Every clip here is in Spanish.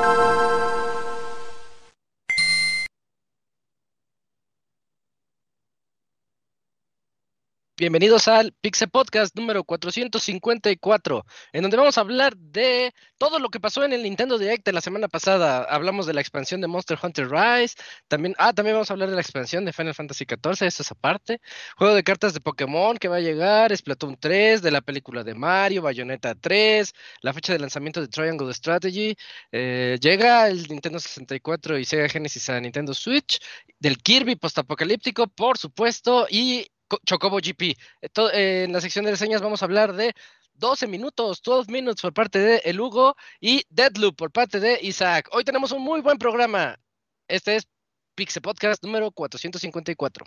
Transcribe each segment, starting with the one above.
you Bienvenidos al Pixel Podcast número 454, en donde vamos a hablar de todo lo que pasó en el Nintendo Direct la semana pasada. Hablamos de la expansión de Monster Hunter Rise, también, ah, también vamos a hablar de la expansión de Final Fantasy XIV, eso es aparte. Juego de cartas de Pokémon que va a llegar, Splatoon 3, de la película de Mario, Bayonetta 3, la fecha de lanzamiento de Triangle Strategy. Eh, llega el Nintendo 64 y Sega Genesis a Nintendo Switch, del Kirby postapocalíptico, por supuesto, y Chocobo GP. Eh, en la sección de reseñas vamos a hablar de 12 minutos, 12 minutes por parte de El Hugo y Deadloop por parte de Isaac. Hoy tenemos un muy buen programa. Este es Pixel Podcast número 454.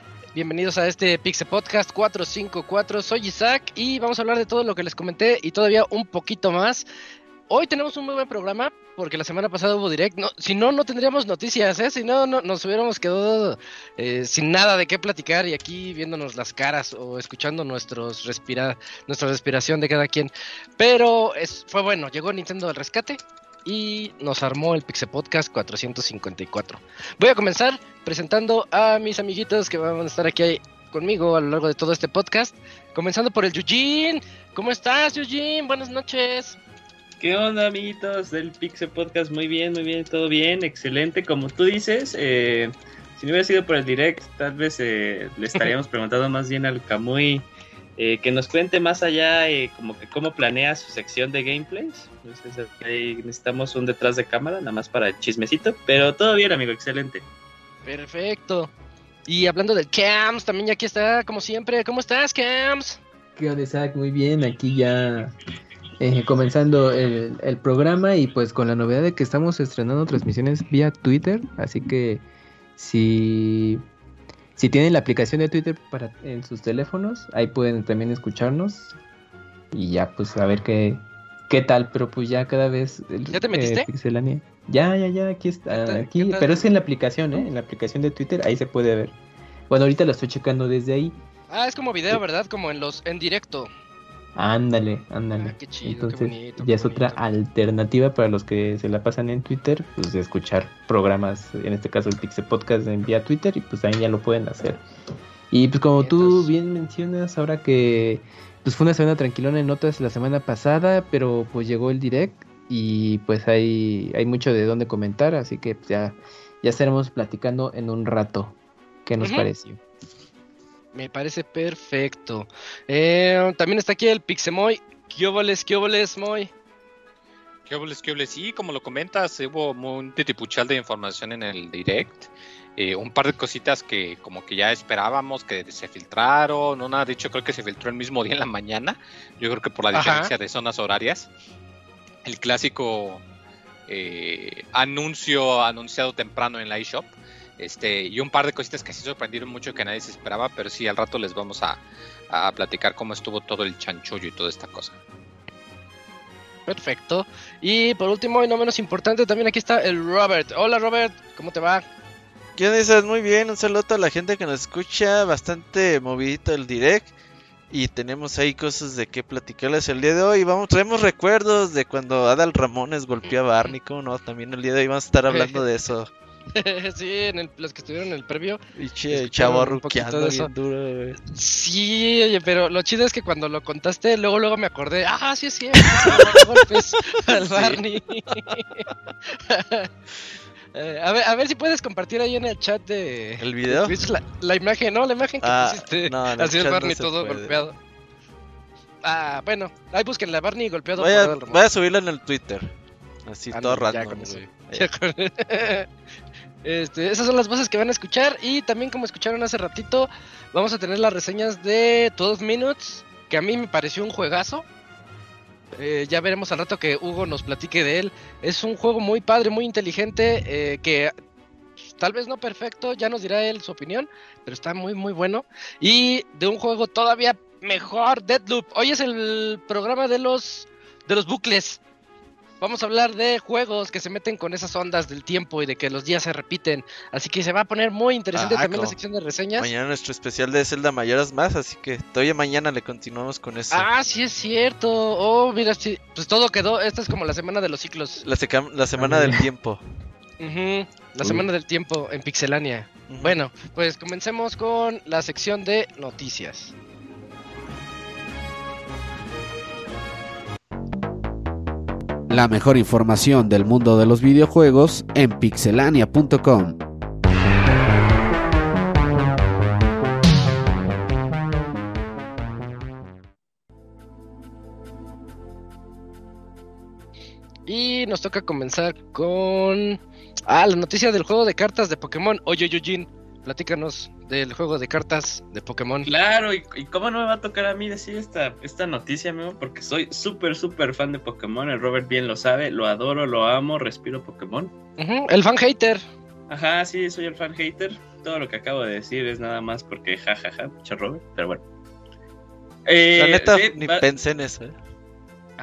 Bienvenidos a este Pixel Podcast 454. Soy Isaac y vamos a hablar de todo lo que les comenté y todavía un poquito más. Hoy tenemos un muy buen programa porque la semana pasada hubo direct. si no, no tendríamos noticias, ¿eh? Si no, no nos hubiéramos quedado eh, sin nada de qué platicar y aquí viéndonos las caras o escuchando nuestros respira nuestra respiración de cada quien. Pero es, fue bueno, llegó Nintendo al rescate y nos armó el Pixel Podcast 454. Voy a comenzar presentando a mis amiguitos que van a estar aquí conmigo a lo largo de todo este podcast. Comenzando por el Eugene. ¿Cómo estás, Eugene? Buenas noches. ¿Qué onda, amiguitos del Pixel Podcast? Muy bien, muy bien, todo bien, excelente. Como tú dices, eh, si no hubiera sido por el direct, tal vez eh, le estaríamos preguntando más bien al Kamui eh, que nos cuente más allá eh, como que cómo planea su sección de gameplays. Entonces, ahí necesitamos un detrás de cámara, nada más para el chismecito. Pero todo bien, amigo, excelente. Perfecto. Y hablando del Cams, también ya aquí está, como siempre. ¿Cómo estás, Cams? ¿Qué onda, Isaac? Muy bien, aquí ya eh, comenzando el, el, programa y pues con la novedad de que estamos estrenando transmisiones vía Twitter. Así que si si tienen la aplicación de Twitter para en sus teléfonos, ahí pueden también escucharnos y ya pues a ver qué qué tal, pero pues ya cada vez ¿Ya te metiste? Eh, ya, ya, ya, aquí está, aquí, pero es en la aplicación, ¿eh? En la aplicación de Twitter, ahí se puede ver. Bueno, ahorita lo estoy checando desde ahí. Ah, es como video, ¿verdad? Como en los en directo. Ándale, ándale. Ah, qué chido, Entonces, ya es otra alternativa para los que se la pasan en Twitter, pues de escuchar programas, en este caso el Pixel Podcast en vía Twitter, y pues ahí ya lo pueden hacer. Y pues como tú bien mencionas, ahora que pues fue una semana tranquilona en notas la semana pasada, pero pues llegó el direct y pues hay, hay mucho de dónde comentar, así que pues, ya, ya estaremos platicando en un rato. ¿Qué nos pareció? Me parece perfecto. Eh, también está aquí el Pixemoy. ¿Qué óboles, qué óboles, Moy? ¿Qué óboles, qué óboles? Sí, como lo comentas, hubo un titipuchal de información en el direct. Eh, un par de cositas que como que ya esperábamos que se filtraron. Una, de hecho, creo que se filtró el mismo día en la mañana. Yo creo que por la diferencia de zonas horarias. El clásico eh, anuncio anunciado temprano en la eShop este, y un par de cositas que sí sorprendieron mucho que nadie se esperaba, pero sí, al rato les vamos a, platicar cómo estuvo todo el chanchullo y toda esta cosa. Perfecto. Y por último y no menos importante, también aquí está el Robert. Hola Robert, ¿cómo te va? ¿Qué dices? Muy bien, un saludo a la gente que nos escucha, bastante movidito el direct. Y tenemos ahí cosas de qué platicarles el día de hoy. Vamos, traemos recuerdos de cuando Adal Ramones golpeaba a Barnico, ¿no? También el día de hoy vamos a estar hablando de eso. sí, en los que estuvieron en el previo. Y che, chavo ruqueando bien duro, Sí, oye, pero lo chido es que cuando lo contaste, luego luego me acordé, ah, sí es cierto, golpes al Barney. Eh, a, ver, a ver si puedes compartir ahí en el chat de. ¿El video? la, imagen, ¿no? La imagen que ah, pusiste. No, así es Barney todo golpeado. Ah, bueno, ahí busquen la Barney golpeado. Voy a, voy a subirla en el Twitter. Así todo random. Este, esas son las voces que van a escuchar. Y también, como escucharon hace ratito, vamos a tener las reseñas de 12 Minutes. Que a mí me pareció un juegazo. Eh, ya veremos al rato que Hugo nos platique de él. Es un juego muy padre, muy inteligente, eh, que tal vez no perfecto, ya nos dirá él su opinión, pero está muy muy bueno. Y de un juego todavía mejor, Deadloop. Hoy es el programa de los de los bucles. Vamos a hablar de juegos que se meten con esas ondas del tiempo y de que los días se repiten. Así que se va a poner muy interesante ah, también la sección de reseñas. Mañana nuestro especial de Zelda Mayoras más, así que todavía mañana le continuamos con eso. Ah, sí es cierto. Oh, mira, sí, pues todo quedó. Esta es como la semana de los ciclos. La, la semana del tiempo. La semana del tiempo en Pixelania. Bueno, pues comencemos con la sección de noticias. La mejor información del mundo de los videojuegos en pixelania.com. Y nos toca comenzar con ah, la noticia del juego de cartas de Pokémon. Oye, Yujin, platícanos del juego de cartas de Pokémon. Claro, y, cómo no me va a tocar a mí decir esta, esta noticia, amigo, porque soy súper, súper fan de Pokémon. El Robert bien lo sabe, lo adoro, lo amo, respiro Pokémon. el fan hater. Ajá, sí, soy el fan hater. Todo lo que acabo de decir es nada más porque jajaja, ja, Robert, pero bueno. Eh, La neta, ni pensé en eso, ¿eh?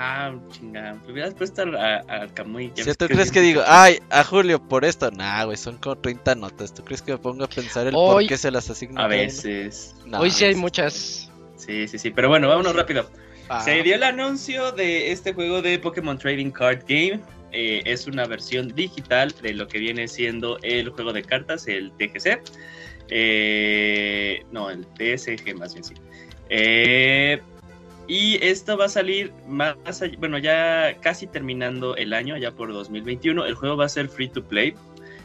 Ah, chingada. Me hubieras puesto a, a Camuy. Si tú crees que digo, ay, a Julio por esto, nah, güey, son como 30 notas. ¿Tú crees que me pongo a pensar el por qué se las asignan? A veces. Hoy sí hay muchas. Sí, sí, sí. Pero bueno, vámonos rápido. Ah. Se dio el anuncio de este juego de Pokémon Trading Card Game. Eh, es una versión digital de lo que viene siendo el juego de cartas, el TGC. Eh, no, el TSG más bien sí. Eh, y esto va a salir más, bueno, ya casi terminando el año, ya por 2021. El juego va a ser free to play.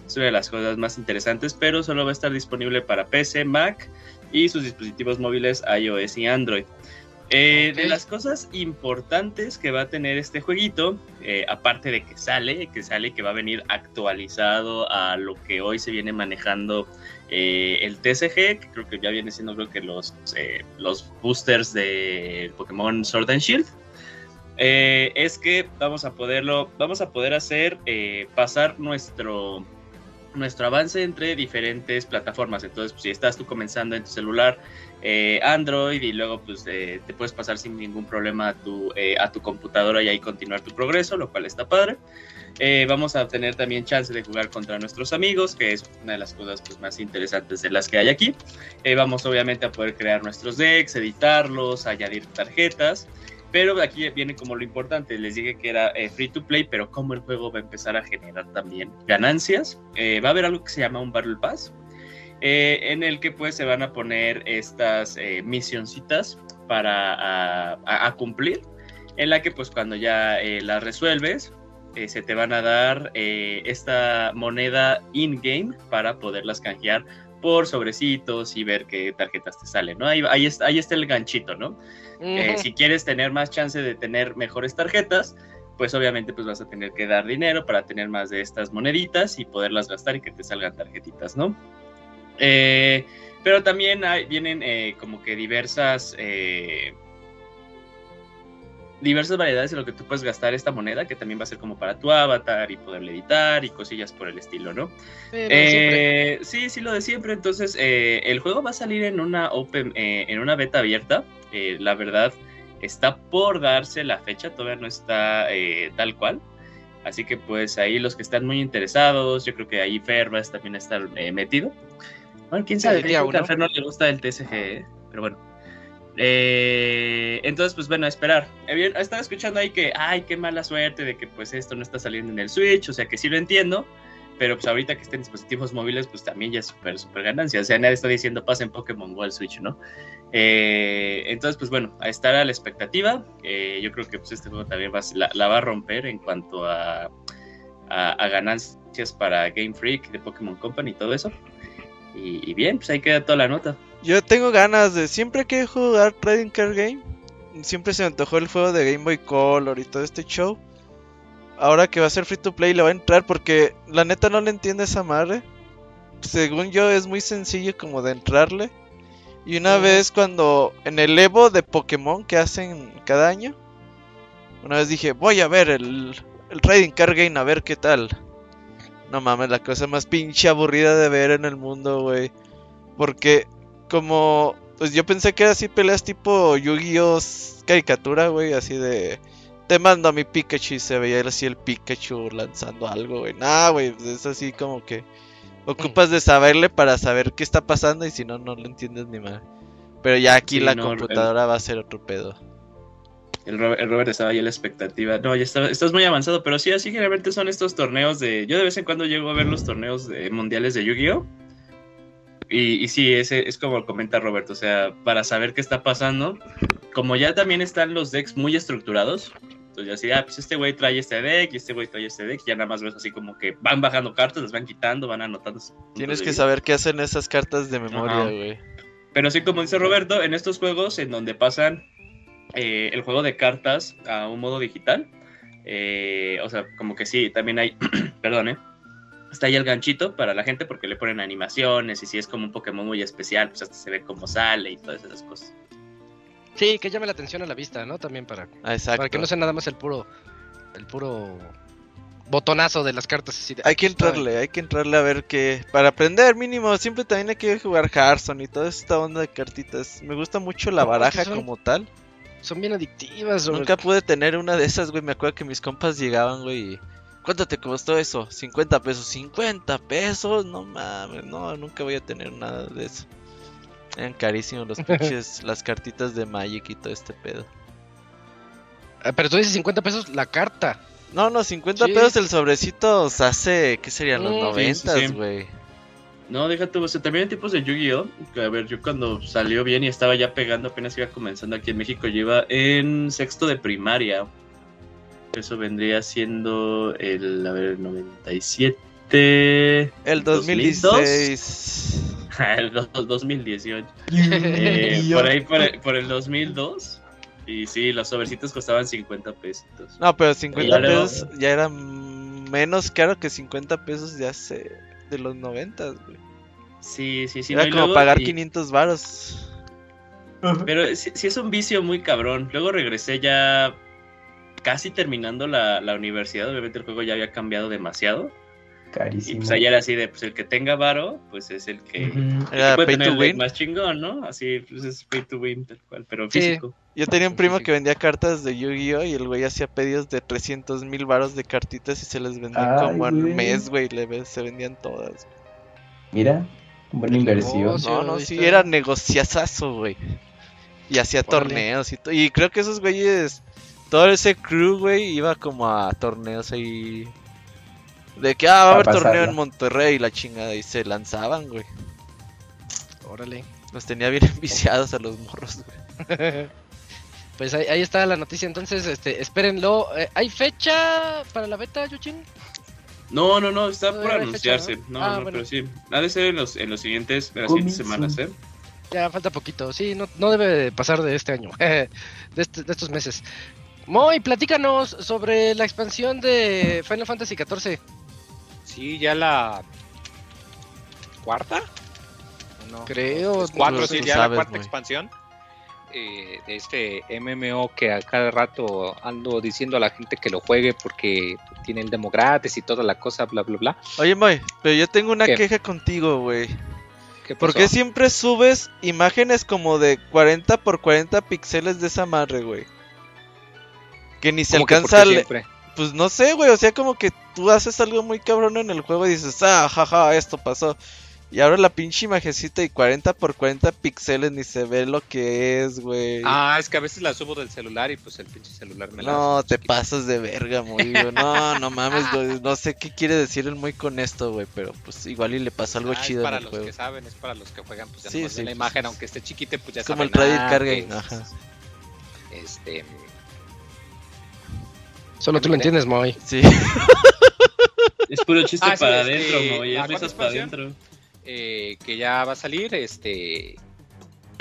Es una de las cosas más interesantes, pero solo va a estar disponible para PC, Mac y sus dispositivos móviles iOS y Android. Eh, de las cosas importantes que va a tener este jueguito, eh, aparte de que sale, que sale que va a venir actualizado a lo que hoy se viene manejando eh, el TCG, que creo que ya viene siendo creo que los, eh, los boosters de Pokémon Sword and Shield. Eh, es que vamos a poderlo, vamos a poder hacer pasar nuestro, nuestro avance entre diferentes plataformas. Entonces, pues, si estás tú comenzando en tu celular Android y luego pues te puedes pasar sin ningún problema a tu, a tu computadora y ahí continuar tu progreso, lo cual está padre. Eh, vamos a tener también chance de jugar contra nuestros amigos, que es una de las cosas pues, más interesantes de las que hay aquí. Eh, vamos obviamente a poder crear nuestros decks, editarlos, añadir tarjetas. Pero aquí viene como lo importante, les dije que era eh, free to play, pero como el juego va a empezar a generar también ganancias. va a haber algo que se llama un Battle Pass, en el que pues se van a poner estas misioncitas para a, cumplir, en la que pues cuando ya las resuelves, eh, se te van a dar eh, esta moneda in-game para poderlas canjear por sobrecitos y ver qué tarjetas te salen, ¿no? Ahí, ahí, está, ahí está el ganchito, ¿no? Eh, si quieres tener más chance de tener mejores tarjetas, pues obviamente pues vas a tener que dar dinero para tener más de estas moneditas y poderlas gastar y que te salgan tarjetitas, ¿no? pero también vienen como que diversas diversas variedades en lo que tú puedes gastar esta moneda, que también va a ser como para tu avatar y poderle editar y cosillas por el estilo, ¿no? Eh, sí, sí, lo de siempre. Entonces, eh, el juego va a salir en una open, eh, en una beta abierta. la verdad, está por darse la fecha, todavía no está tal cual. Así que pues ahí los que están muy interesados, yo creo que ahí Fer va a también estar metido. Bueno, quién sabe, a Fer no le gusta el TSG, pero bueno. Eh, entonces, pues bueno, a esperar. Estaba escuchando ahí que, ay, qué mala suerte de que pues esto no está saliendo en el Switch, o sea que sí lo entiendo, pero pues ahorita que estén dispositivos móviles, pues también ya es súper, súper ganancia. O sea, nadie está diciendo pasen Pokémon Go al Switch, ¿no? Eh, entonces, pues bueno, a estar a la expectativa. Eh, yo creo que pues este juego también la, va a romper en cuanto a, a, ganancias para Game Freak de Pokémon Company y todo eso. Y, bien, pues ahí queda toda la nota. Yo tengo ganas de siempre que jugar Trading Card Game. Siempre se me antojó el juego de Game Boy Color y todo este show. Ahora que va a ser free to play le va a entrar porque la neta no le entiende esa madre. Según yo es muy sencillo como de entrarle. Y una vez cuando en el Evo de Pokémon que hacen cada año, una vez dije, voy a ver el, el Trading Card Game a ver qué tal. No mames, la cosa más pinche aburrida de ver en el mundo, güey. Porque como, pues yo pensé que era así peleas tipo Yu-Gi-Oh! caricatura, güey, así de... Te mando a mi Pikachu y se veía así el Pikachu lanzando algo, güey. Nah, güey, es así como que ocupas de saberle para saber qué está pasando y si no, no lo entiendes ni mal. Pero ya aquí la computadora va a ser otro pedo. El Robert, estaba ahí en la expectativa. No, ya está, estás muy avanzado, pero sí, así generalmente son estos torneos de... Yo de vez en cuando llego a ver los torneos de mundiales de Yu-Gi-Oh! Y, y, sí, ese es como comenta Robert, o sea, para saber qué está pasando, como ya también están los decks muy estructurados, entonces ya así, ah, pues este güey trae este deck y este güey trae este deck, y ya nada más ves así como que van bajando cartas, las van quitando, van anotando. Tienes que saber qué hacen esas cartas de memoria, güey. Pero sí, como dice Roberto, en estos juegos en donde pasan eh, el juego de cartas a un modo digital. Eh, o sea, como que sí, también hay, perdón, ¿eh? Está ahí el ganchito para la gente porque le ponen animaciones y si es como un Pokémon muy especial, pues hasta se ve cómo sale y todas esas cosas. Sí, que llame la atención a la vista, ¿no? También para, ah, para que no sea nada más el puro, el puro botonazo de las cartas. hay que entrarle, hay que entrarle a ver qué. Para aprender, mínimo, siempre también hay que jugar Hearthstone y toda esta onda de cartitas. Me gusta mucho la baraja como tal. Son bien adictivas, Nunca pude tener una de esas, güey. Me acuerdo que mis compas llegaban, güey. Y... ¿Cuánto te costó eso? 50 pesos. 50 pesos, no mames, no, nunca voy a tener nada de eso. Eran carísimos los pinches, las cartitas de Magic y todo este pedo. Ah, pero tú dices 50 pesos la carta. No, no, 50 pesos el sobrecito hace, ¿qué serían? Los 90, mm, güey. No, déjate, o sea, también hay tipos de Yu-Gi-Oh! A ver, yo cuando salió bien y estaba ya pegando, apenas iba comenzando aquí en México, lleva en sexto de primaria. Eso vendría siendo el, a ver, 97. El 2016. el 2018. eh, por ahí, por, el 2002. Y sí, los sobrecitos costaban 50 pesos. No, pero 50 pesos ya era menos caro que 50 pesos de hace de los 90, güey. Sí, sí, sí. Era como pagar 500 varos. Pero sí, es un vicio muy cabrón. Luego regresé ya casi terminando la, la, universidad. Obviamente el juego ya había cambiado demasiado. Carísimo. Y pues allá era así de, pues el que tenga varo, pues es el que, puede tener el más chingón, ¿no? Así, pues es pay to win, tal cual, pero físico. Yo tenía un primo que vendía cartas de Yu-Gi-Oh! y el güey hacía pedidos de 300 mil varos de cartitas y se les vendían como al mes, güey, se vendían todas. Mira, buena inversión. no, no, sí, era negociazazo, güey. Y hacía torneos y todo. Y creo que esos güeyes, todo ese crew, güey, iba como a torneos ahí de que, ah, va a haber torneo en Monterrey y la chingada. Y se lanzaban, güey. Órale. Los tenía bien enviciados a los morros, güey. pues ahí, está la noticia. Entonces, este, espérenlo. Eh, ¿Hay fecha para la beta, Yuchin? No, no, no, está por anunciarse. ¿no? Ah, no, pero sí. Ha de ser en los, en los siguientes, en las siguientes semanas, ¿eh? Ya falta poquito, sí, no, no debe pasar de este año, de, este, de estos meses. Moy, platícanos sobre la expansión de Final Fantasy XIV. Sí, ya la cuarta. No, Creo. cuatro, sí, ya la cuarta expansión eh, de este MMO que a cada rato ando diciendo a la gente que lo juegue porque tiene el demo gratis y toda la cosa, bla, bla, bla. Oye, Moy, pero yo tengo una queja contigo, güey. ¿Por qué siempre subes imágenes como de 40 por 40 píxeles de esa madre, güey? Que ni se alcanza. Pues no sé, güey, o sea, como que tú haces algo muy cabrón en el juego y dices, ah, jaja, esto pasó. Y ahora la pinche imagecita y 40 por 40 píxeles ni se ve lo que es, güey. Ah, es que a veces la subo del celular y pues el pinche celular me la No, te pasas de verga, muy No, no mames, no sé qué quiere decir el muy con esto, güey, pero pues igual y le pasa algo ah, chido es para los que saben, es para los que juegan, pues ya sí, sí, la pues, imagen, aunque esté chiquita, pues ya Como el Reddit Carga, ajá. Este Solo tú lo entiendes, Moy. Sí. Es puro chiste ah, para adentro, este, para adentro. Eh, que ya va a salir este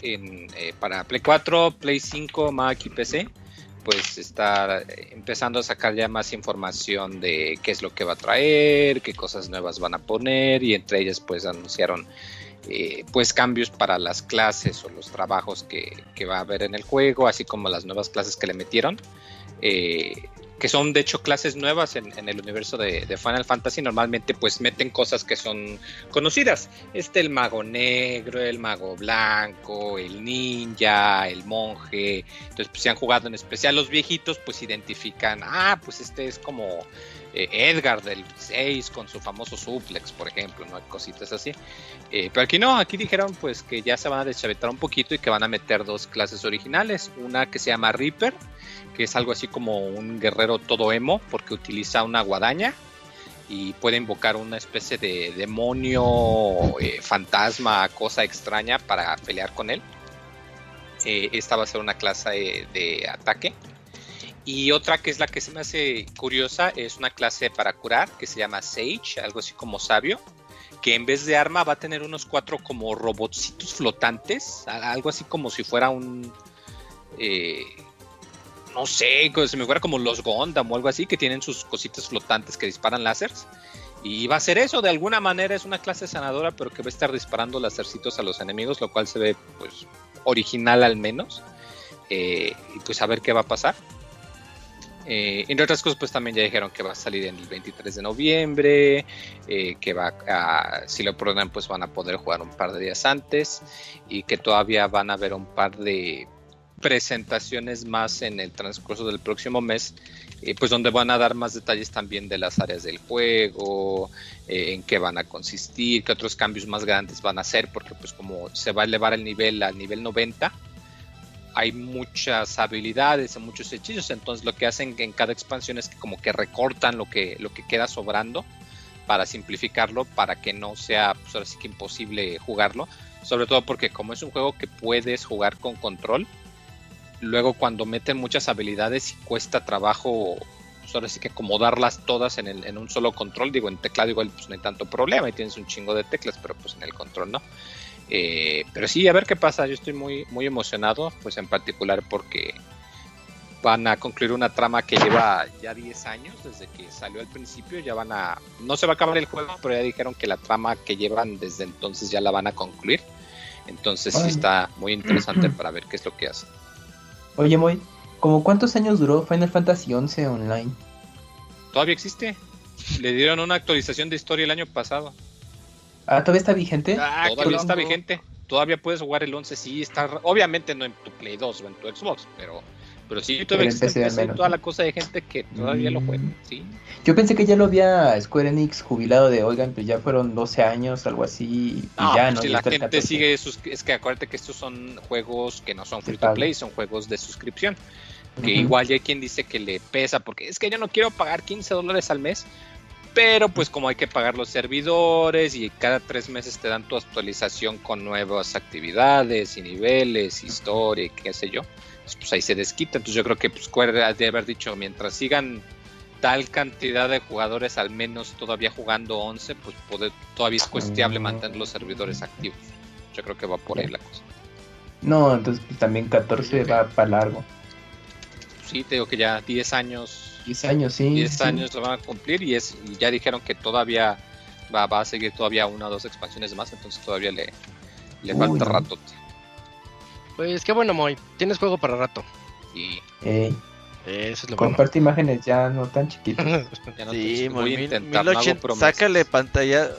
en, eh, para Play 4, Play 5, Mac y PC pues está empezando a sacar ya más información de qué es lo que va a traer, qué cosas nuevas van a poner y entre ellas pues anunciaron eh, pues cambios para las clases o los trabajos que, que, va a haber en el juego, así como las nuevas clases que le metieron. Eh, que son de hecho clases nuevas en, el universo de, Final Fantasy, normalmente pues meten cosas que son conocidas. Este el mago negro, el mago blanco, el ninja, el monje. Entonces pues si han jugado en especial los viejitos pues identifican, ah pues este es como eh, Edgar del 6 con su famoso suplex, por ejemplo, ¿no? Cositas así. Eh, pero aquí no, aquí dijeron pues que ya se van a deschavetar un poquito y que van a meter dos clases originales. Una que se llama Reaper que es algo así como un guerrero todo emo, porque utiliza una guadaña y puede invocar una especie de demonio, eh, fantasma, cosa extraña para pelear con él. Eh, esta va a ser una clase de, ataque. Y otra que es la que se me hace curiosa es una clase para curar que se llama Sage, algo así como sabio, que en vez de arma va a tener unos cuatro como robotcitos flotantes, algo así como si fuera un... Eh, no sé, se me fuera como los Gondam o algo así, que tienen sus cositas flotantes que disparan láseres. Y va a ser eso, de alguna manera es una clase sanadora, pero que va a estar disparando lásercitos a los enemigos, lo cual se ve pues original al menos. Eh, y pues a ver qué va a pasar. Eh, entre otras cosas, pues también ya dijeron que va a salir en el 23 de noviembre, eh, que va si lo programan, pues van a poder jugar un par de días antes y que todavía van a haber un par de presentaciones más en el transcurso del próximo mes, eh, pues donde van a dar más detalles también de las áreas del juego, eh, en qué van a consistir, qué otros cambios más grandes van a hacer, porque pues como se va a elevar el nivel al nivel 90, hay muchas habilidades, muchos hechizos, entonces lo que hacen en cada expansión es que como que recortan lo que, lo que queda sobrando para simplificarlo, para que no sea pues ahora sí que imposible jugarlo, sobre todo porque como es un juego que puedes jugar con control, luego cuando meten muchas habilidades y cuesta trabajo, pues ahora sí que acomodarlas todas en, el, en un solo control, digo, en teclado igual pues no hay tanto problema y tienes un chingo de teclas, pero pues en el control no. Eh, pero sí, a ver qué pasa, yo estoy muy, muy emocionado, pues en particular porque van a concluir una trama que lleva ya 10 años desde que salió al principio, ya van a, no se va a acabar el juego, pero ya dijeron que la trama que llevan desde entonces ya la van a concluir. Entonces sí está muy interesante para ver qué es lo que hacen. Oye, Moy, ¿cómo cuántos años duró Final Fantasy XI Online? Todavía existe. Le dieron una actualización de historia el año pasado. Ah, ¿todavía está vigente? Ah, todavía está vigente. Todavía puedes jugar el 11, sí, está... Obviamente no en tu Play 2 o en tu Xbox, pero pero sí, todavía existe toda la cosa de gente que todavía lo juega, mm. ¿sí? Yo pensé que ya lo había Square Enix jubilado de, oigan, pues ya fueron 12 años, algo así, y ya, pues ¿no? Si la gente sigue, es que acuérdate que estos son juegos que no son free to play, son juegos de suscripción. Que igual ya hay quien dice que le pesa, porque es que yo no quiero pagar 15 dólares al mes, pero pues como hay que pagar los servidores y cada tres meses te dan tu actualización con nuevas actividades y niveles, historia y qué sé yo pues ahí se desquita. Entonces yo creo que pues, de haber dicho, mientras sigan tal cantidad de jugadores, al menos todavía jugando 11, pues todavía es cuestionable mm. mantener los servidores activos. Yo creo que va por ahí la cosa. No, entonces pues, también 14 va para largo. Sí, te digo que ya 10 años. 10 años, sí. 10 años lo van a cumplir y es ya dijeron que todavía va, a seguir todavía una o dos expansiones más, entonces todavía le, le falta rato. Pues qué bueno, Moy. Tienes juego para rato. Sí. Eso es lo Comparte imágenes ya no tan chiquitas. sí, muy intentado. Sácale pantalla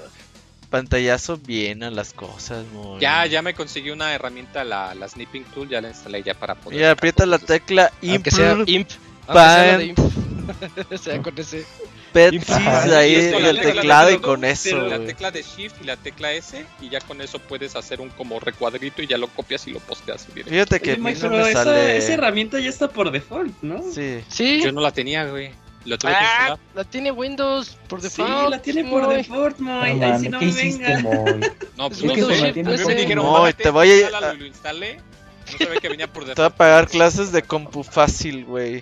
pantallazo bien a las cosas, muy. Ya, ya me conseguí una herramienta, la, la Snipping Tool, ya la instalé ya para poder. Mira, aprieta la tecla Imp. sea Imp. Sea, imp. sea con ese. Pets ahí el teclado y con eso. La tecla de Shift y la tecla S y ya con eso puedes hacer un como recuadrito y ya lo copias y lo posteas. Fíjate que no me sale... esa, herramienta ya está por default, ¿no? Sí. ¿Sí? Yo no la tenía, güey. Lo tuve ah, la tiene Windows por default. Sí, la tiene por default, Moy. No, Ahí sí no me venga. no, pues no, dijeron, no, te voy a... Lo instalé. No sabía que venía por default. Te voy a pagar clases de compu fácil, güey.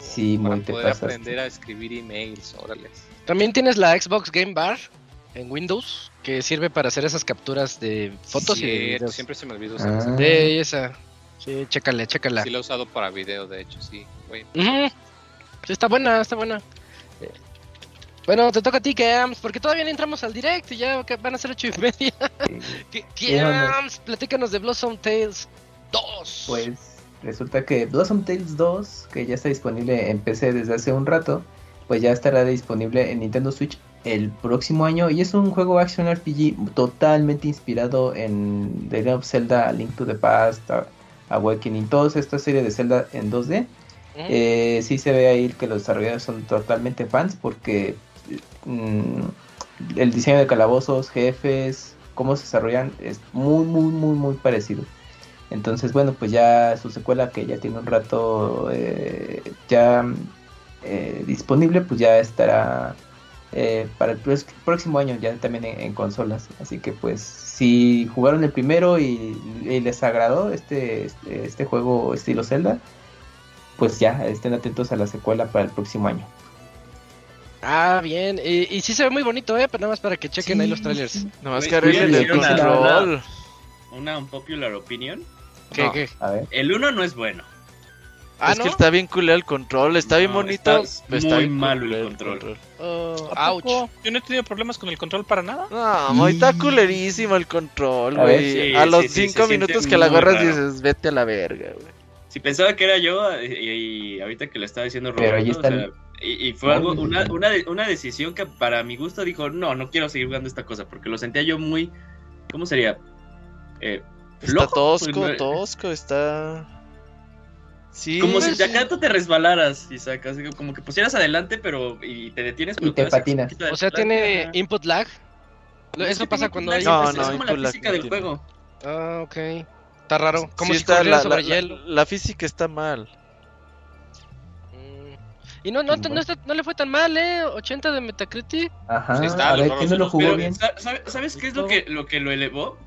Sí, para muy te poder pasaste. aprender a escribir emails, órale. También tienes la Xbox Game Bar en Windows que sirve para hacer esas capturas de fotos y Sí, videos. siempre se me olvidó usar esa. Ah. De esa. Sí, chécale, chécala. Sí, lo he usado para video, de hecho, sí. güey. Ujú. Sí, está buena, está buena. Eh, Bueno, te toca a ti, Kams, porque todavía no entramos al direct y ya van a ser ocho y media. ¿Qué- Kams, platícanos de Blossom Tales 2. Pues resulta que Blossom Tales 2, que ya está disponible en PC desde hace un rato, pues ya estará disponible en Nintendo Switch el próximo año y es un juego action RPG totalmente inspirado en The Legend of Zelda, A Link to the Past, A- Awakening, toda esta serie de Zelda en 2D. Ujú. Eh, sí se ve ahí que los desarrolladores son totalmente fans porque mm, el diseño de calabozos, jefes, cómo se desarrollan es muy, muy, muy, muy parecido. Entonces, bueno, pues ya su secuela que ya tiene un rato eh, ya eh, disponible, pues ya estará eh, para el próximo año ya también en, en consolas. Así que pues si jugaron el primero y, y les agradó este, este, este juego estilo Zelda, pues ya estén atentos a la secuela para el próximo año. Ah, bien. Y, y sí se ve muy bonito, ¿eh? Pero nada más para que chequen ahí los trailers. Nomás Güey, que arreglen el sí, una- control. Una unpopular opinion. ¿Qué, No. qué? A ver. El 1 no es bueno. Ah, es ¿no? que está bien culero el control, está bien bonito, está pero está muy bien malo el control. Oh, ¿A ouch. poco? Yo no he tenido problemas con el control para nada. No, muy está culerísimo el control, güey. Sí, a los sí, sí, 5 se minutos que la agarras raro. dices, vete a la verga, güey. Si pensaba que era yo, y, y ahorita que le estaba diciendo Pero Roberto, ahí está o sea, el- y, y fue algo, una, una, una decisión que para mi gusto dijo, no, no quiero seguir jugando esta cosa, porque lo sentía yo muy, ¿cómo sería? Eh, Está tosco, pues, no- tosco, está... Sí, Como si Pues, de acá tú te resbalaras, así que como que pusieras adelante, pero y te detienes, pero Y te patinas. O sea, tiene input lag. Eso pasa cuando input hay... lag, No, es- no, es como la física del juego. Ah, ok. Está raro. Como sí si está, corriera la, sobre la- hielo. la- la física está mal. Mm. Y no, no, no, está- no le fue tan mal, ¿eh? 80 de Metacritic. Ajá. Sí está, a ver, ¿quién no lo jugó Pero, bien? sa- sabe- ¿sabes qué es lo que, lo que lo elevó?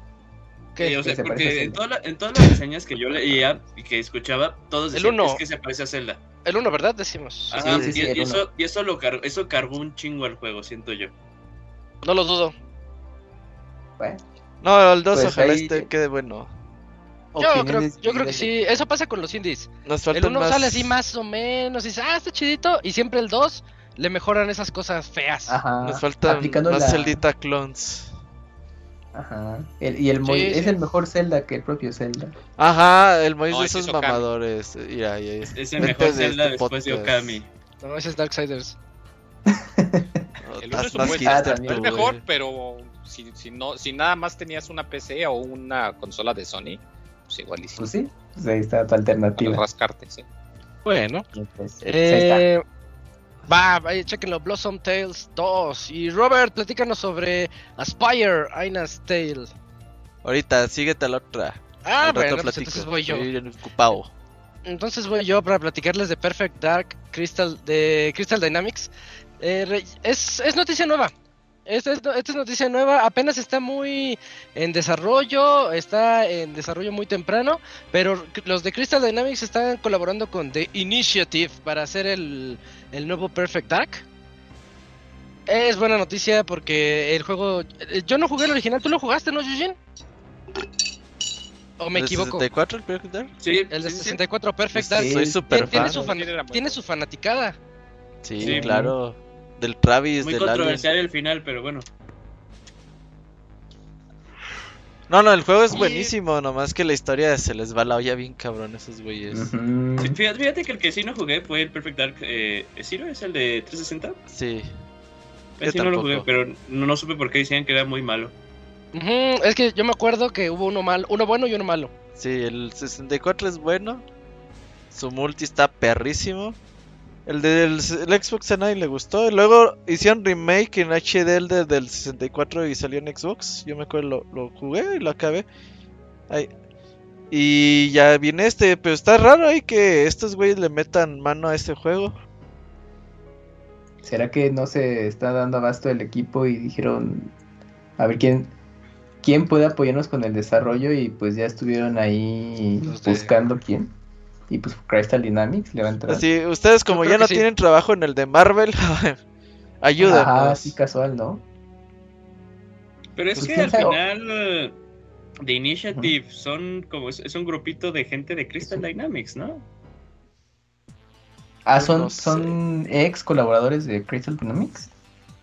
¿Qué? Eh, o sea, se porque en, toda la- en todas las reseñas que yo leía y que escuchaba, todos El decían uno. es que se parece a Zelda. El 1, ¿verdad? Decimos. Ajá, sí, y, sí, y el uno. eso, y eso, lo cargó, eso cargó un chingo al juego, siento yo. No lo dudo. Bueno, No, el 2 Pues ojalá ahí- este quede bueno. Yo creo, yo creo que sí. Eso pasa con los indies. Nos El faltan 1 más... sale así más o menos. Y dice, ah, está chidito. Y siempre el 2 le mejoran esas cosas feas. Ajá. Nos faltan aplicando más la- Celdita clones. Ajá. El- y el Sí, es el mejor Zelda que el propio Zelda. Ajá, el Mois No, de esos es mamadores. Ya, ya, ya. Es el mejor de Zelda este después de. Okami. No, ese es Darksiders. El uno es un más buen hipster Zelda, tú, No es güey. mejor, pero si, si, no, si nada más tenías una PC o una consola de Sony, pues igual y sí. Pues sí, pues ahí está tu Para alternativa. rascarte, sí. Bueno. Pues, ahí está. Eh, va, vaya, chequenlo. Blossom Tales 2. Y Robert, platícanos sobre Aspire, Aina's Tale. Ahorita, síguete a la otra. Ah, Al bueno, pues entonces voy yo. Ocupado. Entonces voy yo para platicarles de Perfect Dark Crystal de Crystal Dynamics. Eh, es, es noticia nueva. Esta es, esta es noticia nueva. Apenas está muy en desarrollo. Está en desarrollo muy temprano. Pero los de Crystal Dynamics están colaborando con The Initiative para hacer el, el nuevo Perfect Dark. Es buena noticia porque el juego. eh, Yo no jugué el original. ¿Tú lo jugaste, no, Yujin? ¿O me ¿De equivoco? 64 el Perfect Dark? Sí, El de sí, sí. 64 Perfect Sí. Dark. Soy super Tiene, tiene fan. su, fan- tiene su fanaticada. Sí, Sí. claro. Del Travis, Muy del Alien. controversial el final, pero bueno. No, no, el juego es Sí. buenísimo, nomás que la historia se les va la olla bien cabrón esos güeyes. Sí, Fíjate, fíjate que el que sí no jugué fue el Perfect Dark eh, Zero, es el de 360. Sí. Ese Yo no lo jugué, pero no, no supe por qué decían que era muy malo. Es que yo me acuerdo que hubo uno malo, uno bueno y uno malo. Sí, el 64 es bueno. Su multi está perrísimo. El del el Xbox a nadie le gustó. Y luego hicieron remake en HD el de- del 64 y salió en Xbox. Yo me acuerdo, lo, lo jugué y lo acabé. Ay. Y ya viene este, pero está raro ahí que estos güeyes le metan mano a este juego. ¿Será que no se está dando abasto el equipo y dijeron a ver quién quién puede apoyarnos con el desarrollo y pues ya estuvieron ahí buscando quién? Y pues Crystal Dynamics le va a entrar. Así, ustedes como ya no tienen trabajo en el de Marvel, ayúdanos. Ah, sí, casual, ¿no? Pero es pues que al final The Initiative son como es, un grupito de gente de Crystal Dynamics, ¿no? Ah, son, son ex colaboradores de Crystal Dynamics.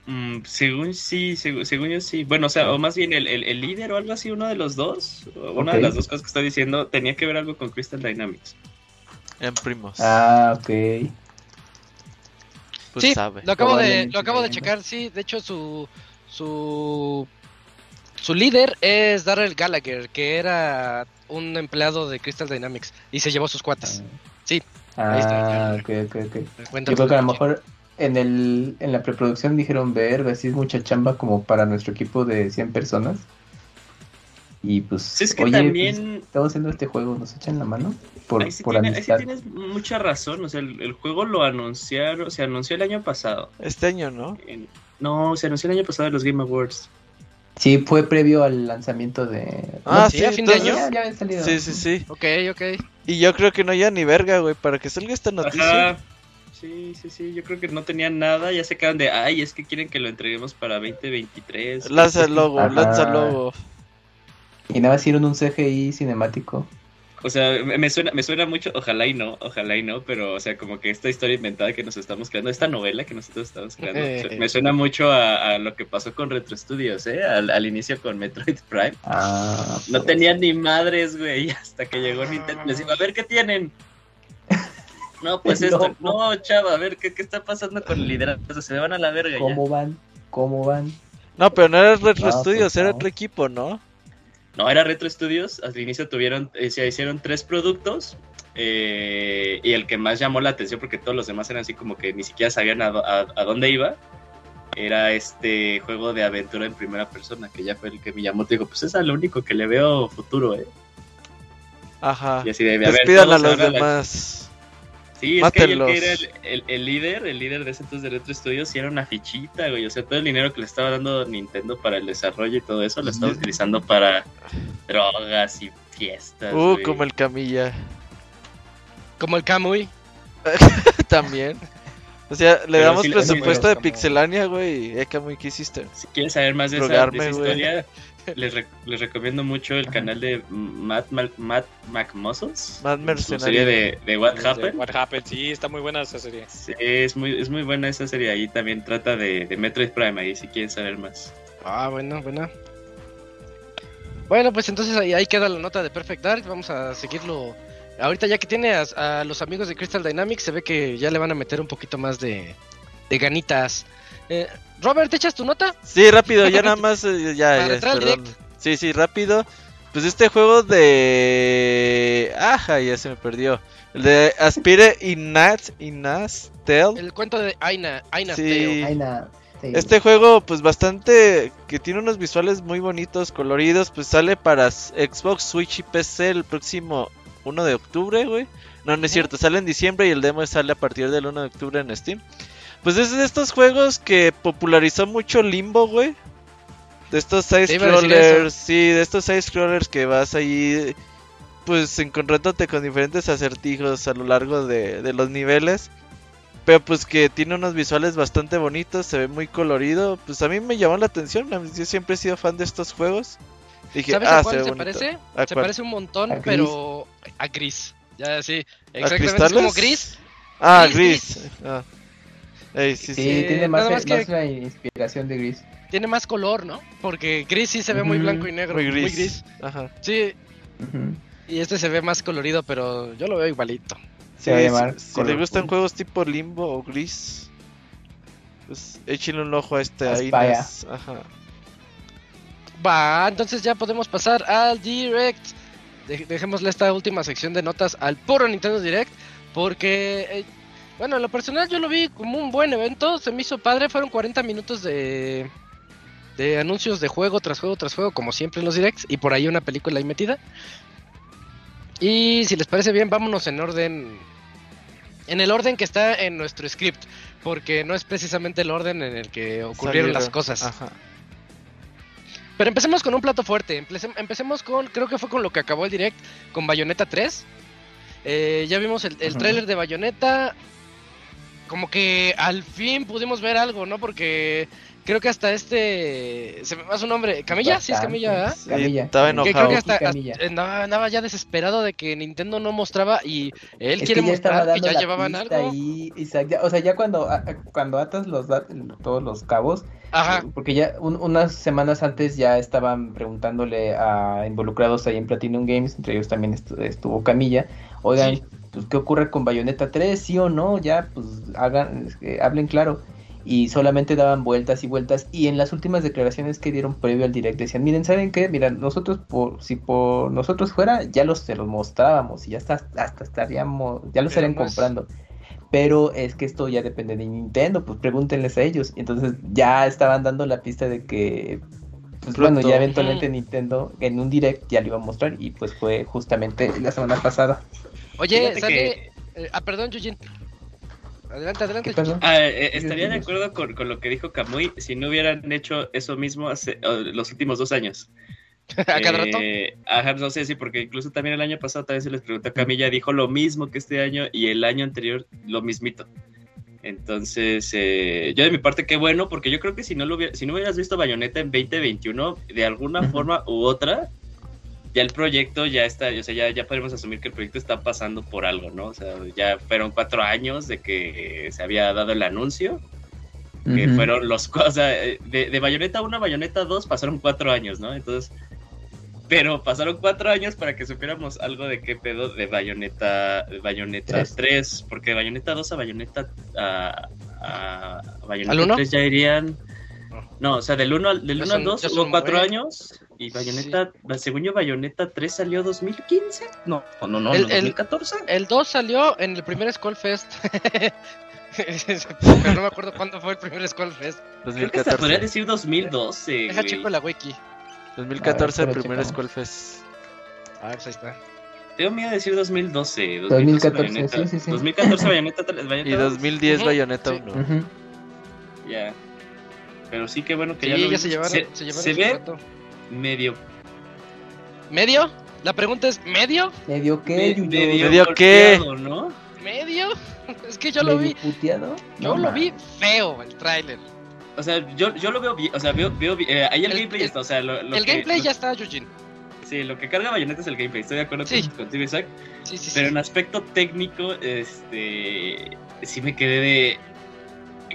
Mm, según sí, según, yo sí. Bueno, o sea, o más bien el, el, líder o algo así, uno de los dos, una de las dos cosas que está diciendo, tenía que ver algo con Crystal Dynamics. En primos. Ah, ok. Pues sí, lo acabo de, lo acabo de checar, sí. De hecho, su, su su líder es Darrell Gallagher, que era un empleado de Crystal Dynamics y se llevó sus cuatas. Ah. Sí. ahí está. Ah, ok, ok, ok. Yo creo que a lo mejor en, el, en la preproducción dijeron, ver, si es mucha chamba como para nuestro equipo de 100 personas. Y pues, es que también... Pues, estamos haciendo este juego, ¿nos echan la mano? Por, ahí, sí tienes mucha razón, o sea, el, juego lo anunciaron, se anunció el año pasado. Este año, ¿no? no, se anunció el año pasado en los Game Awards. Sí, fue previo al lanzamiento de. Ah, sí, a fin de año. Ya, salido. Sí, sí, sí. Ok, ok. Y yo creo que no ya ni verga, güey, para que salga esta noticia. Sí, sí, sí. Yo creo que no tenían nada. Ya se quedan de, ay, es que quieren que lo entreguemos para 2023. Lanza el logo, lanza el logo. Y nada más hicieron un CGI cinemático. O sea, me suena, me suena mucho, ojalá y no, ojalá y no, pero o sea, como que esta historia inventada que nos estamos creando, esta novela que nosotros estamos creando, eh. me suena mucho a, lo que pasó con Retro Studios, ¿eh? Al, inicio con Metroid Prime. Ah, no pues. tenían ni madres, güey, hasta que llegó Nintendo. Les digo, a ver qué tienen. No, pues esto, no, chava, a ver, ¿qué, qué está pasando con el liderazgo? Se me van a la verga. ¿Cómo van? ¿Cómo van? No, pero no era Retro Studios, era otro equipo, ¿no? No, era Retro Studios. Al inicio tuvieron, eh, se hicieron tres productos. Eh, y el que más llamó la atención, porque todos los demás eran así como que ni siquiera sabían a, dónde iba, era este juego de aventura en primera persona, que ya fue el que me llamó. Te digo, pues es lo único que le veo futuro, ¿eh? Ajá. Y así de, a ver, a los demás. Sí, es que, el, que era el, líder, el líder de ese entonces de Retro Studios, sí era una fichita, güey. O sea, todo el dinero que le estaba dando Nintendo para el desarrollo y todo eso, lo estaba utilizando para drogas y fiestas. Uh, como el Camilla. Como el Kamui. También. O sea, le damos presupuesto de Pixelania, güey. ¿Eh, Kamui, ¿qué hiciste? Si quieres saber más de, esa, de esa historia, les, les, recomiendo mucho el canal de Matt, Matt McMuscles. Matt serie de, de What Happened. What Happened, sí, está muy buena esa serie. Sí, es muy, es muy buena esa serie. Ahí también trata de, de Metroid Prime, ahí si quieren saber más. Ah, bueno, buena. Bueno, pues entonces ahí, ahí queda la nota de Perfect Dark. Vamos a seguirlo. Ahorita ya que tiene a, los amigos de Crystal Dynamics, se ve que ya le van a meter un poquito más de, de ganitas. Eh, Robert, ¿te echas tu nota? Sí, rápido, ya nada más. Eh, ya, Sí, sí, rápido. Pues este juego de. Ajá, ya se me perdió. El de Aspire Inat, Inastel. El cuento de Aina, Aina sí. Este juego, pues bastante. que tiene unos visuales muy bonitos, coloridos. Pues sale para Xbox, Switch y PC el próximo 1 de octubre, güey. No, no es cierto, sale en diciembre y el demo sale a partir del 1 de octubre en Steam. Pues es de estos juegos que popularizó mucho Limbo, güey. De estos side scrollers, sí, de estos side scrollers que vas ahí, pues encontrándote con diferentes acertijos a lo largo de, los niveles. Pero pues que tiene unos visuales bastante bonitos, se ve muy colorido. Pues a mí me llamó la atención, yo siempre he sido fan de estos juegos. Dije, ¿Sabes a ah, cuál se, parece? se parece un montón, pero a gris. Ya, sí, exactamente. Es como gris. Ah, gris. Ah sí, tiene más, la inspiración de gris. Tiene más color, ¿no? Porque gris sí se ve muy blanco y negro. Muy gris. Ajá. Sí. Y este se ve más colorido, pero yo lo veo igualito. Sí, si, le gustan juegos tipo limbo o gris, pues échenle un ojo a este ahí. Ajá. Va, entonces ya podemos pasar al Direct. dejémosle esta última sección de notas al puro Nintendo Direct. Porque eh, bueno, en lo personal yo lo vi como un buen evento, se me hizo padre, fueron 40 minutos de, de anuncios de juego tras juego tras juego, como siempre en los directs, y por ahí una película ahí metida. Y si les parece bien, vámonos en orden, en el orden que está en nuestro script, porque no es precisamente el orden en el que ocurrieron las cosas. Pero empecemos con un plato fuerte, empecemos con, creo que fue con lo que acabó el direct, con Bayonetta 3 Eh, ya vimos el, el tráiler de Bayonetta. Como que al fin pudimos ver algo, ¿no? Porque creo que hasta este se me va su nombre Camilla sí es Camilla ¿verdad? Camilla estaba enojado creo que hasta, andaba, ya desesperado de que Nintendo no mostraba y él quiere mostrar que ya llevaban algo o sea ya cuando cuando atas los todos los cabos Ajá. porque ya unas semanas antes ya estaban preguntándole a involucrados ahí en Platinum Games entre ellos también estuvo Camilla oigan pues qué ocurre con Bayonetta 3 sí o no ya pues hagan eh, hablen claro. Y solamente daban vueltas y vueltas. Y en las últimas declaraciones que dieron previo al direct decían miren saben qué mira nosotros por si por nosotros fuera ya los se los mostrábamos y ya está hasta estaríamos ya lo estarían comprando. Pero es que esto ya depende de Nintendo pues pregúntenles a ellos entonces ya estaban dando la pista de que pues bueno ya eventualmente Nintendo en un direct ya lo iba a mostrar. Y pues fue justamente la semana pasada oye sale eh, ah perdón Yujin Adelante, adelante. Ah, eh, estaría de acuerdo con, lo que dijo Kamui si no hubieran hecho eso mismo hace los últimos dos años. ¿A cada rato? Eh, ajá, no sé, sí, porque incluso también el año pasado también se les preguntó a Camilla, dijo lo mismo que este año y el año anterior lo mismito. Entonces, eh, yo de mi parte, qué bueno, porque yo creo que si no, lo si no hubieras visto Bayonetta en 2021, de alguna forma u otra, ya el proyecto ya está, o sea, ya, ya podemos asumir que el proyecto está pasando por algo, ¿no? O sea, ya fueron cuatro años de que se había dado el anuncio, que fueron los, o sea, de, de Bayonetta 1 a Bayonetta 2 pasaron cuatro años, ¿no? Entonces, pero pasaron cuatro años para que supiéramos algo de qué pedo de Bayonetta, de Bayonetta 3. porque de Bayonetta 2 a Bayonetta, a, a Bayonetta 3 ya irían... No, o sea, del 1 al, del 1 al 2 hubo cuatro años y Bayonetta, según yo, Bayonetta 3 salió 2015. No, no, no, el, 2014. El, 2 salió en el primer Skull Fest. Pero no me acuerdo cuándo fue el primer Skull Fest. 2014. podría decir 2012. Deja chico la wiki. 2014 el primer Skull Fest. Ah, pues ahí está. Tengo miedo de decir 2012. 2014, sí, sí, sí. 2014 Bayonetta 3. y 2010 Bayonetta 1. Ya. Pero sí, qué bueno que ya, lo ya se llevaron. Se, se, llevaron se ve medio. ¿Medio? La pregunta es, ¿medio? ¿Medio qué? medio, ¿Medio qué? ¿no? ¿Medio? Es que yo lo vi. Puteado? Yo lo vi feo, el tráiler. O sea, yo, yo lo veo bien. O sea, veo, veo eh, ahí el, gameplay está. O sea, lo, el gameplay ya está, Yujin. Sí, lo que carga Bayonetta es el gameplay. Estoy de acuerdo sí. contigo, Isaac. Sí, sí, Pero en aspecto técnico, este. Sí me quedé de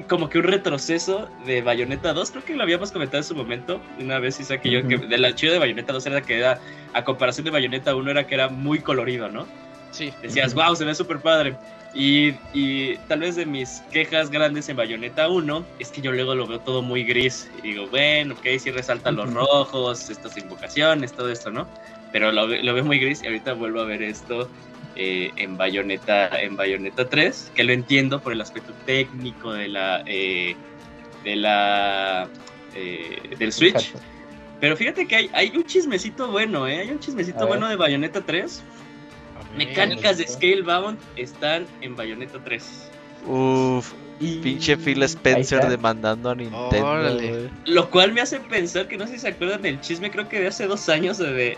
como que un retroceso de Bayonetta 2, creo que lo habíamos comentado en su momento, una vez Isaac y yo, que del archivo de Bayonetta 2 era que era, a comparación de Bayonetta 1, era que era muy colorido, ¿no? Sí. Decías, wow, se ve súper padre. Y, y, tal vez de mis quejas grandes en Bayonetta 1 es que yo luego lo veo todo muy gris. Y digo, bueno, ok, sí resaltan los rojos, estas invocaciones, todo esto, ¿no? Pero lo, lo veo muy gris y ahorita vuelvo a ver esto eh, en Bayonetta en Bayonetta 3, que lo entiendo por el aspecto técnico de la eh, de la eh, del Switch. Pero fíjate que hay, hay un chismecito bueno, Hay un chismecito bueno de Bayonetta 3. Mecánicas de Scalebound están en Bayonetta 3. Uf, Pinche Phil Spencer demandando a Nintendo. Lo cual me hace pensar que no sé si se acuerdan del chisme, creo que de hace dos años o de,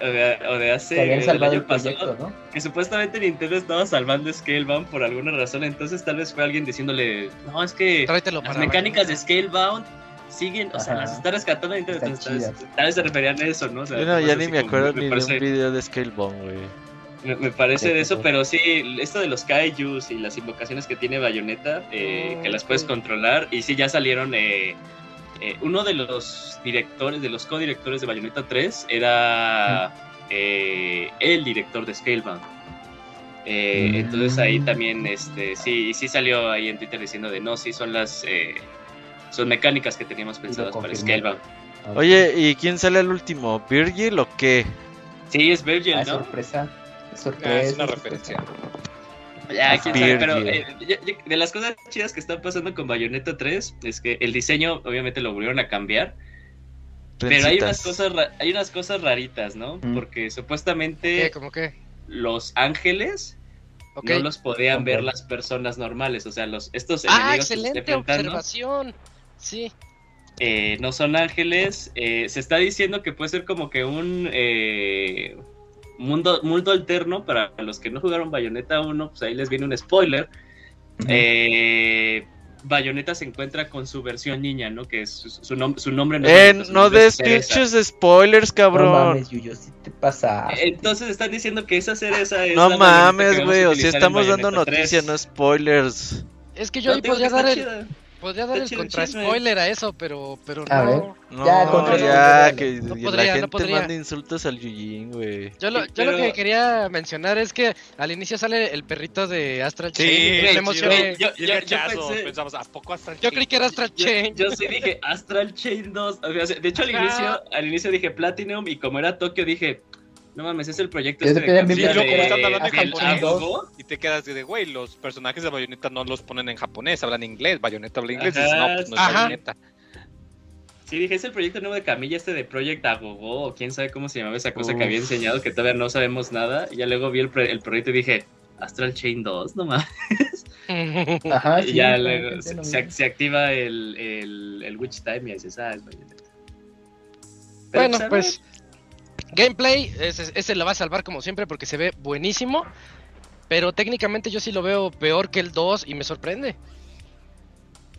o de, hace. el año pasado. Que supuestamente Nintendo estaba salvando Scalebound por alguna razón. Entonces tal vez fue alguien diciéndole: No, es que las mecánicas de Scalebound siguen, o sea, las está rescatando Nintendo. tal vez se referían a eso, ¿no? O ya ni me acuerdo ni de un video de Scalebound, güey. Me, parece de eso, pero sí, esto de los kaijus y las invocaciones que tiene Bayonetta, eh, que las puedes controlar, y sí, ya salieron. Eh, eh, uno de los directores, de los co-directores de Bayonetta 3, era el director de Scalebound. Entonces ahí también, este, sí, sí salió ahí en Twitter diciendo de no, sí, son las. son mecánicas que teníamos pensadas para Scalebound. Oye, ¿y quién sale al último? ¿Virgil o qué? Sí, es Virgil, ah, ¿no? sorpresa. Ah, es una referencia. Ya, pero eh, de las cosas chidas que están pasando con Bayonetta 3 es que el diseño obviamente lo volvieron a cambiar. Pero hay unas cosas hay unas cosas raritas, ¿no? Porque supuestamente ¿Cómo qué? los ángeles no los podían ver las personas normales, o sea, los estos ah, excelente observación. Sí. Eh, no son ángeles. Eh, se está diciendo que puede ser como que un mundo, mundo alterno, para los que no jugaron Bayonetta 1, pues ahí les viene un spoiler. eh, Bayonetta se encuentra con su versión niña, ¿no? Que es su, su, su nombre no eh, no des pinches spoilers, cabrón. No mames, Yuyo, si te pasa. Entonces están diciendo que esa cereza es. No mames, güey, o sea, estamos dando noticias, no spoilers. Es que yo ahí podría dar el. Podría dar el contra spoiler a eso, pero, pero no. No, ya, ya que la gente manda insultos al Yujin, güey. Yo, lo, yo lo que quería mencionar es que al inicio sale el perrito de Astral Chain. Sí, me emocioné. Yo, yo, pensé, pensamos, ¿a poco Astral Chain? Yo creí que era Astral Chain. Yo, sí dije Astral Chain 2. de hecho, al inicio, al inicio dije Platinum y como era Tokio dije no mames, es el proyecto este de, sí, yo como están hablando en japonés y te quedas de, güey, los personajes de Bayonetta no los ponen en japonés, hablan inglés, Bayonetta habla inglés, y dices, no, pues no es Bayonetta. Sí, dije, es el proyecto nuevo de Camilla, este de Project Agogo, o quién sabe cómo se llamaba esa cosa que había enseñado, que todavía no sabemos nada. Y ya luego vi el, el proyecto y dije, Astral Chain 2, no mames. Ajá, y ya luego se, se, activa el, el, el Witch Time y dices, ah, es Bayonetta. bueno, pues Gameplay, ese, ese lo va a salvar como siempre porque se ve buenísimo. Pero técnicamente yo sí lo veo peor que el 2 y me sorprende.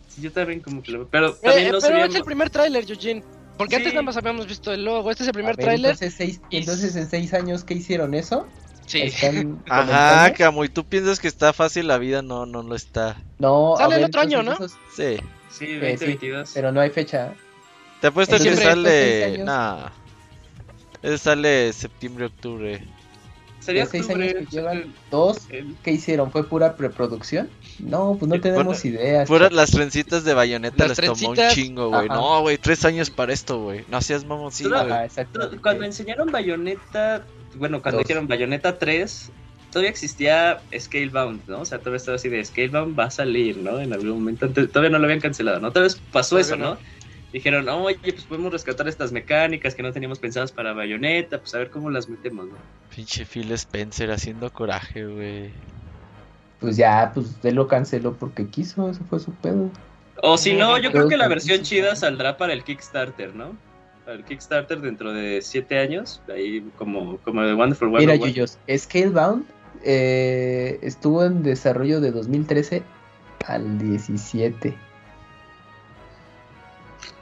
Sí, yo también como que lo veo. Pero, también eh, pero es el primer tráiler, Eugene. Porque antes nada más habíamos visto el logo. Este es el primer tráiler. Entonces, entonces, en seis años que hicieron eso. Sí. Ajá, Camo, y tú piensas que está fácil la vida, no, no lo está. No, sale el otro año, ¿no? Sí. Sí, 2022. Eh, pero no hay fecha. Te apuesto que sale. Nah. Ese sale septiembre, octubre. Sería seis años que llevan dos. ¿Qué hicieron? ¿Fue pura preproducción? No, pues no tenemos ideas. Fueron las trencitas de bayoneta les tomó un chingo, güey. No, güey, tres años para esto, güey. No hacías mamoncito, güey. Cuando enseñaron bayoneta, bueno, cuando dijeron bayoneta 3, todavía existía Scalebound, ¿no? O sea, todavía estaba así de Scalebound va a salir, ¿no? En algún momento. todavía no lo habían cancelado, ¿no? Tal vez pasó eso, ¿no? Dijeron, oye, pues podemos rescatar estas mecánicas que no teníamos pensadas para Bayonetta, pues a ver cómo las metemos, ¿no? Pinche Phil Spencer haciendo coraje, güey. Pues ya, pues él lo canceló porque quiso, eso fue su pedo. O si no, yo creo que la versión chida saldrá para el Kickstarter, ¿no? Para el Kickstarter dentro de 7 años, ahí como, como de Wonderful Mira, Yuyos, Scalebound eh, estuvo en desarrollo de 2013 al 17.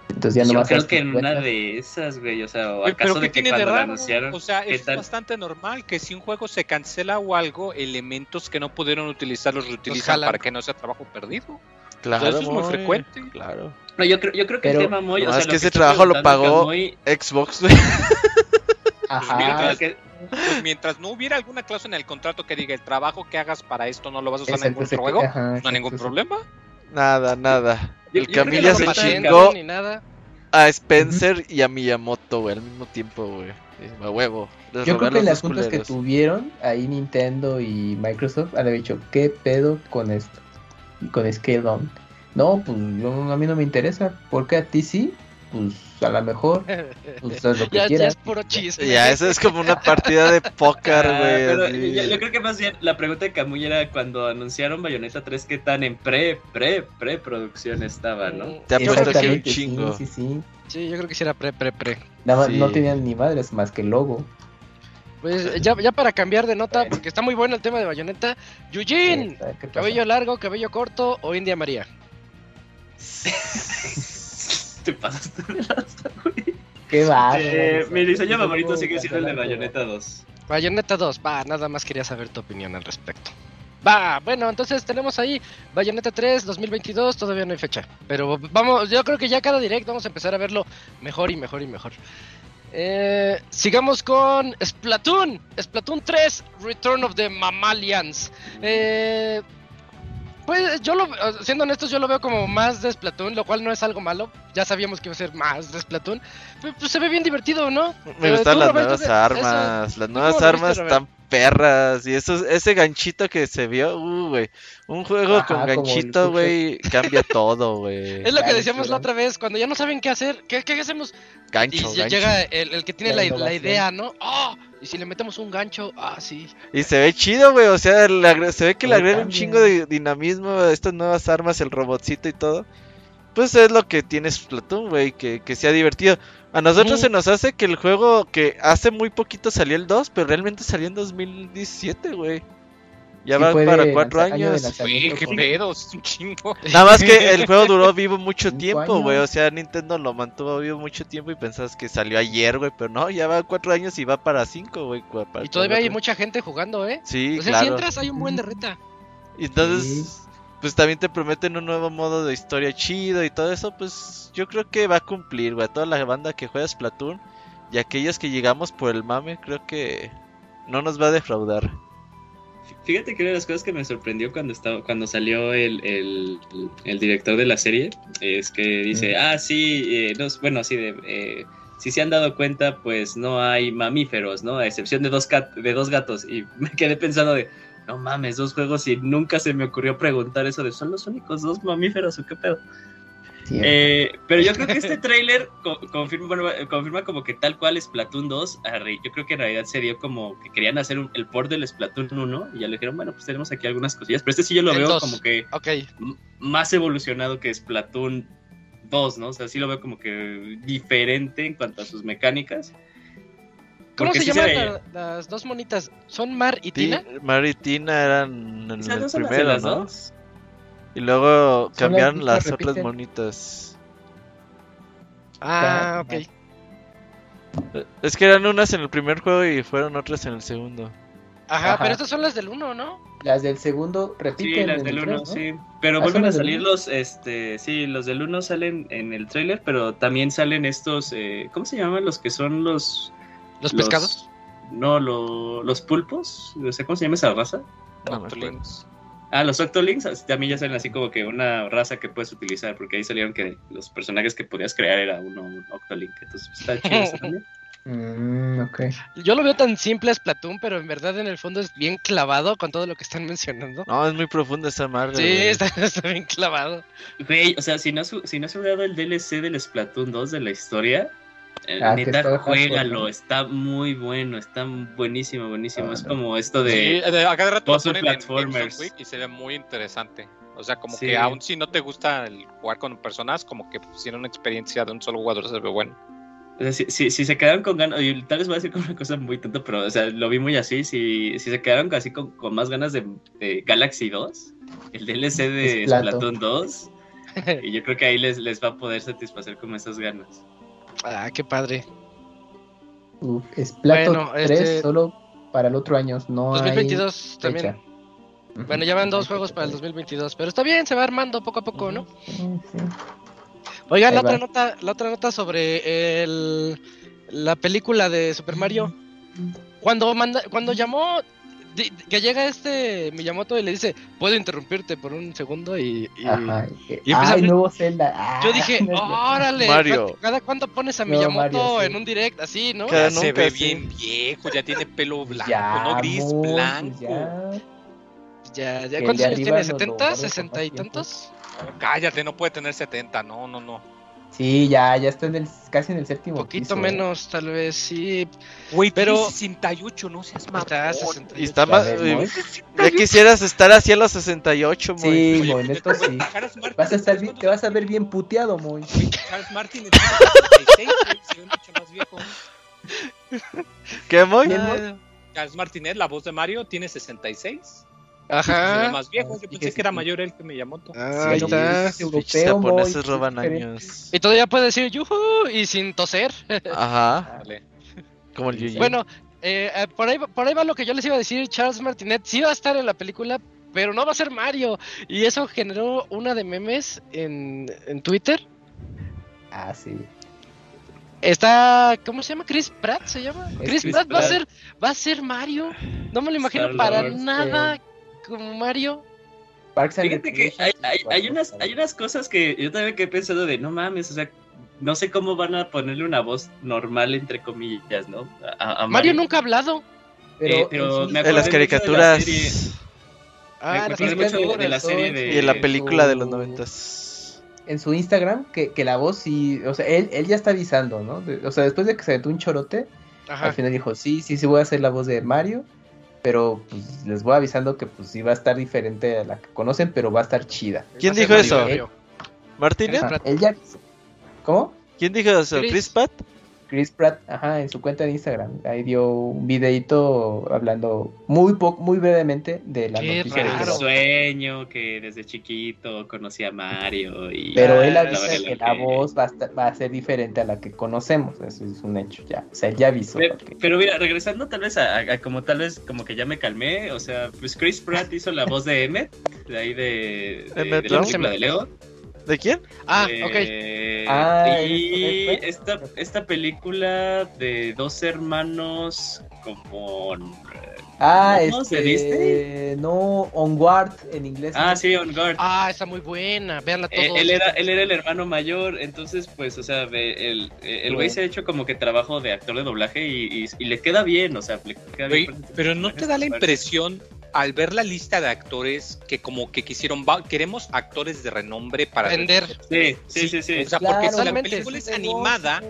Entonces ya no Yo creo que en una de esas, güey, o sea, o acaso de que tiene cuando de anunciaron. O sea, es bastante normal que si un juego se cancela o algo, elementos que no pudieron utilizar los reutilizan para que no sea trabajo perdido. Claro, eso es muy frecuente. Claro. No, yo creo, yo creo que el tema muy. No, o sea, es que ese trabajo lo pagó Xbox, güey. Ajá. Mientras, que, pues mientras no hubiera alguna cláusula en el contrato que diga el trabajo que hagas para esto no lo vas a usar en ningún juego, no hay ningún problema. Nada, nada. El Camilla se chingó a Spencer y a Miyamoto, güey, al mismo tiempo, güey. A huevo. Yo creo que las juntas que tuvieron ahí Nintendo y Microsoft han dicho, ¿qué pedo con esto? Y con Scale On. No, pues yo, a mí no me interesa. porque a ti sí? Pues a lo mejor, pues lo que ya, ya, es puro chiste. Ya, eso es como una partida de póker, ah, güey. yo, creo que más bien la pregunta de Camuy era cuando anunciaron Bayonetta 3, ¿qué tan en pre, pre, pre producción estaba, no? Te ha puesto así un chingo. Sí, sí, sí. Sí, yo creo que sí era pre, pre, pre. Nada más, no tenían ni madres más que el logo. Pues ya, ya para cambiar de nota, porque está muy bueno el tema de Bayonetta. Eugene, cabello largo, cabello corto o India María. te pasaste Qué va. Eh, mi diseño favorito sigue siendo el de Bayonetta 2. Bayonetta 2, va, nada más quería saber tu opinión al respecto. Va, bueno, entonces tenemos ahí Bayonetta 3 2022, todavía no hay fecha. Pero vamos, yo creo que ya cada direct vamos a empezar a verlo mejor y mejor y mejor. Eh, sigamos con Splatoon, Splatoon 3, Return of the Mammalians. Eh, pues yo lo, siendo honestos, yo lo veo como más de Splatoon, lo cual no es algo malo. Ya sabíamos que iba a ser más de Splatoon. pues se ve bien divertido, ¿no? Me gustan las nuevas armas. Las nuevas armas están perras. Y eso, ese ganchito que se vio, uh, güey. Un juego con ganchito, güey, cambia todo, güey. Es lo que decíamos la otra vez, cuando ya no saben qué hacer, ¿qué, qué hacemos? Gancho, y llega el, el, que tiene la, la, idea, ¿no? ¡Oh! Y si le metemos un gancho, ah, sí. Y se ve chido, güey, o sea, se ve que le agrega un chingo de dinamismo a estas nuevas armas, el robotcito y todo. pues es lo que tiene Splatoon, güey, que, que sea divertido. A nosotros se nos hace que el juego que hace muy poquito salió el 2, pero realmente salió en 2017, güey. Ya va para cuatro años. Güey, qué pedo, es un chingo. Nada más que el juego duró vivo mucho tiempo, güey. O sea, Nintendo lo mantuvo vivo mucho tiempo y pensabas que salió ayer, güey. Pero no, ya va cuatro años y va para cinco, güey. Y todavía hay mucha gente jugando, ¿eh? Sí, o sea, si entras hay un buen de reta. Y entonces, pues también te prometen un nuevo modo de historia chido y todo eso, pues yo creo que va a cumplir, güey. Toda la banda que juega Splatoon y aquellos que llegamos por el mame, creo que no nos va a defraudar. Fíjate que una de las cosas que me sorprendió cuando estaba, cuando salió el, el, director de la serie es que dice, ah, sí, eh, no, bueno, así de, eh, si se han dado cuenta, pues no hay mamíferos, ¿no? A excepción de dos, de dos gatos. Y me quedé pensando de, no mames, dos juegos y nunca se me ocurrió preguntar eso de, ¿son los únicos dos mamíferos o qué pedo? Eh, pero yo creo que este tráiler confirma, confirma como que tal cual Splatoon 2, yo creo que en realidad se dio como que querían hacer el port del Splatoon 1 y ya le dijeron, bueno, pues tenemos aquí algunas cosillas, pero este sí yo lo veo como que más evolucionado que Splatoon 2, ¿no? O sea, sí lo veo como que diferente en cuanto a sus mecánicas. ¿Cómo se llaman las dos monitas? ¿Son Mar y Tina? Mar y Tina eran en el primero, ¿no? Dos? Y luego cambiaron las, otras monitas. Ah, ok. Es que eran unas en el primer juego y fueron otras en el segundo. Ajá, pero estas son las del 1, ¿no? Las del segundo repiten. Sí, las del 1, sí. Pero ah, vuelven a salir los, este, sí, los del 1 salen en el trailer, pero también salen estos, eh, ¿cómo se llaman? Los que son los... ¿Los, pescados? No, los pulpos, o sea, ¿cómo se llama esa raza? No, Ah, los Octolinks también ya salen así como que una raza que puedes utilizar, porque ahí salieron que los personajes que podías crear era uno un Octolink. Entonces está chido eso también. Mm, okay. Yo lo veo tan simple a Splatoon, pero en verdad en el fondo es bien clavado con todo lo que están mencionando. No, es muy profundo esa madre. Sí, está, bien clavado. Güey, o sea, si no, si no has jugado el DLC del Splatoon 2 de la historia, ah, neta, juégalo, está muy bueno, está buenísimo, buenísimo. es como esto de. Sí, de acá de rato platformers. y se ve muy interesante. O sea, como que aún si no te gusta el jugar con personas, como que si una experiencia de un solo jugador se ve bueno. O sea, si, si, se quedaron con ganas, y tal vez voy a decir como una cosa muy tonta, pero o sea, lo vi muy así. Si, si se quedaron así con, con más ganas de, Galaxy 2, el DLC de Splatoon 2, y yo creo que ahí les, les va a poder satisfacer como esas ganas. Ah, qué padre. Uf, es Plato 3 este solo para el otro año. No 2022 también. Bueno, ya van dos juegos para el 2022, pero está bien, se va armando poco a poco, ¿no? Oigan, la otra, nota, la otra nota sobre el, la película de Super Mario. Cuando, manda, cuando llamó que llega este Miyamoto y le dice, puedo interrumpirte por un segundo y... y, y nuevo Zelda. yo dije, órale, Mario. ¿cada cuánto pones a Miyamoto en un direct así, no? Ya se ve bien viejo, ya tiene pelo blanco, no gris, blanco. Ya, ya, ¿cuántos años tiene? ¿70? ¿60 y tantos? Cállate, no puede tener 70, no, no, no. Sí, ya, ya está en el, casi en el séptimo. Poquito ¿eh? menos, tal vez, sí. Güey, pero 68, no seas más. Y está más. Ya quisieras estar hacia los 68, muy. Sí, Moy, esto sí. Vas a estar bien, te vas a ver bien puteado, Moy. Charles Martin es 66, se ve mucho más viejo. ¿Qué, Moy? Charles Martinet, la voz de Mario, tiene 66. Ajá. más viejo. Yo pensé que era mayor él que Miyamoto. Ah, ahí está. Japoneses roban años. Y todavía puede decir yuhu y sin toser. Ajá. Vale. Como el yuyu. Bueno, eh, eh, por, ahí, por ahí va lo que yo les iba a decir. Charles Martinet sí va a estar en la película, pero no va a ser Mario. Y eso generó una de memes en, en Twitter. Ah, sí. Está, ¿cómo se llama? Chris Pratt se llama. Chris, Pratt, va a ser, va a ser Mario. No me lo imagino para nada como Mario. Fíjate que hay, unas, hay unas cosas que yo también que he pensado de no mames, o sea, no sé cómo van a ponerle una voz normal entre comillas, ¿no? A, Mario. nunca ha hablado. Pero, en, las caricaturas. Ah, de la serie Y en la película de los noventas. En su Instagram, que, que la voz sí, o sea, él, él ya está avisando, ¿no? o sea, después de que se metió un chorote, al final dijo, sí, sí, sí voy a hacer la voz de Mario pero pues, les voy avisando que pues sí va a estar diferente a la que conocen, pero va a estar chida. ¿Quién dijo eso? ¿Martínez? Él ya... ¿Cómo? ¿Quién dijo eso? ¿Chris Pratt? Chris Pratt, ajá, en su cuenta de Instagram, ahí dio un videito hablando muy poco, muy brevemente de la Qué noticia. sueño, que desde chiquito conocía a Mario y... Pero él avisa que, la voz va a, va a, ser diferente a la que conocemos, eso es un hecho ya, o sea, ya avisó. Pero, mira, regresando tal vez a, como tal vez como que ya me calmé, o sea, pues Chris Pratt hizo la voz de Emmet, de ahí de, de, de la película de Leo. ¿De quién? Ah, eh, ok. Ah, y esta, esta película de dos hermanos como... Ah, ¿no este, No, Onward en inglés. Ah, sí, Onward. Ah, está muy buena, véanla eh, todos. él, era, él era el hermano mayor, entonces, pues, o sea, el, el güey se ha hecho como que trabajo de actor de doblaje y, y, le queda bien, o sea, le queda bien. Pero ¿no te da la impresión al ver la lista de actores que como que quisieron, queremos actores de renombre para vender. Sí, sí, sí, sí. O sea, porque si la película es animada,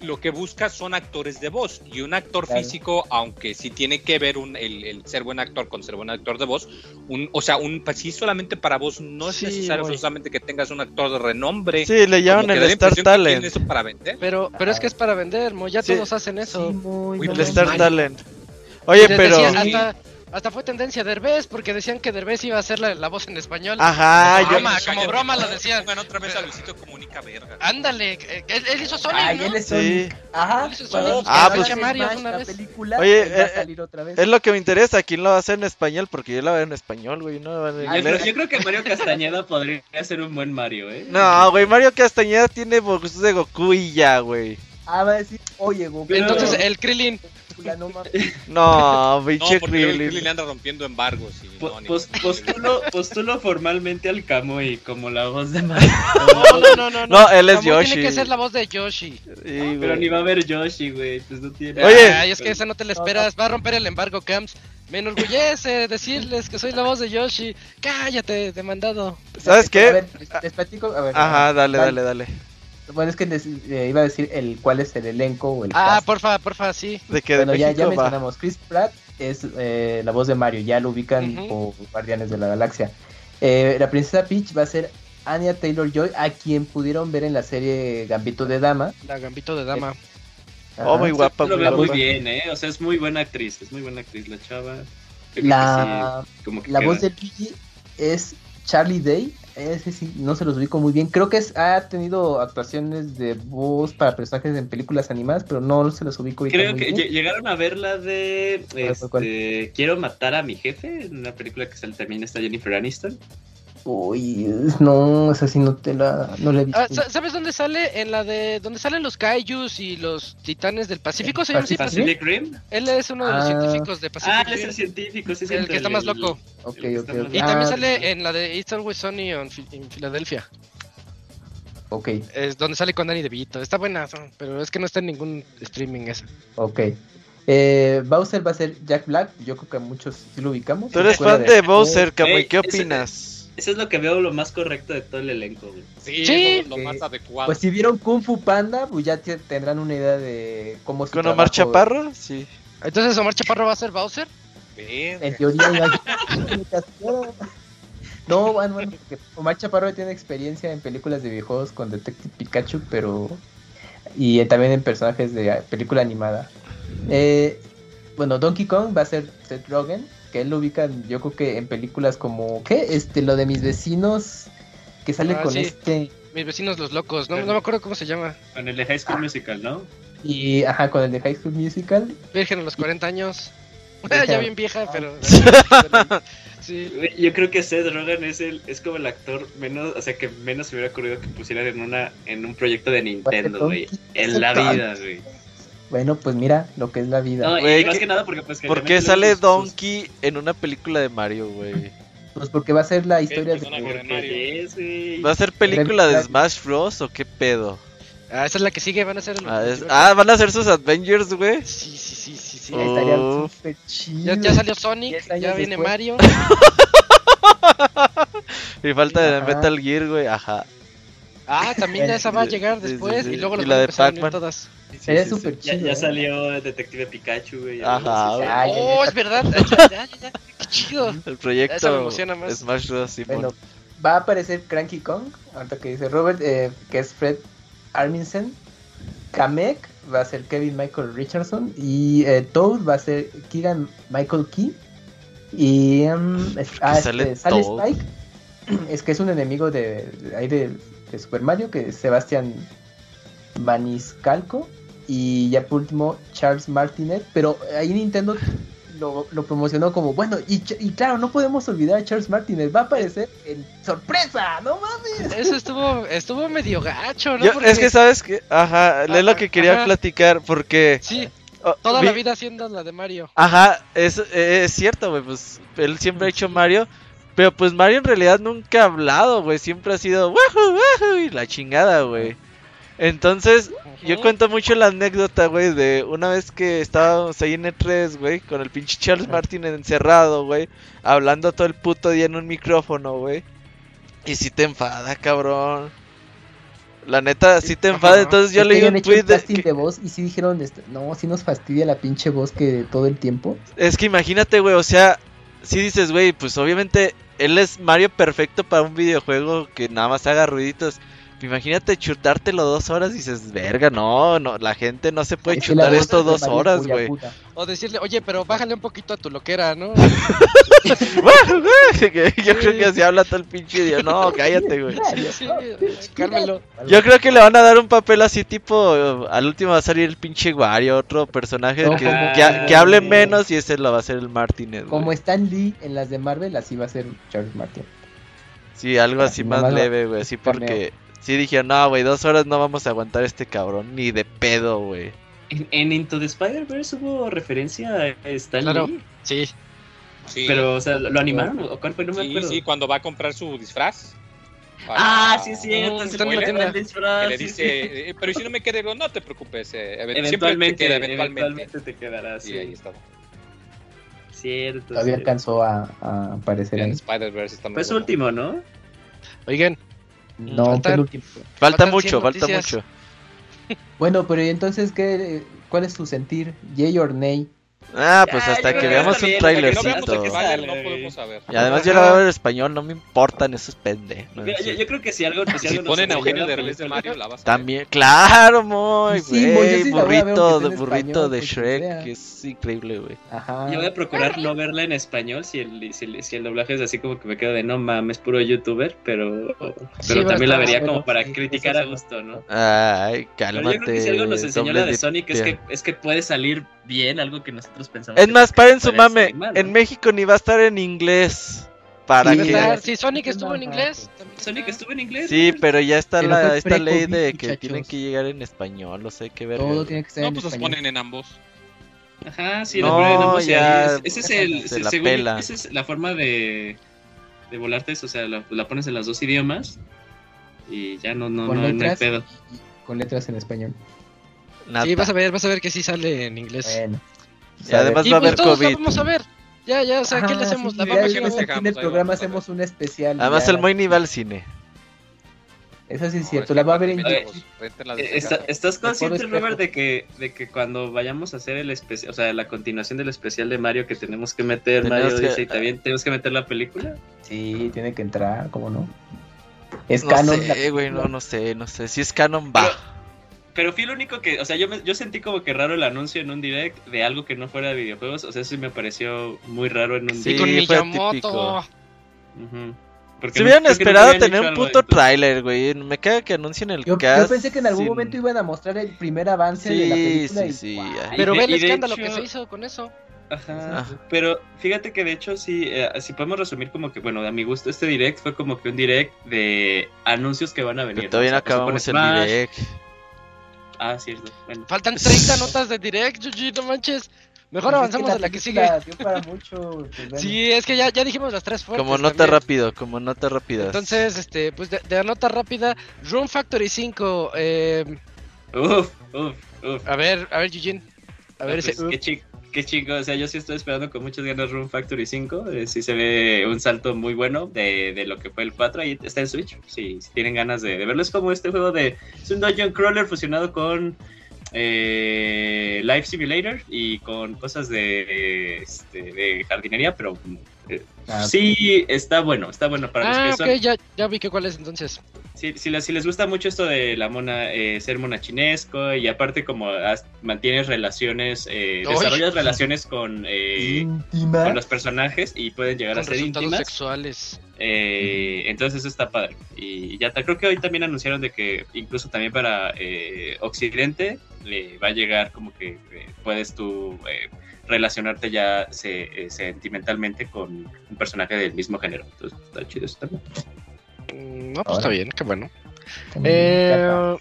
lo que busca son actores de voz y un actor físico, aunque sí tiene que ver un, el, ser buen actor con ser buen actor de voz, un, o sea, un pues sí solamente para voz no es necesario solamente que tengas un actor de renombre. Sí, le llaman el Star Talent. Eso para vender. Pero, pero es que es para vender, ya todos hacen eso. el Star Talent. Oye, pero... Hasta fue tendencia Derbez porque decían que Derbez iba a hacer la, voz en español. Ajá, como broma, como broma lo decían. Bueno, otra vez a Luisito Comunica verga. Ándale, eh, él, él hizo Sonic, Ay, ¿no? él es Sonic. Sí. Ajá. Él hizo Sonic. Ah, pues Mario una la vez. película Oye, va a salir otra vez. Es lo que me interesa, ¿quién lo va a hacer en español? Porque yo la veo en español, güey. No, Ay, yo, yo, creo que Mario Castañeda podría ser un buen Mario, ¿eh? No, güey, Mario Castañeda tiene voz de Goku y ya, güey. Ah, va a decir, oye, Goku. Entonces, el Krillin. No, no pinche no, Krillin. Krillin anda rompiendo embargos. Y no, pues, postulo, postulo formalmente al Kamui como la voz de Mario. No, no, no, no. No, él es Yoshi. Tiene que ser la voz de Yoshi. Sí, pero ni va a haber Yoshi, güey. Pues no tiene. Oye, Ay, es que esa no te la esperas. Va a romper el embargo, Camps. Me enorgullece decirles que soy la voz de Yoshi. Cállate, demandado. ¿Sabes qué? A ver, les platico. A ver, Ajá, dale, dale, dale. Bueno, es que eh, iba a decir el cuál es el elenco o el Ah, cast. porfa, porfa, sí. De que bueno, de ya, ya va. mencionamos. Chris Pratt es eh, la voz de Mario, ya lo ubican por Guardianes de la Galaxia. Eh, la princesa Peach va a ser Anya Taylor Joy, a quien pudieron ver en la serie Gambito de Dama. La gambito de dama. Oh, muy guapa, Lo veo muy bien, ¿eh? O sea, es muy buena actriz. Es muy buena actriz la chava. La, que sí, como que la queda. voz de Luigi es Charlie Day. Ese sí, no se los ubico muy bien. Creo que es- ha tenido actuaciones de voz para personajes en películas animadas, pero no se los ubico Creo muy que bien. llegaron a ver la de ¿Cuál, cuál, cuál? este, Quiero matar a mi jefe, en una película que sale también está Jennifer Aniston. Uy, no, esa sí no te la, no la he visto. Ah, sa- ¿Sabes dónde sale? En la de. donde salen los kaijus y los titanes del Pacífico, ¿se llama así? Pacífico. Pacific Rim. Él es uno de los Ah. científicos de Pacific Ah, él es el científico, sí, es el que está más loco. Ok, que ok, ok. más Y Ah, también sale en la de It's Always Sunny en, Fi- en Filadelfia. Ok, Es donde sale con Danny DeVito. Está buena, pero es que no está en ningún streaming esa. ok. Eh, Bowser va a ser Jack Black. Yo creo que muchos sí lo ubicamos. Tú eres fan de Bowser, Kamui, Ey, ¿qué ese- opinas? Eso es lo que veo lo más correcto de todo el elenco, güey. Sí, lo más adecuado. Pues si vieron Kung Fu Panda, pues ya te- tendrán una idea de cómo es ¿Con Omar trabajo. Chaparro? Sí. Entonces, Omar Chaparro va a ser Bowser. Verga. En teoría iba a- No, bueno, bueno, porque Omar Chaparro tiene experiencia en películas de videojuegos con Detective Pikachu, pero... Y también en personajes de película animada. Eh, bueno, Donkey Kong va a ser Seth Rogen, que él lo ubican, yo creo que en películas como... ¿Qué? Este, lo de mis vecinos, que sale Ah, con sí. este... Mis vecinos los locos. No, no me acuerdo cómo se llama. Con el de High School Musical, ¿no? Y, ajá, con el de High School Musical. Virgen a los 40 años. Ya bien vieja, pero. sí. Yo creo que Seth Rogen es el es como el actor menos, o sea, que menos se hubiera ocurrido que pusieran en una en un proyecto de Nintendo, güey. En la vida, güey. Bueno, pues mira lo que es la vida. No, Güey, más ¿qué- que nada porque pues que ¿Por qué sale Donkey en una película de Mario, güey? Pues porque va a ser la historia pues, de... Mario. ¿Qué es, güey? ¿Va a ser película de Smash Bros o qué pedo? Ah, esa es la que sigue. Van a ser. Ah, es- ah, van a hacer sus Avengers, güey. Sí, sí, sí, sí. sí. Oh. Ya, ya salió Sonic, ya viene después. Mario. Y falta de Ajá. Metal Gear, güey. Ajá. Ah, también ya esa va a llegar sí, después. sí. Y luego Y la van a de Pac-Man. todas. Sería Sí, sí, súper Ya, chido. ya salió el Detective Pikachu, güey. Ajá. Ay, oh, ya, es verdad. Ya, ya, ya, ya. Qué chido. El Eso me proyecto emociona más. Smash Bros. Simón. Bueno, va a aparecer Cranky Kong, ahorita que dice Robert, eh, que es Fred Armisen. Kamek va a ser Kevin Michael Richardson. Y eh, Toad va a ser Keegan Michael Key. Y um, ah, este, sale, Spike. Es que es un enemigo de, de, de, Super Mario, que es Sebastián Maniscalco. Y ya por último, Charles Martinet. Pero ahí Nintendo lo, promocionó como, bueno, y, claro, no podemos olvidar a Charles Martínez, va a aparecer en sorpresa, no mames. Eso estuvo, estuvo medio gacho, ¿no? Es que sabes que, ajá, es lo que quería platicar, porque... Sí. Oh, toda la vida haciendo la de Mario. Ajá, es, es cierto, güey, pues él siempre ha hecho Mario, pero pues Mario en realidad nunca ha hablado, güey, siempre ha sido, y la chingada, güey. Entonces, yo cuento mucho la anécdota, güey, de una vez que estábamos ahí en E3, güey, con el pinche Charles Martin encerrado, güey, hablando todo el puto día en un micrófono, güey. Y si te enfada, cabrón. La neta, si te enfada, entonces yo leí un tweet de... de voz y sí dijeron, este, no, si nos fastidia la pinche voz que todo el tiempo. Es que imagínate, güey, o sea, si dices, güey, pues obviamente él es Mario perfecto para un videojuego que nada más haga ruiditos. Imagínate chutártelo dos horas y dices, verga, no, no, la gente no se puede chutar esto dos horas, güey. O decirle, oye, pero bájale un poquito a tu loquera, ¿no? Yo creo que así habla todo el pinche día. No, cállate, güey. cálmelo. Yo creo que le van a dar un papel así tipo, al último va a salir el pinche Wario, otro personaje que, que, hable menos y ese lo va a ser el Martínez. Como Stan Lee en las de Marvel, así va a ser Charles Martin. Sí, algo así más leve, güey, así porque... Sí dije, no, güey, dos horas no vamos a aguantar este cabrón, ni de pedo, güey. En, Into the Spider-Verse hubo referencia a Stan claro, Sí. sí. Pero, o sea, ¿lo animaron? ¿O cuál fue? No me sí, Sí, cuando va a comprar su disfraz. Ah, sí, sí, entonces el disfraz. le dice, eh, pero si no me quedé, no te preocupes. Eh, eventualmente, te eventualmente. te quedarás. Sí, ahí está. Cierto. Todavía alcanzó a, a aparecer en Spider-Verse. Fue su último, ¿no? Oigan, no, falta, falta mucho, falta mucho. Bueno, pero entonces qué, cuál es tu sentir? ¿Yay or nay? Ah, pues hasta que veamos un trailercito. Y además yo lo veo en español, no me importan esos pendejos. yo, creo que si algo. Si, si ponen a Eugenio de Reyes de Mario, la vas a También, claro, muy, güey. burrito, de, burrito de Shrek, que es increíble, güey. Ajá. Yo voy a procurar no verla en español si el, si el, doblaje es así como que me quedo de no mames, puro youtuber, pero, pero también la vería como para criticar a gusto, ¿no? Ay, cálmate. yo creo que si algo nos enseñó la de Sonic es que, es que puede salir bien algo que nosotros pensamos. Es más, paren su mame. En México ni va a estar en inglés. Para sí, que... sí, Sonic estuvo en inglés. Sonic estuvo en inglés. Sí, pero ya está la, esta ley de que tienen que llegar en español. No sé qué ver. Todo tiene que ser no, pues los ponen en ambos. Ajá, sí, no, ponen en ambos. Ya, ese es el. la según, esa es la forma de, de volarte eso. O sea, la, la, pones en los dos idiomas. Y ya no, no, no, no hay pedo. Con letras en español. Sí, vas a ver, vas a ver que sí sale en inglés. Bueno. Y además va a haber pues COVID. Vamos a ver. Ya, ya, o sea, ¿qué le hacemos? la ya, ya en el programa hacemos un especial. Además, el Moy ni va al cine. Eso sí es cierto, la va a ver en YouTube. Eh, ¿Estás consciente, Robert, de que, de que cuando vayamos a hacer el especial, o sea, la continuación del especial de Mario, que tenemos que meter Mario dice, y también tenemos que meter la película? Sí, tiene que entrar, ¿cómo no? Es no canon. Sé, güey, no, no sé, no sé. Si es canon, va. Pero fui el único que, o sea, yo, yo sentí como que raro el anuncio en un direct de algo que no fuera de videojuegos. O sea, eso sí me pareció muy raro en un sí, con Miyamoto. Si hubieran esperado tener un puto tráiler, güey. Me caga que anuncien el yo, cast. Yo pensé que en algún momento iban a mostrar el primer avance de la película. Sí, sí, Pero ve el escándalo que se hizo con eso. Ajá. Pero fíjate que de hecho sí, eh, si podemos resumir como que, bueno, a mi gusto este direct fue como que un direct de anuncios que van a venir. Pero todavía no acabamos el direct. Ah, cierto. Bueno. Faltan 30 notas de direct, Yuji, no manches. Mejor avanzamos a la que sigue. Para mucho, pues, sí, es que ya, ya dijimos las tres fuertes. Como nota rápido, como nota rápida. Entonces, este, pues de, de nota rápida, Room Factory 5. Eh... Uf, uf, uf. A ver, a ver, Eugene. A ver, pues, ese. Qué chico qué chico, o sea, yo sí estoy esperando con muchas ganas Room Factory 5. Eh, sí se ve un salto muy bueno de, de, lo que fue el 4. Ahí está en Switch. Sí, si tienen ganas de, verlo, es como este juego de. Es un Dungeon Crawler fusionado con eh, Life Simulator y con cosas de, este, de jardinería, pero Ah, sí, está bueno, está bueno para ah, los que ok, ya, ya vi que cuál es entonces. Sí, si, si, les gusta mucho esto de la mona, eh, ser monachinesco y aparte como mantienes relaciones, eh, desarrollas relaciones con, eh, con los personajes y pueden llegar a ser íntimas. sexuales. Eh, entonces eso está padre. Y ya creo que hoy también anunciaron de que incluso también para Occidente le va a llegar como que puedes tú relacionarte ya sentimentalmente con un personaje del mismo género. Entonces está chido eso también. Mm, no, pues está bien, qué bueno. Eh,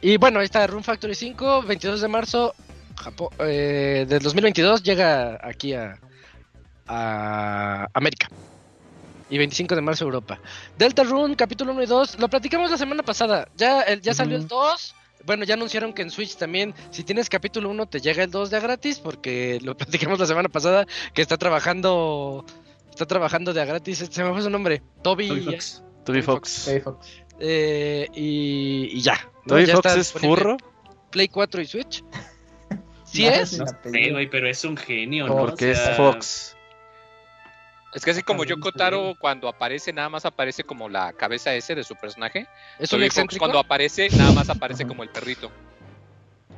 y bueno, ahí está Room Factory 5, 22 de marzo Japón, eh, del 2022 llega aquí a, a América. Y 25 de marzo Europa. Delta Rune, capítulo 1 y 2, lo platicamos la semana pasada. Ya, ya salió el 2. Bueno, ya anunciaron que en Switch también, si tienes capítulo 1, te llega el 2 de gratis, porque lo platicamos la semana pasada, que está trabajando, está trabajando de a gratis, se me fue su nombre, Toby. Toby Fox. Eh, y, ya. ¿Toby Fox es furro? Play 4 y Switch. ¿Sí es? No sé, güey, pero es un genio, ¿no? Porque es Fox. Es que así como Yoko Taro cuando aparece nada más aparece como la cabeza ese de su personaje. ¿Es Fox cuando aparece nada más aparece como el perrito.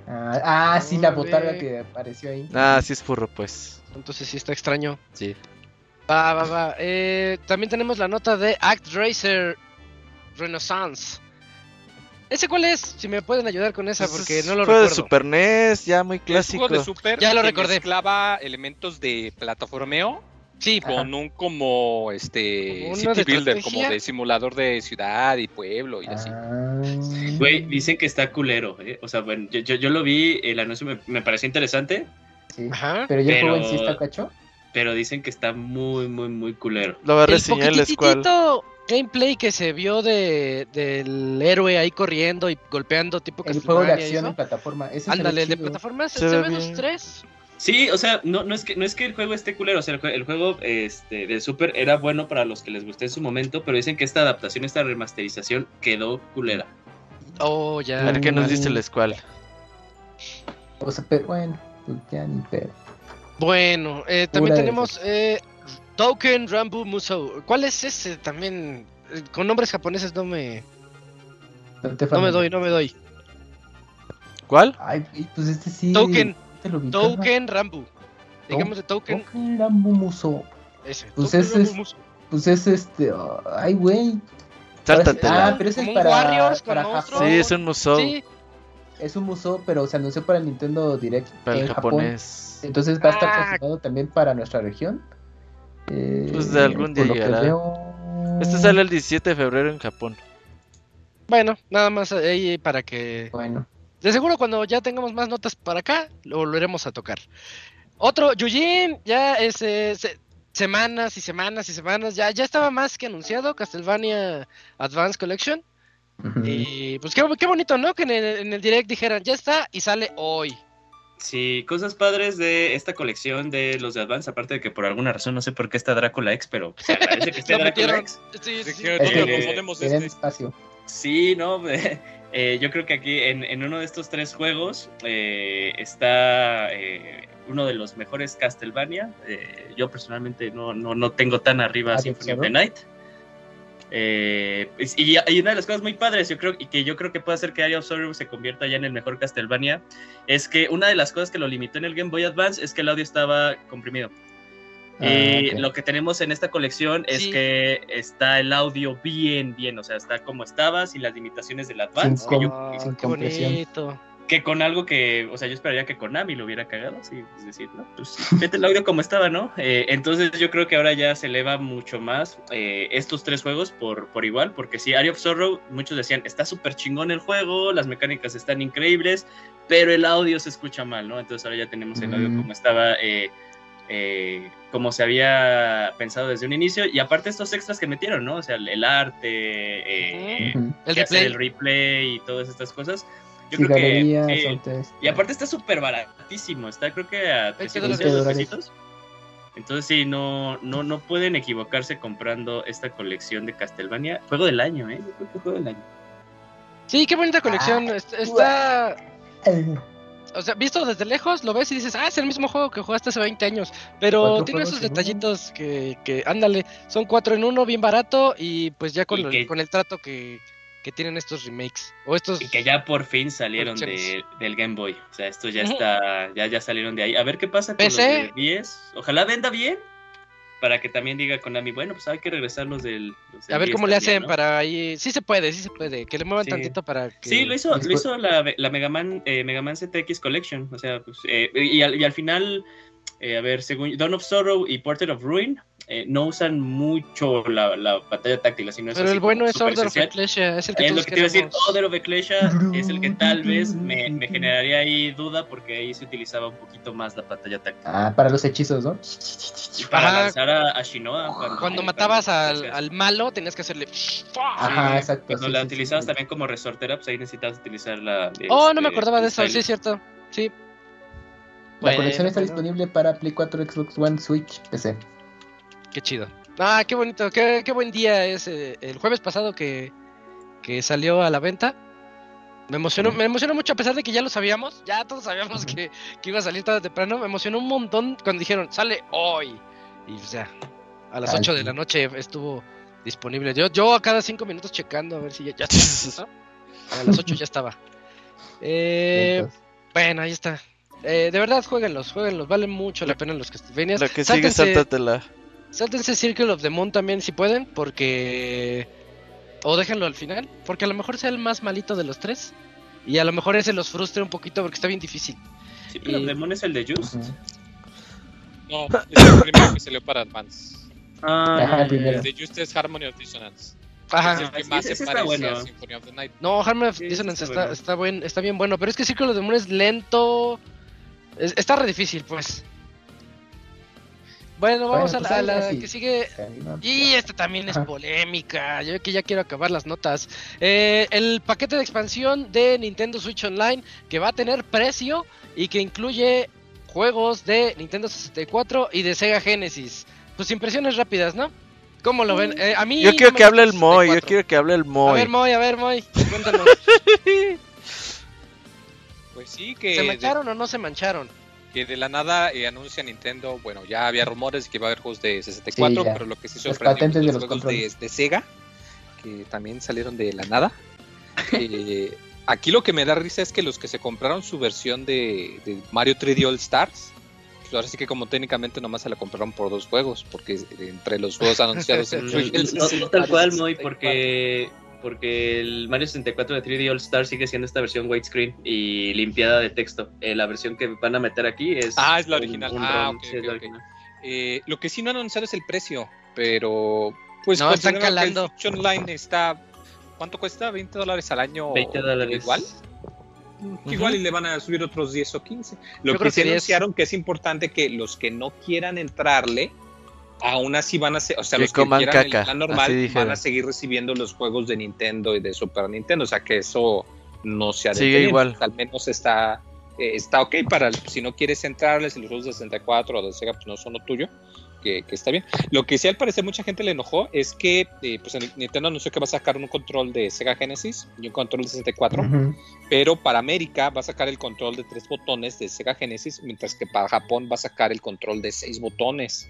Ah, ah sí, la botarga que apareció ahí. Ah, sí es furro, pues. Entonces sí está extraño. Sí. Va, va, va. Eh, también tenemos la nota de Act Racer Renaissance. ¿Ese cuál es? Si me pueden ayudar con esa, porque no lo recuerdo. de Super NES, ya muy clásico. de Super ya lo recordé. Mezclaba elementos de plataformeo. Sí. Con un como este City Builder, como de simulador de ciudad y pueblo y así. Ah. Güey, dicen que está culero, ¿eh? O sea, bueno, yo, yo, lo vi, el anuncio me, me pareció interesante. Sí. Ajá. Pero ya el juego en sí está cacho pero dicen que está muy, muy, muy culero. Lo va a reseñar el escual. gameplay que se vio de, del héroe ahí corriendo y golpeando tipo El juego de acción en plataforma. Ándale, el de plataformas, se, ve los tres. Sí, o sea, no, no, es que, no es que el juego esté culero, o sea, el, juego este, de Super era bueno para los que les gusté en su momento, pero dicen que esta adaptación, esta remasterización quedó culera. Oh, ya. A ver qué nos dice el escual. O sea, pero bueno, pues ya ni pedo. Bueno, eh, también tenemos eh, Token Rambu Musou. ¿Cuál es ese? También eh, con nombres japoneses no me no me doy, no me doy. ¿Cuál? Ay, pues este sí. Token Token Rambu. Digamos de Token. Token Rambu Musou. Ese. Pues es, pues es este, ay güey. Ah, pero ese es para, Warriors, para Japón. Sí, es un musou. Sí. Es un musou, pero se anunció para el Nintendo Direct para el japonés. Entonces va a estar ah. también para nuestra región. Eh, pues de algún día llegará. Este sale el 17 de febrero en Japón. Bueno, nada más ahí para que. Bueno. De seguro cuando ya tengamos más notas para acá, lo volveremos a tocar. Otro, Yujin, ya es eh, semanas y semanas y semanas, ya, ya estaba más que anunciado, Castlevania Advance Collection. Y pues qué, qué, bonito, ¿no? Que en el, en el direct dijeran, ya está y sale hoy. Sí, cosas padres de esta colección de los de Advance, aparte de que por alguna razón no sé por qué está Drácula X, pero se agradece que esté Drácula X. Sí, sí, sí. este. espacio. Sí, no, eh, yo creo que aquí en, en, uno de estos tres juegos eh, está eh, uno de los mejores Castlevania. Yo personalmente no, no, no tengo tan arriba Symphony of the Night. Y, hay una de las cosas muy padres, yo creo, y que yo creo que puede hacer que Area of Sorrow se convierta ya en el mejor Castlevania, es que una de las cosas que lo limitó en el Game Boy Advance es que el audio estaba comprimido. Ah, y lo que tenemos en esta colección es que está el audio bien, bien, o sea, está como estaba, sin las limitaciones del Advance. qué bonito que con algo que, o sea, yo esperaría que Konami lo hubiera cagado, sí, es decir, ¿no? Pues vete el audio como estaba, ¿no? Eh, entonces yo creo que ahora ya se eleva mucho más eh, estos tres juegos por, por igual, porque sí, Area of Sorrow, muchos decían, está súper chingón el juego, las mecánicas están increíbles, pero el audio se escucha mal, ¿no? Entonces ahora ya tenemos el audio como estaba, eh, como se había pensado desde un inicio, y aparte estos extras que metieron, ¿no? O sea, el, arte, el, replay. el replay y todas estas cosas yo creo que. y aparte está súper baratísimo. Está creo que a 300 pesitos. Entonces sí, no, no, no pueden equivocarse comprando esta colección de Castlevania. Juego del año, ¿eh? Yo creo que juego del año. Sí, qué bonita colección. Ah, está. O sea, visto desde lejos, lo ves y dices, ah, es el mismo juego que jugaste hace 20 años. Pero tiene esos detallitos que, que, ándale, son cuatro en uno, bien barato y pues ya con, el, con el trato que, que tienen estos remakes. O estos y que ya por fin salieron de, del Game Boy. O sea, estos ya está, ya, ya salieron de ahí. A ver qué pasa con los de 10. Ojalá venda bien para que también diga Konami, bueno, pues hay que regresarlos del... a ver cómo le hacen para ahí... Sí se puede, sí se puede, que le muevan tantito para que... Sí, lo hizo, lo hizo la, la Mega Man, eh, Mega Man ZX Collection, o sea, pues, eh, y, al, y, al, final, eh, a ver, según Dawn of Sorrow y Portrait of Ruin, eh, no usan mucho la, la, pantalla táctil, así no es Pero el bueno es Order of Ecclesia, es el que Es lo que te iba a decir, Order of Ecclesia es el que tal vez me, me, generaría ahí duda porque ahí se utilizaba un poquito más la pantalla táctil. Ah, para los hechizos, ¿no? Y para lanzar a, a Shinoa. Cuando, cuando matabas al, al, malo tenías que hacerle... Ajá, exacto. Cuando la utilizabas también como resortera, pues ahí necesitabas utilizar la... Oh, no me este, acordaba de eso, sí es cierto, sí. La colección está disponible para Play 4, Xbox One, Switch, PC. Qué chido. Ah, qué bonito, qué, qué buen día es eh, el jueves pasado que, que, salió a la venta. Me emocionó, me emocionó mucho a pesar de que ya lo sabíamos, ya todos sabíamos que, que, iba a salir tarde temprano. Me emocionó un montón cuando dijeron, sale hoy. Y o sea, a las 8 de la noche estuvo disponible. Yo, yo a cada 5 minutos checando a ver si ya, ya está. A las 8 ya estaba. Eh, bueno, ahí está. Eh, de verdad, jueguenlos, jueguenlos. Valen mucho la pena los. La que sigue, sáltatela. Sáltense Circle of the Moon también si pueden, porque... O déjenlo al final, porque a lo mejor sea el más malito de los tres. Y a lo mejor ese los frustre un poquito porque está bien difícil. ¿Circle y... of the Moon es el de Just? No, es el primero que salió para Advance. Ah, el de Just es Harmony of Dissonance. Ajá. Es el que más sí, se parece bueno. a Symphony of the Night. No, Harmony of Sí, Dissonance está está, bueno. está, buen, está bien bueno, pero es que Circle of the Moon es lento. Es- está re difícil, pues. Bueno, vamos Bueno, a pues la, a la que sigue. Y esta también es polémica. Yo que ya quiero acabar las notas. Eh, el paquete de expansión de Nintendo Switch Online que va a tener precio y que incluye juegos de Nintendo 64 y de Sega Genesis. Pues impresiones rápidas, ¿no? ¿Cómo lo ven? Eh, a mí Yo no quiero me que hable el Moy, yo 64. quiero que hable el A Moy. ver, Moy, a ver, Moy, cuéntanos. Pues sí, que ¿Se de, mancharon o no se mancharon? que de la nada eh, anuncia Nintendo, bueno, ya había rumores de que iba a haber juegos de 64, Sí, pero lo que sí sorprendió patentes fue de los los juegos de, Sega, que también salieron de la nada. Eh, aquí lo que me da risa es que los que se compraron su versión de, de Mario 3D All Stars, pues ahora sí que como técnicamente nomás se la compraron por dos juegos, porque entre los juegos anunciados el No, no tal cual, Moy, porque, porque el Mario 64 de 3D All Star sigue siendo esta versión widescreen y limpiada de texto. Eh, la versión que van a meter aquí es. Ah, es la original. un Ah, ROM, ok, sí, es ok, la ok. original. Eh, lo que sí no han anunciado es el precio, pero pues No, están considerando que el calando. Switch Online está ¿cuánto cuesta? ¿20 dólares al año 20 dólares. igual? Igual y le van a subir otros 10 o 15. Lo Yo que sí que 10. anunciaron que es importante que los que no quieran entrarle aún así van a ser, o sea, Que los que quieran el caca, plan así normal van a seguir recibiendo los juegos de Nintendo y de Super Nintendo, o sea, que eso no se ha Sigue igual. Al menos está eh, está ok para si no quieres entrarle, si los juegos de 64 o de Sega pues no son lo tuyo, que, que está bien. Lo que sí al parecer mucha gente le enojó es que eh, pues el Nintendo anunció que va a sacar un control de Sega Genesis y un control de 64, Ujú. pero para América va a sacar el control de tres botones de Sega Genesis, mientras que para Japón va a sacar el control de seis botones.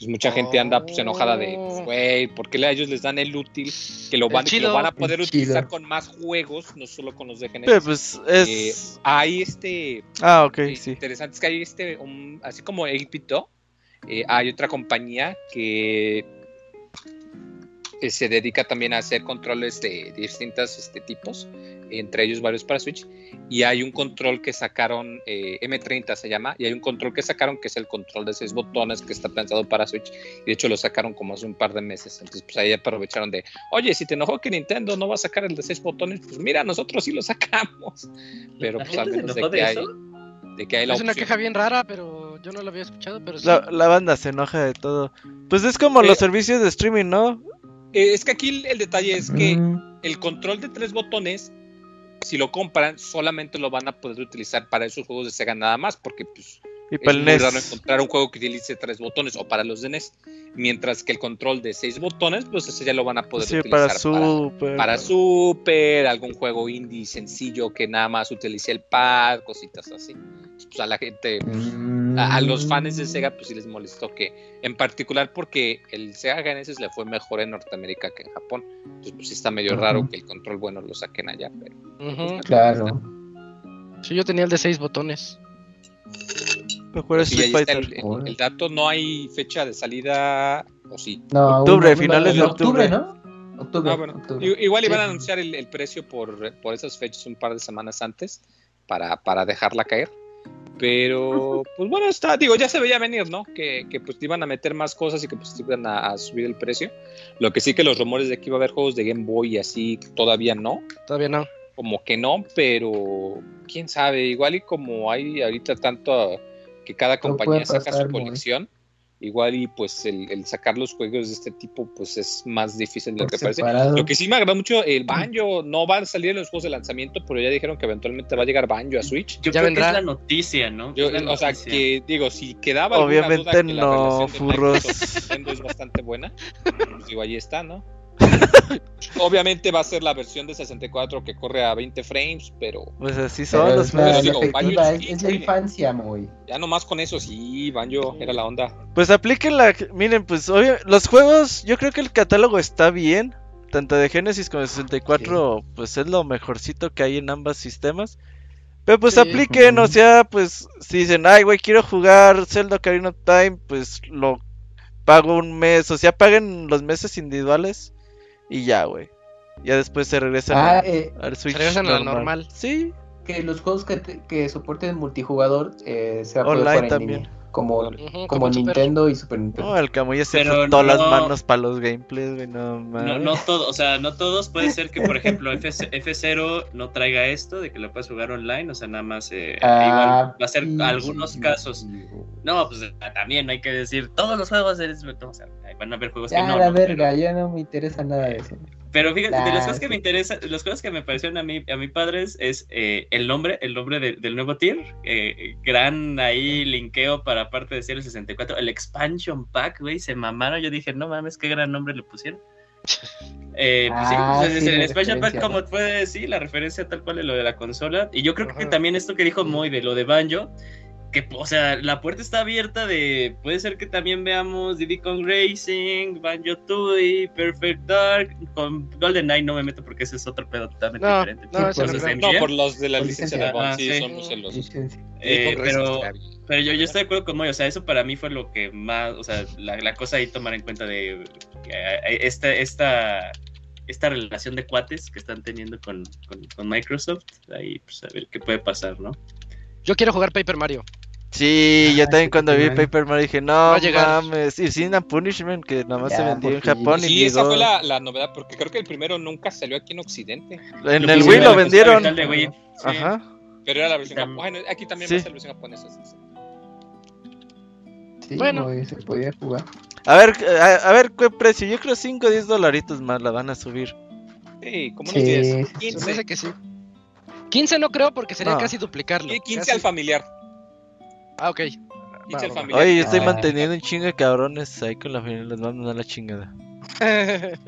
Entonces mucha gente anda pues, enojada de, pues, güey, ¿por qué a ellos les dan el útil que lo van, que lo van a poder El utilizar chido. con más juegos, no solo con los de Genesis? Pero pues es. Hay este Ah, ok, eh, sí. interesante es que hay este, un- así como 8 eh, hay otra compañía que eh, se dedica también a hacer controles de, distintos este, tipos, entre ellos varios para Switch, y hay un control que sacaron, eh, M30 se llama, y hay un control que sacaron que es el control de seis botones que está pensado para Switch, y de hecho lo sacaron como hace un par de meses, entonces pues ahí aprovecharon de, oye, si te enojó que Nintendo no va a sacar el de seis botones, pues mira, nosotros sí lo sacamos, pero ¿La pues al menos de que de hay... De que hay la Es una queja bien rara, pero yo no la había escuchado, pero sí. La, la banda se enoja de todo. Pues es como Eh, los servicios de streaming, ¿no? Eh, es que aquí el, el detalle es que Mm. el control de tres botones, si lo compran, solamente lo van a poder utilizar para esos juegos de Sega nada más, porque pues Y para es muy raro encontrar un juego que utilice tres botones o para los de NES. Mientras que el control de seis botones, pues ese ya lo van a poder utilizar para Super. Para, Super, algún juego indie sencillo que nada más utilice el pad, cositas así. Pues a la gente, a, los fans de Sega, pues sí les molestó que, en particular porque el Sega Genesis le fue mejor en Norteamérica que en Japón. Entonces, pues sí está medio raro que el control bueno lo saquen allá, pero. Pues, claro. Sí, yo tenía el de seis botones. El, dato no hay fecha de salida, o sí. No, octubre, finales de octubre, ¿no? Octubre, ah, Igual iban a anunciar el, precio por, por esas fechas un par de semanas antes para, para dejarla caer. Pero, pues bueno, está, digo, ya se veía venir, ¿no? Que, que pues iban a meter más cosas y que pues iban a, subir el precio. Lo que sí que los rumores de que iba a haber juegos de Game Boy y así, todavía no. Todavía no. Como que no, pero quién sabe, igual y como hay ahorita tanto que cada compañía saca su colección. Igual y pues el, sacar los juegos de este tipo pues es más difícil de lo que parece. Lo que sí me agrada mucho, el Banjo no va a salir en los juegos de lanzamiento, pero ya dijeron que eventualmente va a llegar Banjo a Switch. Yo ya creo que es la noticia, ¿no? o sea, que digo, si quedaba Obviamente no, furros. es bastante buena, pues digo, ahí está, ¿no? Obviamente va a ser la versión de 64 que corre a 20 frames, pero. Pues así son los es, la infancia, muy. Ya nomás con eso, sí, Banjo era la onda. Pues apliquen la. Miren, pues obvio, los juegos, yo creo que el catálogo está bien. Tanto de Genesis como de 64, pues es lo mejorcito que hay en ambos sistemas. Pero pues apliquen, o sea, pues si dicen, ay, güey, quiero jugar Zelda Ocarina of Time, pues lo pago un mes, o sea, paguen los meses individuales y ya, güey. Ya después se regresan ah, eh, al Switch. Regresan a normal. Sí. Que los juegos que, que soporten multijugador eh, se va a poder Online también como, como, Nintendo y Super Nintendo. No, el Camuy se fue todas las manos para los gameplays, güey, no No, no todos, o sea, no todos. Puede ser que, por ejemplo, F F0 no traiga esto de que lo puedes jugar online, o sea, nada más. Eh, ah, igual va a ser algunos casos. No, pues también hay que decir, todos los juegos eres, o sea, van a haber juegos que no. la verga, ya no me interesa nada de eso. Pero fíjate, de las cosas que me interesan, las cosas que me parecieron a mí, a mi padres es eh, el nombre, el nombre del nuevo tier, eh, gran ahí linkeo para parte de Cielo 64, el expansion pack, güey, se mamaron, yo dije, no mames, qué gran nombre le pusieron. Eh, pues sí, ah, pues, el expansion pack, como puede decir, la referencia tal cual es lo de la consola, y yo creo que también esto que dijo Moy de lo de Banjo, que, o sea, la puerta está abierta de, puede ser que también veamos Diddy Kong Racing, Banjo Tooie, Perfect Dark, con Golden Knight no me meto porque ese es otro pedo totalmente diferente. No, por los de la licencia, de Bond, sí, son celosos. Eh, pero, pero yo, yo estoy de acuerdo con Moy, o sea, eso para mí fue lo que más, o sea, la, la cosa ahí tomar en cuenta de eh, esta, esta, esta relación de cuates que están teniendo con, con, con Microsoft, ahí pues a ver qué puede pasar, ¿no? Yo quiero jugar Paper Mario. Sí, yo también cuando vi Paper Mario dije, no mames, y sin a Punishment que nada más se vendió en Japón. Sí, esa fue la, la, novedad, porque creo que el primero nunca salió aquí en Occidente. En el Wii lo vendieron. Ajá. Pero era la versión japonesa. Bueno, aquí también va a ser la versión japonesa. Sí, bueno, se podía jugar. A ver, a, ver qué precio. Yo creo 5 o 10 dolaritos más la van a subir. Sí, como unos 10. 15. que sí. 15 no creo porque sería casi duplicarlo. 15 al familiar. Ah, ok. Oye, yo estoy manteniendo un chingo de cabrones ahí con la familia, les mando a la chingada.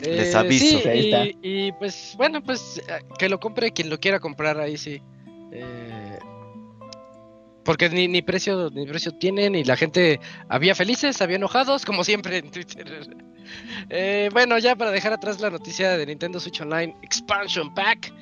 les eh, aviso. Sí, y, pues bueno, pues eh, que lo compre quien lo quiera comprar ahí sí. Eh, porque ni, ni precio ni precio tienen y la gente había felices, había enojados, como siempre en Twitter. bueno, ya para dejar atrás la noticia de Nintendo Switch Online Expansion Pack,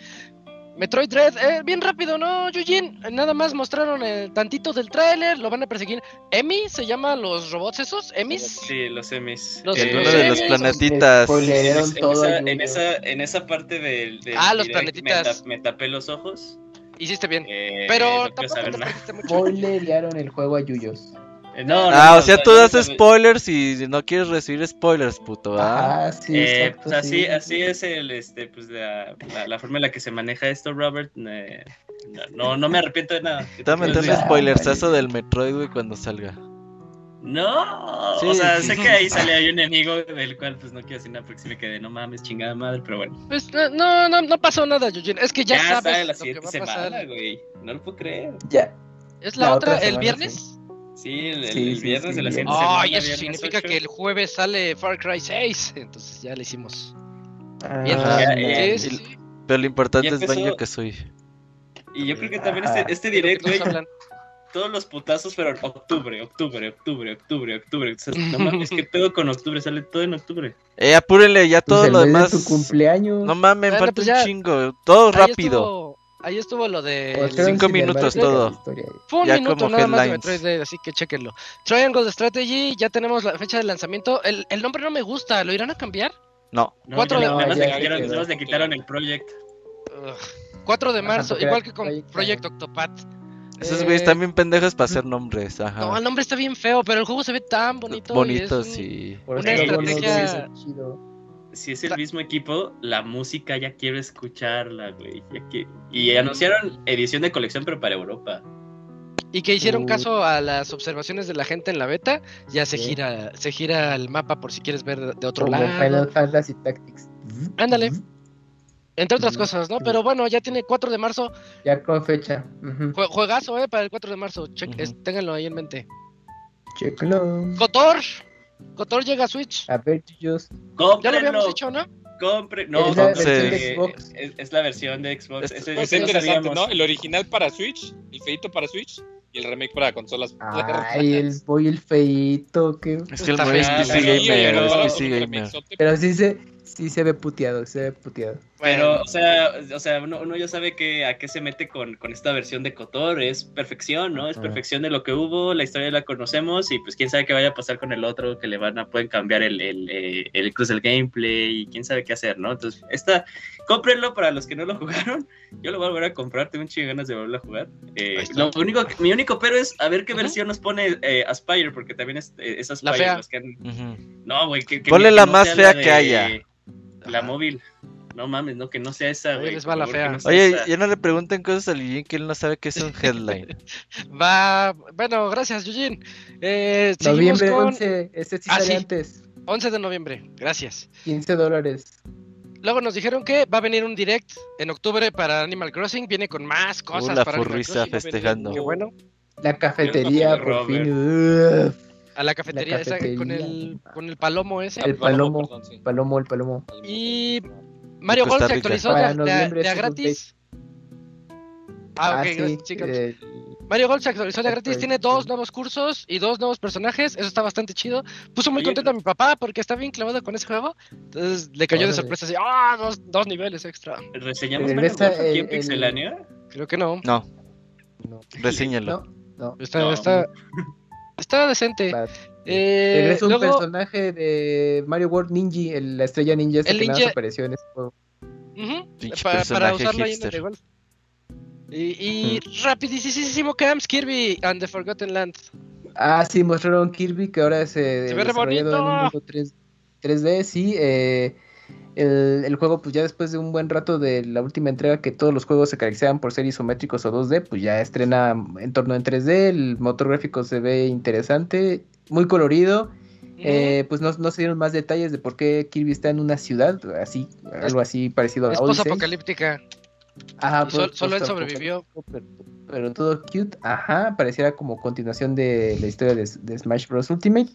Metroid Dread, eh, bien rápido, ¿no, Yujin? Nada más mostraron el tantito del tráiler, lo van a perseguir. ¿Emi se llama los robots esos? ¿Emis? Sí, los Emis. Los uno de los planetitas. En, esa, en, esa, parte del. ah, los planetitas. Me, tapé los ojos. Hiciste bien. Eh, Pero no tampoco te mucho. Spoilerearon el juego a Yuyos. Eh, no, ah, o sea, tú das spoilers y no quieres recibir spoilers, puto. ¿ah? ah sí, eh, pues así, así es el, este, pues la, la, forma en la que se maneja esto, Robert. Eh, no, no me arrepiento de nada. Te voy a meter spoilers eso del Metroid, güey, cuando salga. No, o sea, sé que ahí sale hay un enemigo del cual pues no quiero decir nada porque si me quedé, no mames, chingada madre, pero bueno. Pues no, no, no pasó nada, Eugene. Es que ya, ya sabes la lo que va a pasar. güey. No lo puedo creer. Ya, ¿Es la, otra, el viernes? Sí, el, viernes de la siguiente Ay, eso significa que el jueves sale Far Cry 6. Entonces ya le hicimos. Ah, pero lo importante es Banjo que soy. Y yo creo que también este, este direct, güey, todos los putazos fueron octubre, octubre, octubre, octubre, octubre. Entonces, no mames, ¿qué pedo con octubre? Sale todo en octubre. Eh, apúrenle, ya todo pues lo demás. tu cumpleaños. No mames, falta pues un chingo. Todo rápido. Ahí estuvo lo de. Pues cinco minutos todo. Fue un minuto nada más de Metroid, así que chequenlo. Triangle Strategy, ya tenemos la fecha de lanzamiento. El, el nombre no me gusta, ¿lo irán a cambiar? No. 4 de marzo. le quitaron el project. 4 de marzo, igual que con Project Octopath. Esos güeyes están bien pendejos para hacer nombres. Ajá. No, el nombre está bien feo, pero el juego se ve tan bonito. Bonito, sí. Una estrategia. Si es el mismo equipo, la música ya quiero escucharla, güey. Y anunciaron edición de colección, pero para Europa. Y que hicieron caso a las observaciones de la gente en la beta, ya se gira, se gira el mapa por si quieres ver de otro lado. Final Fantasy Tactics. Ándale. Entre otras cosas, ¿no? Pero bueno, ya tiene 4 de marzo. Ya con fecha. Juegazo, ¿eh? Para el 4 de marzo. ténganlo ahí en mente. Checklo. Cotor. Cotor llega a Switch. A ver, Ya lo habíamos dicho, ¿no? Compre. No, es la, versión de Xbox. Es, la versión de Xbox. Es, es interesante, ¿no? El original para Switch, el feito para Switch y el remake para consolas. Ay, el voy el feito. Que... Es que el remake es PC Gamer. Es PC Gamer. Pero sí se, sí se ve puteado, se ve puteado. Pero, o sea, o sea uno, ya sabe que a qué se mete con, con, esta versión de Kotor, es perfección, ¿no? Es perfección de lo que hubo, la historia la conocemos y pues quién sabe qué vaya a pasar con el otro, que le van a, pueden cambiar el, el, eh, el, el gameplay y quién sabe qué hacer, ¿no? Entonces, esta, cómprenlo para los que no lo jugaron, yo lo voy a volver a comprar, tengo un chingo ganas de volverlo a jugar. Eh, lo único, mi único pero es a ver qué versión nos pone eh, Aspire, porque también es, es Aspire. La fea. No, güey, que, Ponle la más fea que haya. La móvil. No mames, no, que no sea esa, güey. va la fea. Oye, ya no le pregunten cosas a Eugene que él no sabe qué es un headline. va, bueno, gracias, Eugene. Eh, noviembre con... 11, este sí ah, antes. 11 de noviembre, gracias. 15 dólares. Luego nos dijeron que va a venir un direct en octubre para Animal Crossing. Viene con más cosas uh, la para festejando. Qué bueno. La cafetería, por fin. A la cafetería, Esa, con, el, con el palomo ese. El palomo, palomo, el palomo. Y Mario Golf se actualizó de, a gratis. Ah, ok, ah, chicos. Eh, Mario Golf se actualizó de gratis, tiene dos nuevos cursos y dos nuevos personajes, eso está bastante chido. Puso muy contento a mi papá porque está bien clavado con ese juego, entonces le cayó de sorpresa así, ah, dos, dos niveles extra. ¿Reseñamos Mario Golf aquí en Pixelania? Creo que no. No. no. Reseñalo. No, Está, está, está decente. Eh, es un personaje de Mario World Ninja, la estrella ninja el que ninja... apareció en este juego. para, usarlo ahí en el igual. Y, y mm. rapidísimo Camps Kirby and the Forgotten Land. Ah, sí, mostraron Kirby que ahora se, se ve re bonito. En un mundo 3, 3D, sí. Eh, el, el, juego, pues ya después de un buen rato de la última entrega, que todos los juegos se caracterizaban por ser isométricos o 2D, pues ya estrena en torno en 3D. El motor gráfico se ve interesante muy colorido. Eh, pues no, no, se dieron más detalles de por qué Kirby está en una ciudad, así, algo así parecido a Es apocalíptica. Ajá, pues, solo él sobrevivió. Pero, todo cute, ajá, pareciera como continuación de la historia de, Smash Bros. Ultimate.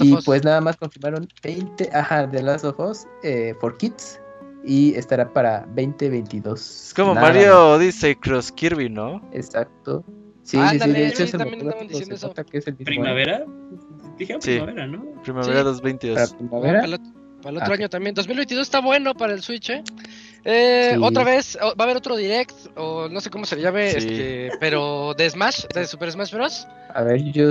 y pues nada más confirmaron 20, ajá, de Last of Us eh, for Kids. Y estará para 2022. Es como Mario Odyssey Cross Kirby, ¿no? Exacto. Sí, sí, sí, de hecho se también estaban diciendo eso. Que es el ¿Primavera? Dije primavera, ¿no? Primavera 2022. ¿Para primavera? Para el, otro ah. año también. 2022 está bueno para el Switch, ¿eh? Eh Otra vez, va a haber otro direct, o no sé cómo se le llame, este, pero de Smash, de Super Smash Bros. A ver, yo...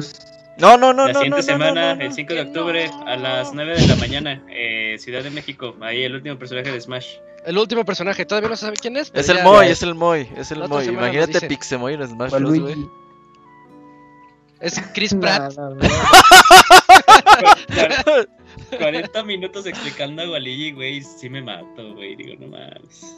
No, no, no, La no, siguiente no, semana, el 5 de octubre, a las 9 de la mañana, eh, Ciudad de México. Ahí el último personaje de Smash. El último personaje, todavía no se sabe quién es. Es el Moy, es el Moy, es el Moy. Imagínate Pixemoy en Smash Bros, güey. Es Chris Pratt. 40 minutos explicando a Waligi, güey, sí me mato, güey. Digo, no mames.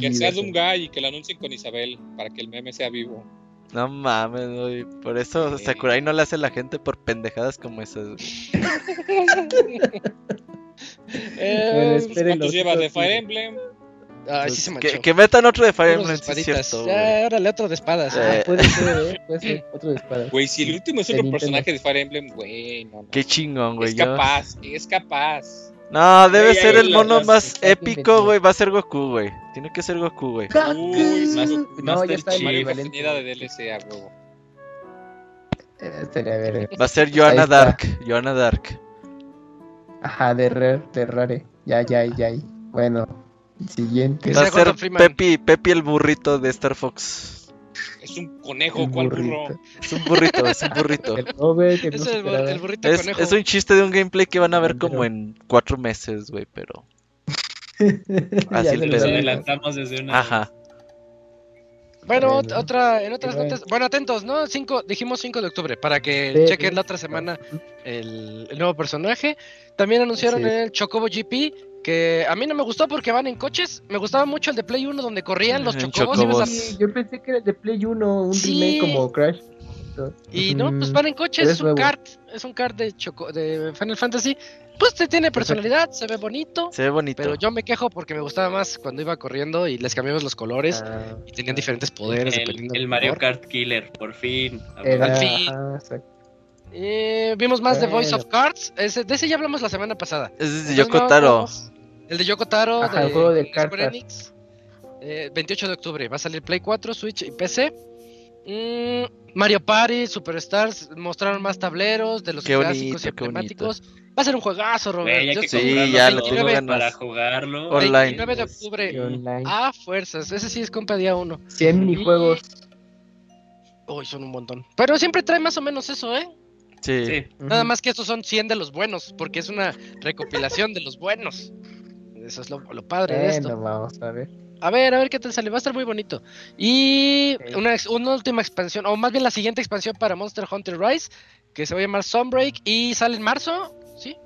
que sea Doomguy y que lo anuncien con Isabel para que el meme sea vivo. No mames, güey. Por eso Sakurai no le hace a la gente por pendejadas como esas. eh, ¿Cuántos llevas de Fire Emblem? Ah, sí se manchó. Que, metan otro de Fire Emblem, sí cierto, Ya, órale, otro de espadas. Ah, puede ser, ¿eh? Puede ser otro de espadas. Güey, si el último es otro personaje de Fire Emblem, güey, no, Qué chingón, güey. Es capaz, es capaz. No, debe ser el mono más épico, güey. Va a ser Goku, güey. Tiene que ser Goku, güey. Uy, más, no, ya está el de DLC a huevo. Va a ser Joanna Dark. Joanna Dark. Ajá, de Rare, de Rare. Ya, ya, ya. Bueno, siguiente. Va a ser Pepi, Pepi el burrito de Star Fox. Es un conejo, ¿cuál burro? Es un burrito, es un burrito. es el, burrito es, conejo. Es un chiste de un gameplay que van a ver como en cuatro meses, güey, pero. Así el pedo. adelantamos desde una. Ajá. Bueno, otra, en otras notas. Bueno, atentos, ¿no? Cinco, dijimos 5 de octubre para que chequen la otra semana el, el, nuevo personaje. También anunciaron el Chocobo GP que a mí no me gustó porque van en coches. Me gustaba mucho el de Play 1 donde corrían los chocobos. Sí, yo pensé que era el de Play 1, un remake como Crash. Y no, pues van en coches, es, un kart, es un kart de, Choco, de Final Fantasy. Pues te tiene personalidad, se ve bonito. Se ve bonito. Pero yo me quejo porque me gustaba más cuando iba corriendo y les cambiamos los colores ah. y tenían diferentes poderes. El, el Mario Kart Killer, por fin. Al fin. Eh, vimos más de Voice of Cards. Ese, de ese ya hablamos la semana pasada. Es de Yoko Taro. El de Yoko Taro de, el juego de Enix. 28 de octubre. Va a salir Play 4, Switch y PC. Mm, Mario Party, Superstars mostraron más tableros de los clásicos y emblemáticos. Va a ser un juegazo, Robert. sí, ya lo tengo ganas. Para jugarlo. Online. 29 de octubre. A fuerzas. Ese sí es compa día 1. 100 minijuegos. Uy, son un montón. Pero siempre trae más o menos eso, ¿eh? Sí. Nada más que estos son 100 de los buenos, porque es una recopilación de los buenos. Eso es lo, padre de esto. vamos a ver. A ver, a ver qué tal sale. Va a estar muy bonito. Y una, una, última expansión, o más bien la siguiente expansión para Monster Hunter Rise, que se va a llamar Sunbreak y sale en marzo, ¿sí?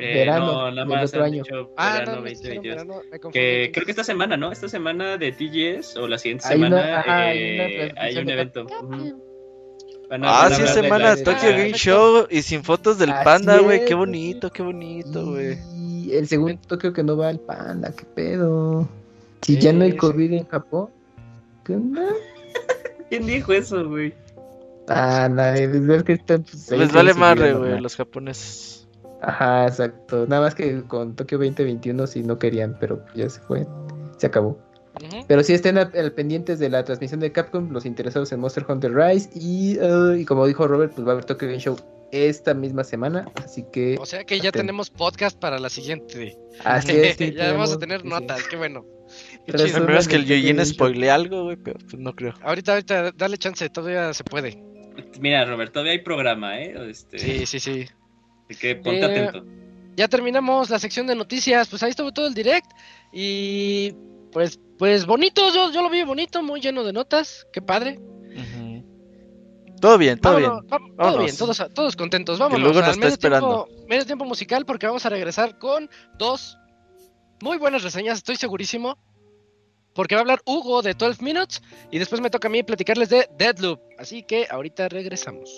Eh, verano, no, nada más otro año. ah, no, 2022. que creo que esta semana, ¿no? Esta semana de TGS o la siguiente semana eh, hay, un evento. ah, sí, semana Tokyo Game Show y sin fotos del panda, güey. Qué bonito, qué bonito, güey. Y el segundo Tokyo que no va al panda, qué pedo. Si ya no hay COVID en Japón, ¿qué onda? ¿Quién dijo eso, güey? Ah, nadie, es que están. Pues, Les vale madre, güey, los japoneses. Ajá, exacto. Nada más que con Tokio 2021 sí no querían, pero ya se fue. Se acabó. Pero sí estén al, pendientes de la transmisión de Capcom, los interesados en Monster Hunter Rise. Y, uh, y como dijo Robert, pues va a haber Tokyo Game Show esta misma semana. Así que. O sea que ya tenemos podcast para la siguiente. Así es. ya vamos a tener notas, qué bueno. Pero es que el Yoyin spoile algo, güey, pero pues no creo. Ahorita, ahorita, dale chance, todavía se puede. Mira, Robert, todavía hay programa, ¿eh? Este... Sí, sí, sí. Así que ponte eh, atento. Ya terminamos la sección de noticias, pues ahí estuvo todo el direct. Y pues, pues bonito, yo, yo lo vi bonito, muy lleno de notas, qué padre. Todo bien, todo bien. todo bien, todos, todos contentos. Vamos luego nos está esperando. Tiempo, medio tiempo musical porque vamos a regresar con dos muy buenas reseñas, estoy segurísimo. Porque va a hablar Hugo de 12 Minutes y después me toca a mí platicarles de Deadloop. Así que ahorita regresamos.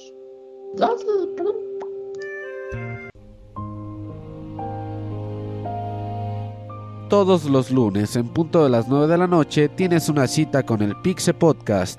Todos los lunes en punto de las 9 de la noche tienes una cita con el Pixe Podcast.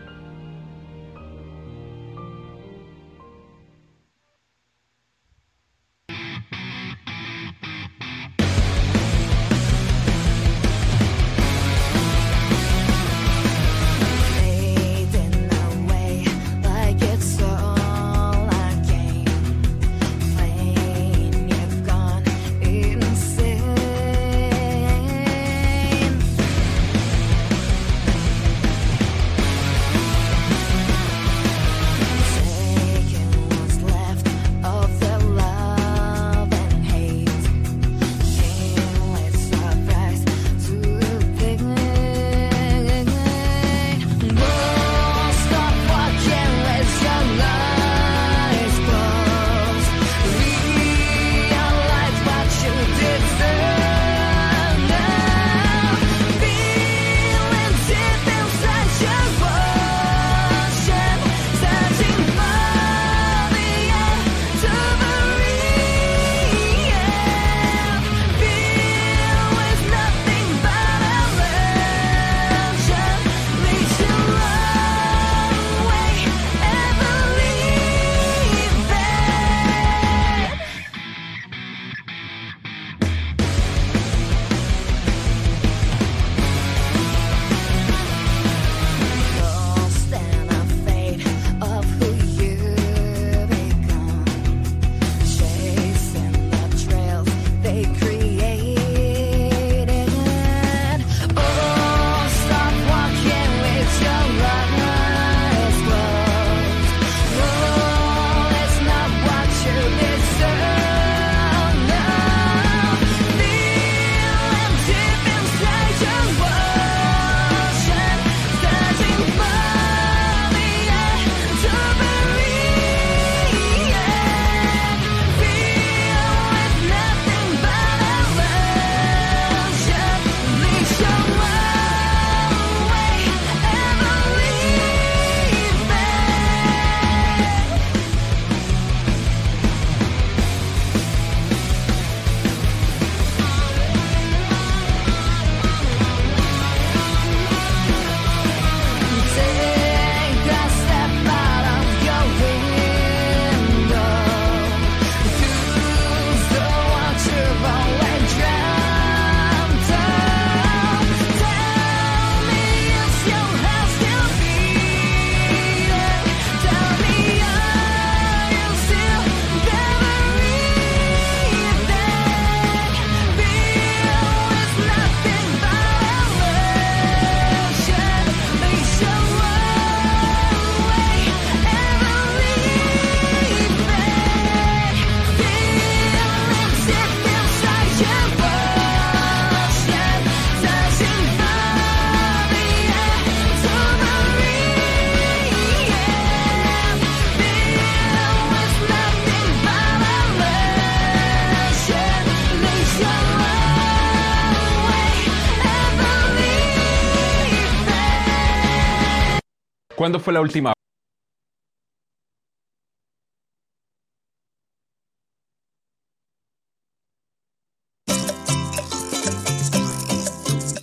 ¿Cuándo fue la última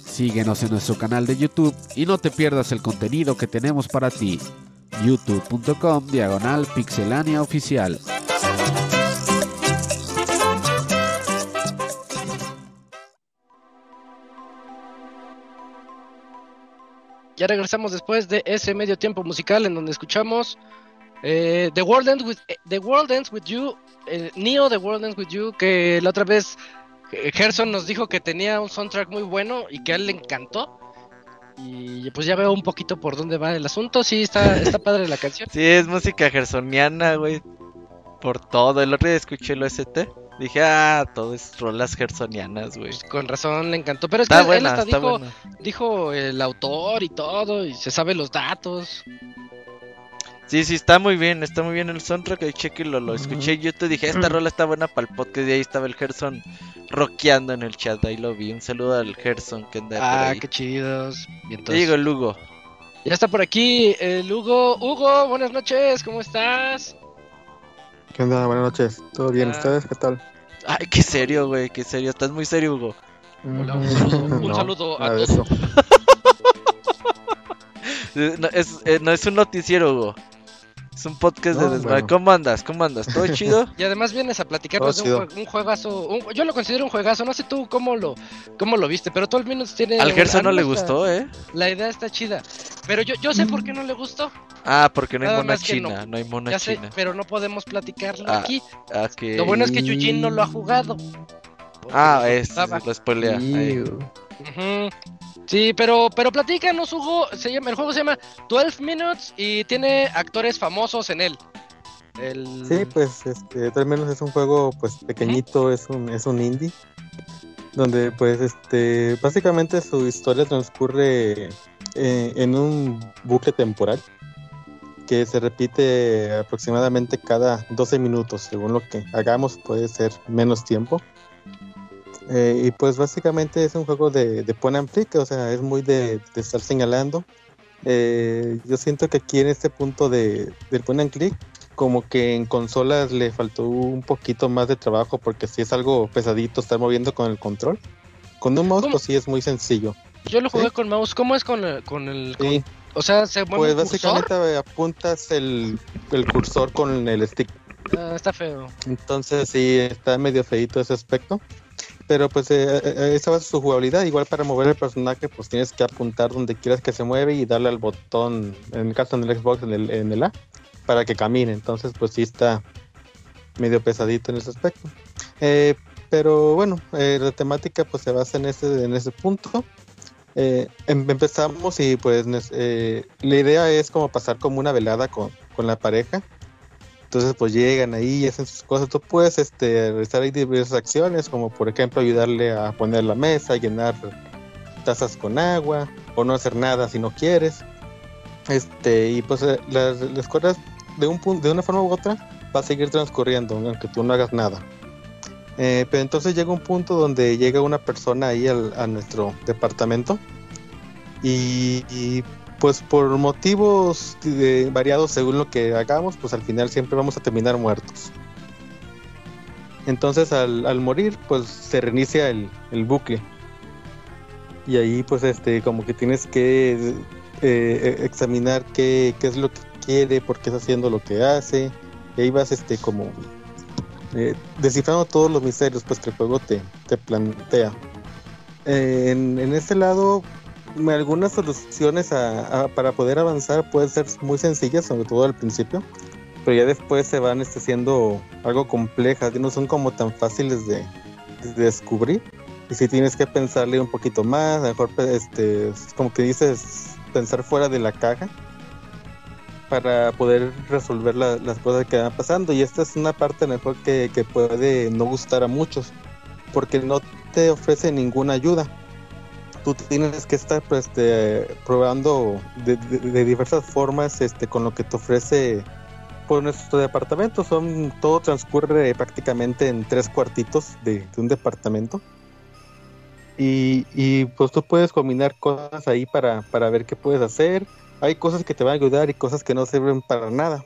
Síguenos en nuestro canal de YouTube y no te pierdas el contenido que tenemos para ti. youtube.com diagonal pixelania oficial. Ya regresamos después de ese medio tiempo musical en donde escuchamos eh, The, World Ends with, The World Ends With You, eh, Neo The World Ends With You, que la otra vez Gerson nos dijo que tenía un soundtrack muy bueno y que a él le encantó. Y pues ya veo un poquito por dónde va el asunto. Sí, está, está padre la canción. Sí, es música gersoniana, güey. Por todo. El otro día escuché el OST. Dije, ah, todo es rolas gersonianas, güey. Pues con razón le encantó. Pero es que él hasta dijo, dijo el autor y todo. Y se sabe los datos. Sí, sí, está muy bien, está muy bien el soundtrack. Ahí cheque lo, lo escuché. Yo te dije, esta rola está buena para el podcast. Y ahí estaba el Gerson rockeando en el chat. Ahí lo vi. Un saludo al Gerson que anda ah, por ahí. qué chidos. Bien, digo, el Hugo. Ya está por aquí el Hugo. Hugo, buenas noches, ¿cómo estás? ¿Qué onda? Buenas noches. ¿Todo bien? Ah. ¿Ustedes qué tal? Ay, qué serio, güey, qué serio. Estás muy serio, Hugo. Hola, un saludo, un saludo a todos. no, es, eh, no es un noticiero, Hugo. Es un podcast de desmadre. ¿Cómo andas? ¿Cómo andas? ¿Todo chido? y además vienes a platicarnos de un, juegazo. yo lo considero un juegazo. No sé tú cómo lo, cómo lo viste, pero todo el menos tiene. Al Gerson no le gustó, ¿eh? La idea está chida. Pero yo, yo sé por qué no le gustó. Ah, porque no hay mona china. No. hay mona ya china. Sé, pero no podemos platicarlo ah, aquí. Ah, Lo bueno es que Yujin no lo ha jugado. Ah, es, lo spoilea. Sí, pero, pero platícanos, Hugo. Se llama, el juego se llama 12 Minutes y tiene actores famosos en él. Sí, pues este, 12 Minutes es un juego pues pequeñito, es un, es un indie. Donde pues este básicamente su historia transcurre eh, en un bucle temporal que se repite aproximadamente cada 12 minutos, según lo que hagamos puede ser menos tiempo. Eh, y pues básicamente es un juego de, de point and click, o sea, es muy de, estar señalando. Eh, yo siento que aquí en este punto de, del point and click, como que en consolas le faltó un poquito más de trabajo porque si es algo pesadito estar moviendo con el control. Con un mouse pues sí es muy sencillo. Yo lo jugué con mouse, ¿cómo es con el, con el o sea, se mueve Pues básicamente apuntas el, el, cursor con el stick. Ah, está feo. Entonces sí, está medio feito ese aspecto pero pues eh, eh, esa es su jugabilidad. Igual para mover el personaje, pues tienes que apuntar donde quieras que se mueve y darle al botón, en el caso del Xbox, en el, en el A, para que camine. Entonces, pues sí está medio pesadito en ese aspecto. Eh, pero bueno, la temática pues se basa en ese, en ese punto. Em, empezamos y pues la idea es como pasar como una velada con, con la pareja entonces pues llegan ahí y hacen sus cosas. Tú puedes este, realizar diversas acciones, como por ejemplo ayudarle a poner la mesa, llenar tazas con agua, o no hacer nada si no quieres. Este, y pues eh, las, las cosas de, un, de una forma u otra va a seguir transcurriendo, aunque tú no hagas nada. Eh, pero entonces llega un punto donde llega una persona ahí al, a nuestro departamento y, pues por motivos variados según lo que hagamos, pues al final siempre vamos a terminar muertos. Entonces al, morir, pues se reinicia el, bucle. Y ahí pues este como que tienes que eh, eh, examinar qué, es lo que quiere, por qué está haciendo lo que hace. Y ahí vas este como eh, descifrando todos los misterios pues que el juego te, plantea. en, en este lado algunas soluciones para poder avanzar pueden ser muy sencillas, sobre todo al principio, pero ya después se van este, algo complejas, y no son como tan fáciles de, descubrir. Y si tienes que pensarle un poquito más, mejor este, como que dices, pensar fuera de la caja para poder resolver las cosas que van pasando. Y esta es una parte mejor que, que puede no gustar a muchos, porque no te ofrece ninguna ayuda tú tienes que estar pues, este, probando de, diversas formas este, con lo que te ofrece por nuestro departamento. Son, todo transcurre prácticamente en tres cuartitos de, un departamento. Y, y, pues tú puedes combinar cosas ahí para, para ver qué puedes hacer. Hay cosas que te van a ayudar y cosas que no sirven para nada.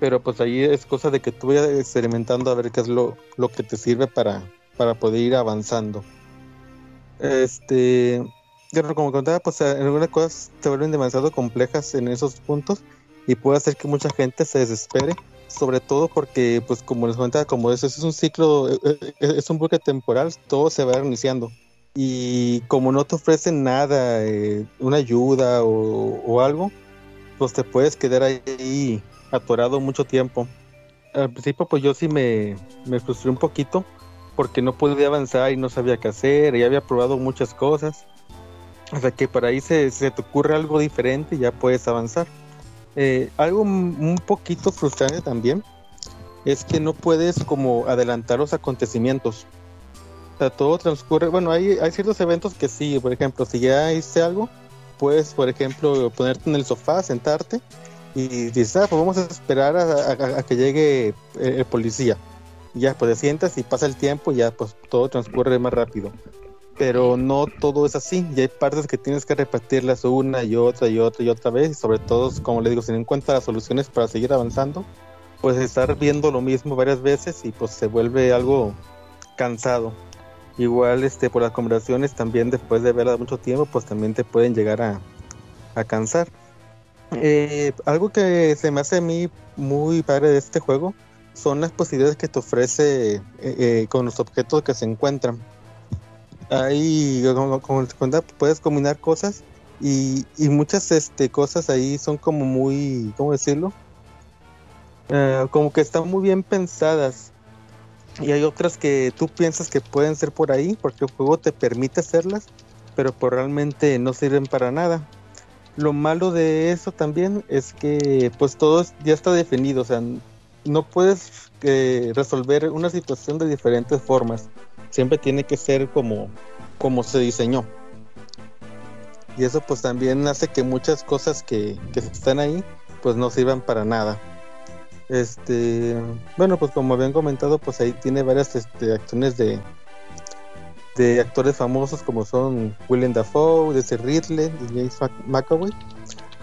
Pero pues ahí es cosa de que tú vayas experimentando a ver qué es lo, lo que te sirve para, para poder ir avanzando. Este, como contaba, pues en algunas cosas se vuelven demasiado complejas en esos puntos y puede hacer que mucha gente se desespere, sobre todo porque, pues como les comentaba, como eso es un ciclo, eh, eh, es un buque temporal, todo se va reiniciando. Y como no te ofrecen nada, eh, una ayuda o, algo, pues te puedes quedar ahí atorado mucho tiempo. Al principio, pues yo sí me, me frustré un poquito porque no podía avanzar y no sabía qué hacer, y había probado muchas cosas. O sea que por ahí se, se te ocurre algo diferente y ya puedes avanzar. Eh, algo un poquito frustrante también es que no puedes como adelantar los acontecimientos. Todo transcurre, bueno, hay, hay ciertos eventos que sí, por ejemplo, si ya hice algo, puedes, por ejemplo, ponerte en el sofá, sentarte y dices, ah, pues vamos a esperar a, que llegue el, policía. Y ya, pues te sientas y pasa el tiempo y ya, pues todo transcurre más rápido pero no todo es así y hay partes que tienes que repetirlas una y otra y otra y otra vez y sobre todo como le digo si no encuentras las soluciones para seguir avanzando pues estar viendo lo mismo varias veces y pues se vuelve algo cansado igual este por las conversaciones también después de verlas mucho tiempo pues también te pueden llegar a, cansar. Eh, algo que se me hace a mí muy padre de este juego son las posibilidades que te ofrece eh, eh, con los objetos que se encuentran. Ahí como, puedes combinar cosas y, muchas este cosas ahí son como muy cómo decirlo como que están muy bien pensadas y hay otras que tú piensas que pueden ser por ahí porque el juego te permite hacerlas pero pues realmente no sirven para nada lo malo de eso también es que pues todo ya está definido o sea no puedes eh, resolver una situación de diferentes formas siempre tiene que ser como, como se diseñó. Y eso pues también hace que muchas cosas que, están ahí pues no sirvan para nada. Este, bueno, pues como habían comentado, pues ahí tiene varias este, acciones de, de actores famosos como son Willem Dafoe, Jesse Ridley y James McAvoy,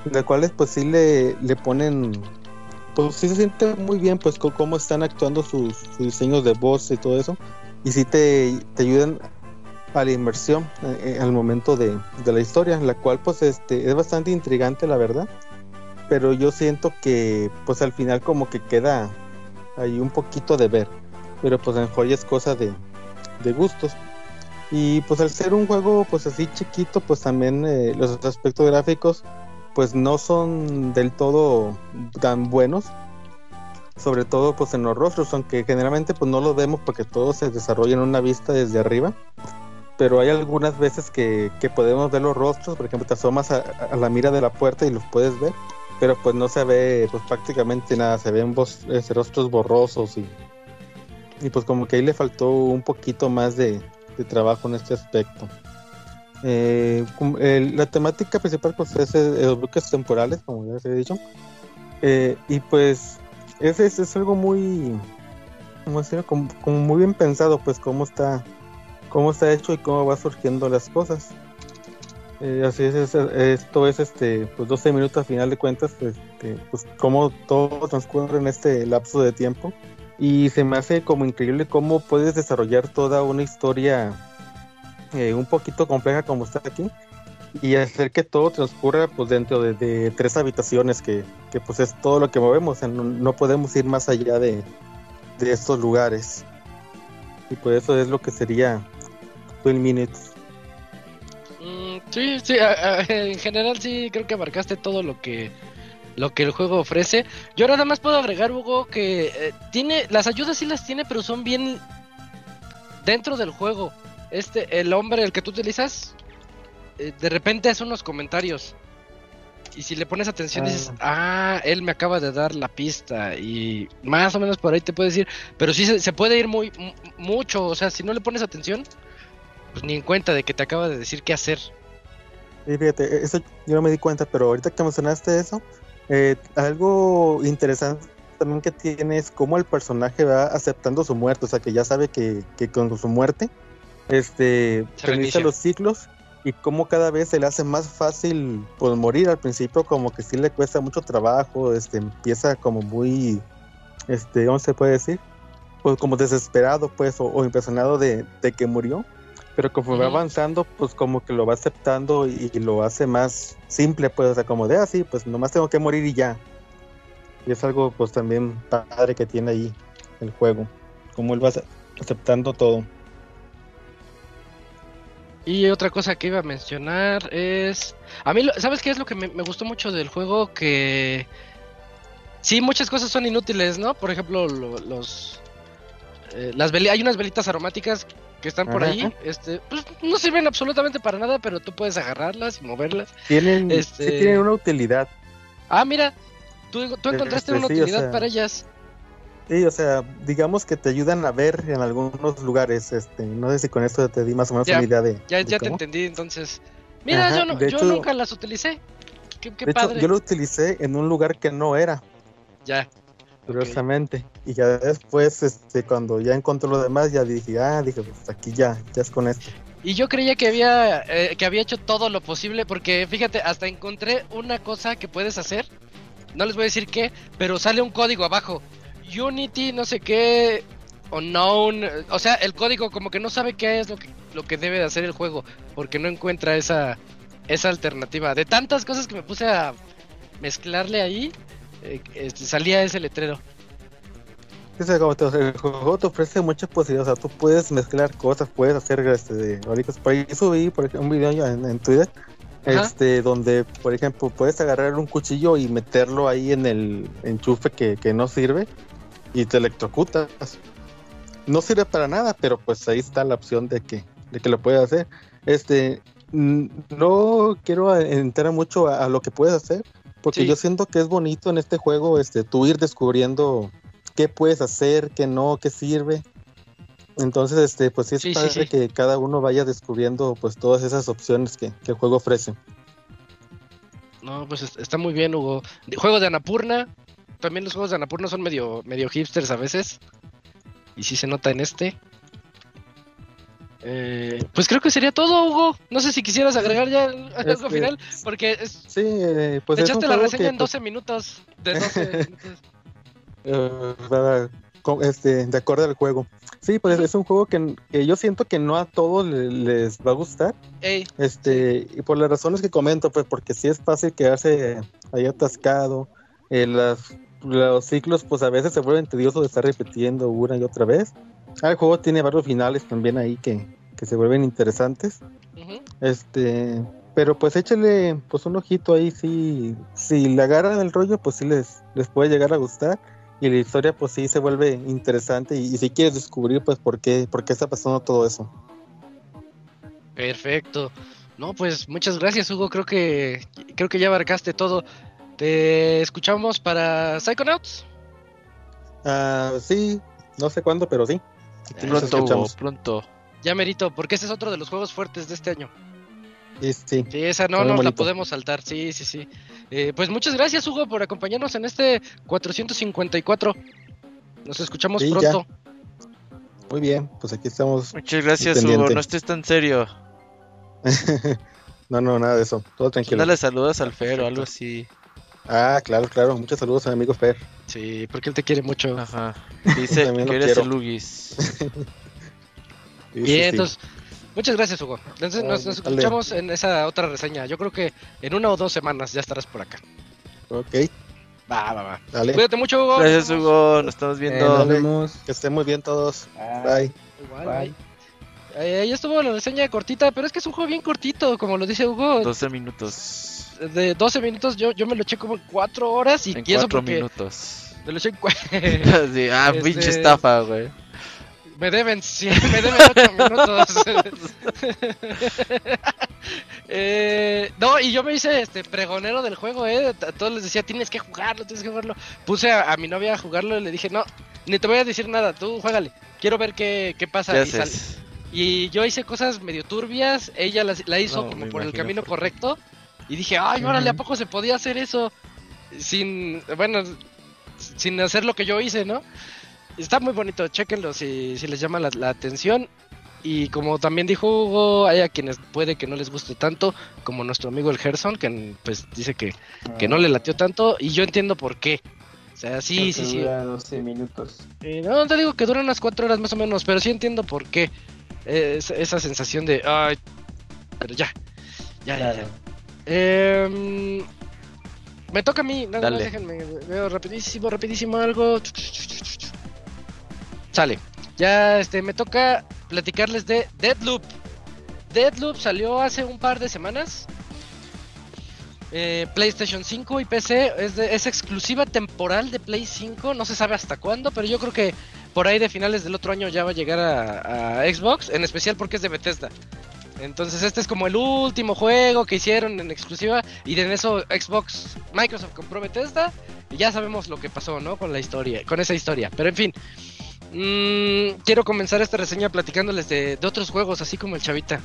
las cuales pues sí le, ponen, pues sí se siente muy bien pues cómo están actuando sus, diseños de voz y todo eso, y sí te, te ayudan a la inversión eh, eh, al momento de, la historia, la cual pues este es bastante intrigante la verdad, pero yo siento que pues al final como que queda ahí un poquito de ver, pero pues en joya es cosa de, de gustos. Y pues al ser un juego pues así chiquito, pues también eh, los aspectos gráficos pues no son del todo tan buenos, sobre todo pues en los rostros, aunque generalmente pues no lo vemos porque todo se desarrolla en una vista desde arriba, pero hay algunas veces que, podemos ver los rostros, por ejemplo te asomas a, la mira de la puerta y los puedes ver, pero pues no se ve pues prácticamente nada, se ven rostros borrosos y, y pues como que ahí le faltó un poquito más de, trabajo en este aspecto. Eh, la temática principal pues es los bloques temporales, como ya se he dicho. Eh, y pues es, es, algo muy, como, como, muy bien pensado, pues cómo está, cómo está hecho y cómo va surgiendo las cosas. Eh, así es, esto es este, pues 12 minutos a final de cuentas, este, pues cómo todo transcurre en este lapso de tiempo. Y se me hace como increíble cómo puedes desarrollar toda una historia eh, un poquito compleja como está aquí y hacer que todo transcurra pues dentro de, tres habitaciones que, pues es todo lo que movemos no, podemos ir más allá de, estos lugares y pues eso es lo que sería Twin Minutes sí sí en general sí creo que abarcaste todo lo que lo que el juego ofrece yo nada más puedo agregar Hugo que eh, tiene las ayudas sí las tiene pero son bien dentro del juego este el hombre el que tú utilizas eh, de repente hace unos comentarios. Y si le pones atención, dices, ah. ah, él me acaba de dar la pista. Y más o menos por ahí te puede decir. Pero sí se, puede ir muy mucho. O sea, si no le pones atención, pues ni en cuenta de que te acaba de decir qué hacer. Y fíjate, eso yo no me di cuenta, pero ahorita que mencionaste eso, eh, algo interesante también que tiene es cómo el personaje va aceptando su muerte. O sea, que ya sabe que, que con su muerte este, reinicia los ciclos y cómo cada vez se le hace más fácil pues morir al principio como que sí le cuesta mucho trabajo este empieza como muy este cómo se puede decir pues como desesperado pues o, impresionado de, que murió pero como va avanzando pues como que lo va aceptando y, lo hace más simple pues o sea como de así ah, pues nomás tengo que morir y ya y es algo pues también padre que tiene ahí el juego como él va aceptando todo y otra cosa que iba a mencionar es... A mí, ¿sabes qué es lo que me, gustó mucho del juego? Que... Sí, muchas cosas son inútiles, ¿no? Por ejemplo, los... Eh, las hay unas velitas aromáticas que están por ahí, este, pues no sirven absolutamente para nada, pero tú puedes agarrarlas y moverlas. Tienen, este... sí tienen una utilidad. Ah, mira, tú, encontraste este, una utilidad para ellas. Sí, o sea, digamos que te ayudan a ver en algunos lugares, este, no sé si con esto te di más o menos una idea de... Ya, ya te entendí, entonces... Mira, yo, no, yo nunca las utilicé. Qué, qué padre. yo lo utilicé en un lugar que no era. Ya. Curiosamente. Y ya después, este, cuando ya encontré lo demás, ya dije, ah, dije, pues aquí ya, ya es con esto. Y yo creía que había, eh, que había hecho todo lo posible, porque fíjate, hasta encontré una cosa que puedes hacer. No les voy a decir qué, pero sale un código abajo. Unity, no sé qué, unknown, o sea, el código como que no sabe qué es lo que, lo que debe de hacer el juego, porque no encuentra esa, esa alternativa. De tantas cosas que me puse a mezclarle ahí, eh, este, salía ese letrero. el juego te ofrece muchas posibilidades, o sea, tú puedes mezclar cosas, puedes hacer este, de Por ahí subí por ejemplo, un video en, en Twitter este donde por ejemplo puedes agarrar un cuchillo y meterlo ahí en el enchufe que, que no sirve y te electrocutas. No sirve para nada, pero pues ahí está la opción de que, de que lo puedes hacer. Este, no quiero entrar mucho a, lo que puedes hacer, porque yo siento que es bonito en este juego, este, tú ir descubriendo qué puedes hacer, qué no, qué sirve. Entonces, este, pues sí es padre que cada uno vaya descubriendo pues todas esas opciones que, que el juego ofrece. No, pues está muy bien, Hugo. Juego de Anapurna, también los juegos de Anapurna son medio, medio hipsters a veces. Y sí se nota en este. Eh, pues creo que sería todo, Hugo. No sé si quisieras agregar ya algo este, final, porque es, sí, eh, pues echaste la reseña en 12 pues minutos. De 12 eh, este, de acuerdo al juego. Sí, pues es un juego que, yo siento que no a todos les, va a gustar. Este, y por las razones que comento, pues porque sí es fácil quedarse ahí atascado. las los ciclos pues a veces se vuelven tediosos de estar repitiendo una y otra vez. Ah, el juego tiene varios finales también ahí que, se vuelven interesantes. Este, pero pues échale pues un ojito ahí si si le agarran el rollo pues sí les les puede llegar a gustar y la historia pues sí se vuelve interesante y, si quieres descubrir pues por qué por qué está pasando todo eso. Perfecto. No, pues muchas gracias Hugo, creo que creo que ya abarcaste todo. Te escuchamos para Psychonauts. Ah, sí, no sé cuándo, pero sí. Pronto, pronto. Ya merito, porque ese es otro de los juegos fuertes de este año. Sí, sí. esa no, no la podemos saltar, sí, sí, sí. Eh, pues muchas gracias, Hugo, por acompañarnos en este 454. Nos escuchamos pronto. Muy bien, pues aquí estamos. Muchas gracias, Hugo, no estés tan serio. no, no, nada de eso, todo tranquilo. Dale saludos al Fer o algo así. Ah, claro, claro. Muchos saludos a mi amigo Fer. Sí, porque él te quiere mucho. Ajá. Dice que eres el Lugis. Bien, entonces, muchas gracias, Hugo. Entonces, nos, escuchamos en esa otra reseña. Yo creo que en una o dos semanas ya estarás por acá. Ok. Va, va, va. Dale. Cuídate mucho, Hugo. Gracias, Hugo. Nos estamos viendo. Eh, que estén muy bien todos. Bye. Igual, bye. Eh, ahí estuvo la reseña cortita, pero es que es un juego bien cortito, como lo dice Hugo. 12 minutos de 12 minutos, yo, yo me lo eché como 4 horas y en 4 minutos. Me lo eché en sí, Ah, este... pinche estafa, güey. Me deben, sí, me deben 8 minutos. eh, no, y yo me hice este pregonero del juego, eh. A todos les decía, tienes que jugarlo, tienes que jugarlo. Puse a, mi novia a jugarlo y le dije, no, ni te voy a decir nada, tú juégale. Quiero ver qué, qué pasa. ¿Qué y, y yo hice cosas medio turbias, ella la, la hizo como por el camino correcto. Y dije, ay, órale, ¿a poco se podía hacer eso? Sin, bueno, sin hacer lo que yo hice, ¿no? Está muy bonito, chequenlo si, si les llama la, atención. Y como también dijo Hugo, hay a quienes puede que no les guste tanto, como nuestro amigo el Gerson, que pues dice que, que no le latió tanto, y yo entiendo por qué. O sea, sí, sí, sí. Dura 12 minutos. Eh, no, te digo que dura unas 4 horas más o menos, pero sí entiendo por qué. Esa sensación de, ay, pero ya, ya, ya. Em, me toca a mí, nada más déjenme, veo rapidísimo, rapidísimo algo. Sale. Ya este me toca platicarles de Deadloop. Deadloop salió hace un par de semanas. Eh, PlayStation 5 y PC es, exclusiva temporal de Play 5. No se sabe hasta cuándo, pero yo creo que por ahí de finales del otro año ya va a llegar a, Xbox, en especial porque es de Bethesda. Entonces este es como el último juego que hicieron en exclusiva y en eso Xbox, Microsoft compró Bethesda y ya sabemos lo que pasó, ¿no? Con la historia, con esa historia. Pero en fin, mmm, quiero comenzar esta reseña platicándoles de, otros juegos, así como el Chavita.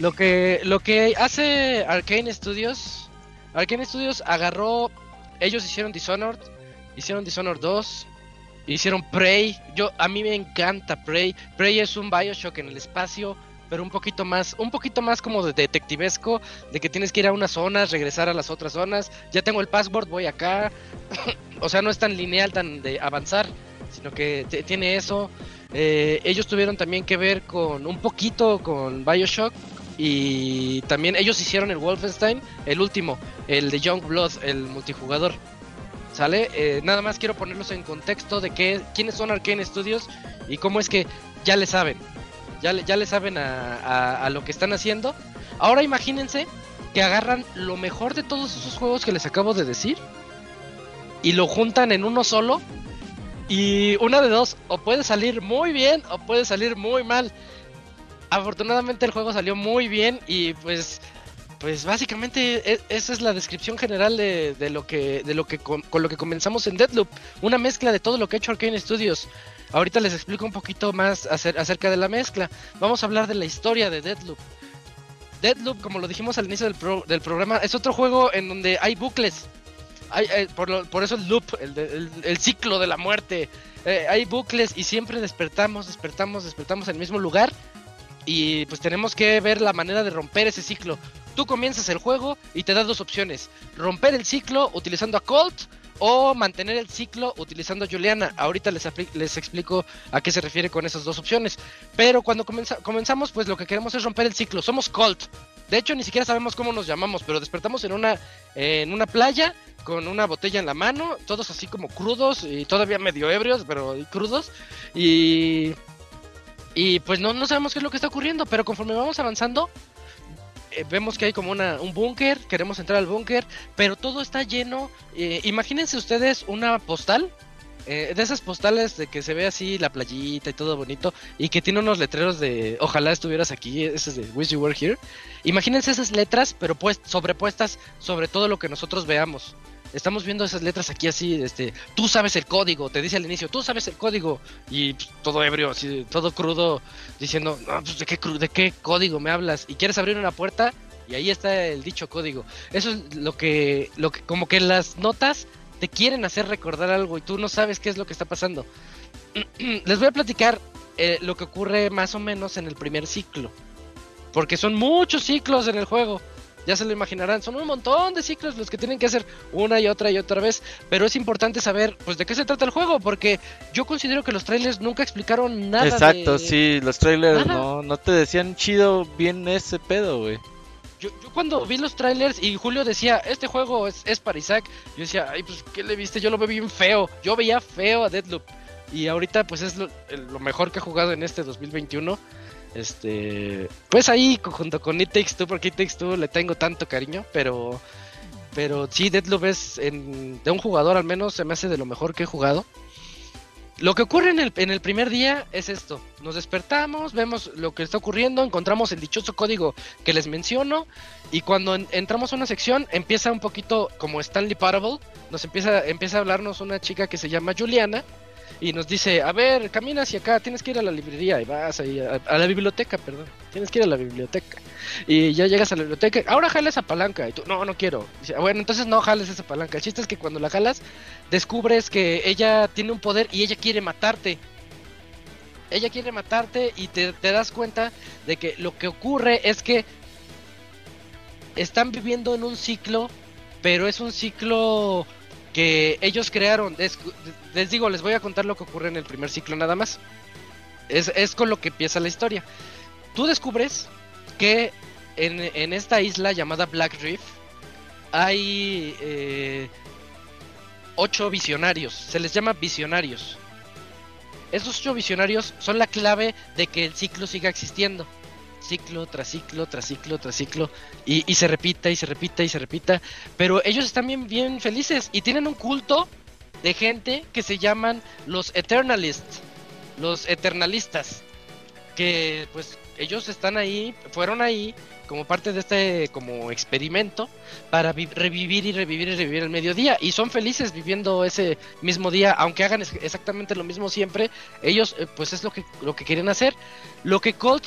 Lo que, lo que hace Arkane Studios, Arkane Studios agarró, ellos hicieron Dishonored, hicieron Dishonored 2, hicieron Prey. Yo a mí me encanta Prey. Prey es un BioShock en el espacio pero un poquito más, un poquito más como de detectivesco, de que tienes que ir a unas zonas, regresar a las otras zonas, ya tengo el password, voy acá, o sea, no es tan lineal, tan de avanzar, sino que tiene eso. Eh, ellos tuvieron también que ver con un poquito con Bioshock y también ellos hicieron el Wolfenstein, el último, el de Young Blood, el multijugador. ¿Sale? Eh, nada más quiero ponerlos en contexto de qué, quiénes son Arkane Studios y cómo es que ya le saben ya, ya le saben a, lo que están haciendo. Ahora imagínense que agarran lo mejor de todos esos juegos que les acabo de decir y lo juntan en uno solo. Y una de dos, o puede salir muy bien o puede salir muy mal. Afortunadamente el juego salió muy bien y pues pues básicamente e, esa es la descripción general de, lo que de lo que con, con, lo que comenzamos en Deadloop, una mezcla de todo lo que ha hecho Arkane Studios. Ahorita les explico un poquito más acerca de la mezcla. Vamos a hablar de la historia de Deadloop. Deadloop, como lo dijimos al inicio del, programa, es otro juego en donde hay bucles. Hay, eh, por, eso el loop, el, ciclo de la muerte. Eh, hay bucles y siempre despertamos, despertamos, despertamos en el mismo lugar. Y pues tenemos que ver la manera de romper ese ciclo. Tú comienzas el juego y te da dos opciones. Romper el ciclo utilizando a Colt o mantener el ciclo utilizando Juliana. Ahorita les, les explico a qué se refiere con esas dos opciones. Pero cuando comenzamos, pues lo que queremos es romper el ciclo. Somos Colt. De hecho, ni siquiera sabemos cómo nos llamamos, pero despertamos en una, en una playa con una botella en la mano, todos así como crudos y todavía medio ebrios, pero crudos. Y, y pues no, no sabemos qué es lo que está ocurriendo, pero conforme vamos avanzando, eh, vemos que hay como una, un búnker, queremos entrar al búnker, pero todo está lleno. Eh, imagínense ustedes una postal, eh, de esas postales de que se ve así la playita y todo bonito, y que tiene unos letreros de ojalá estuvieras aquí, ese es de Wish You Were Here. Imagínense esas letras, pero pues sobrepuestas sobre todo lo que nosotros veamos. Estamos viendo esas letras aquí así, este, tú sabes el código, te dice al inicio, tú sabes el código, y pues, todo ebrio, así, todo crudo, diciendo, pues, ¿de qué, ¿de qué código me hablas? Y quieres abrir una puerta, y ahí está el dicho código. Eso es lo que, lo que, como que las notas te quieren hacer recordar algo y tú no sabes qué es lo que está pasando. Les voy a platicar eh, lo que ocurre más o menos en el primer ciclo, porque son muchos ciclos en el juego ya se lo imaginarán, son un montón de ciclos los que tienen que hacer una y otra y otra vez, pero es importante saber pues de qué se trata el juego, porque yo considero que los trailers nunca explicaron nada. Exacto, sí, los trailers no, no te decían chido bien ese pedo, güey. Yo, yo, cuando vi los trailers y Julio decía, este juego es, es para Isaac, yo decía, ay, pues, ¿qué le viste? Yo lo veo bien feo. Yo veía feo a Deadloop. Y ahorita, pues, es lo, lo mejor que ha jugado en este 2021. Este, pues ahí junto con It Takes Two, porque It Takes Two le tengo tanto cariño, pero pero sí, Deadloop es en, de un jugador al menos se me hace de lo mejor que he jugado. Lo que ocurre en el, en el primer día es esto. Nos despertamos, vemos lo que está ocurriendo, encontramos el dichoso código que les menciono y cuando entramos a una sección empieza un poquito como Stanley Parable, nos empieza, empieza a hablarnos una chica que se llama Juliana y nos dice, a ver, camina hacia acá, tienes que ir a la librería y vas ahí, a, la biblioteca, perdón, tienes que ir a la biblioteca. Y ya llegas a la biblioteca, ahora jala esa palanca. Y tú, no, no quiero. Ah, bueno, entonces no jales esa palanca. El chiste es que cuando la jalas, descubres que ella tiene un poder y ella quiere matarte. ella quiere matarte y te, te das cuenta de que lo que ocurre es que están viviendo en un ciclo, pero es un ciclo que ellos crearon. les digo, les voy a contar lo que ocurre en el primer ciclo nada más. Es, con lo que empieza la historia. Tú descubres que en, esta isla llamada Black Reef hay eh, ocho visionarios. Se les llama visionarios. Esos ocho visionarios son la clave de que el ciclo siga existiendo ciclo tras ciclo, tras ciclo, tras ciclo, y, se repita y se repita y se repita, pero ellos están bien, bien felices y tienen un culto de gente que se llaman los Eternalists, los Eternalistas, que pues ellos están ahí, fueron ahí como parte de este como experimento para revivir y revivir y revivir el mediodía y son felices viviendo ese mismo día aunque hagan exactamente lo mismo siempre ellos eh, pues es lo que lo que quieren hacer. Lo que Colt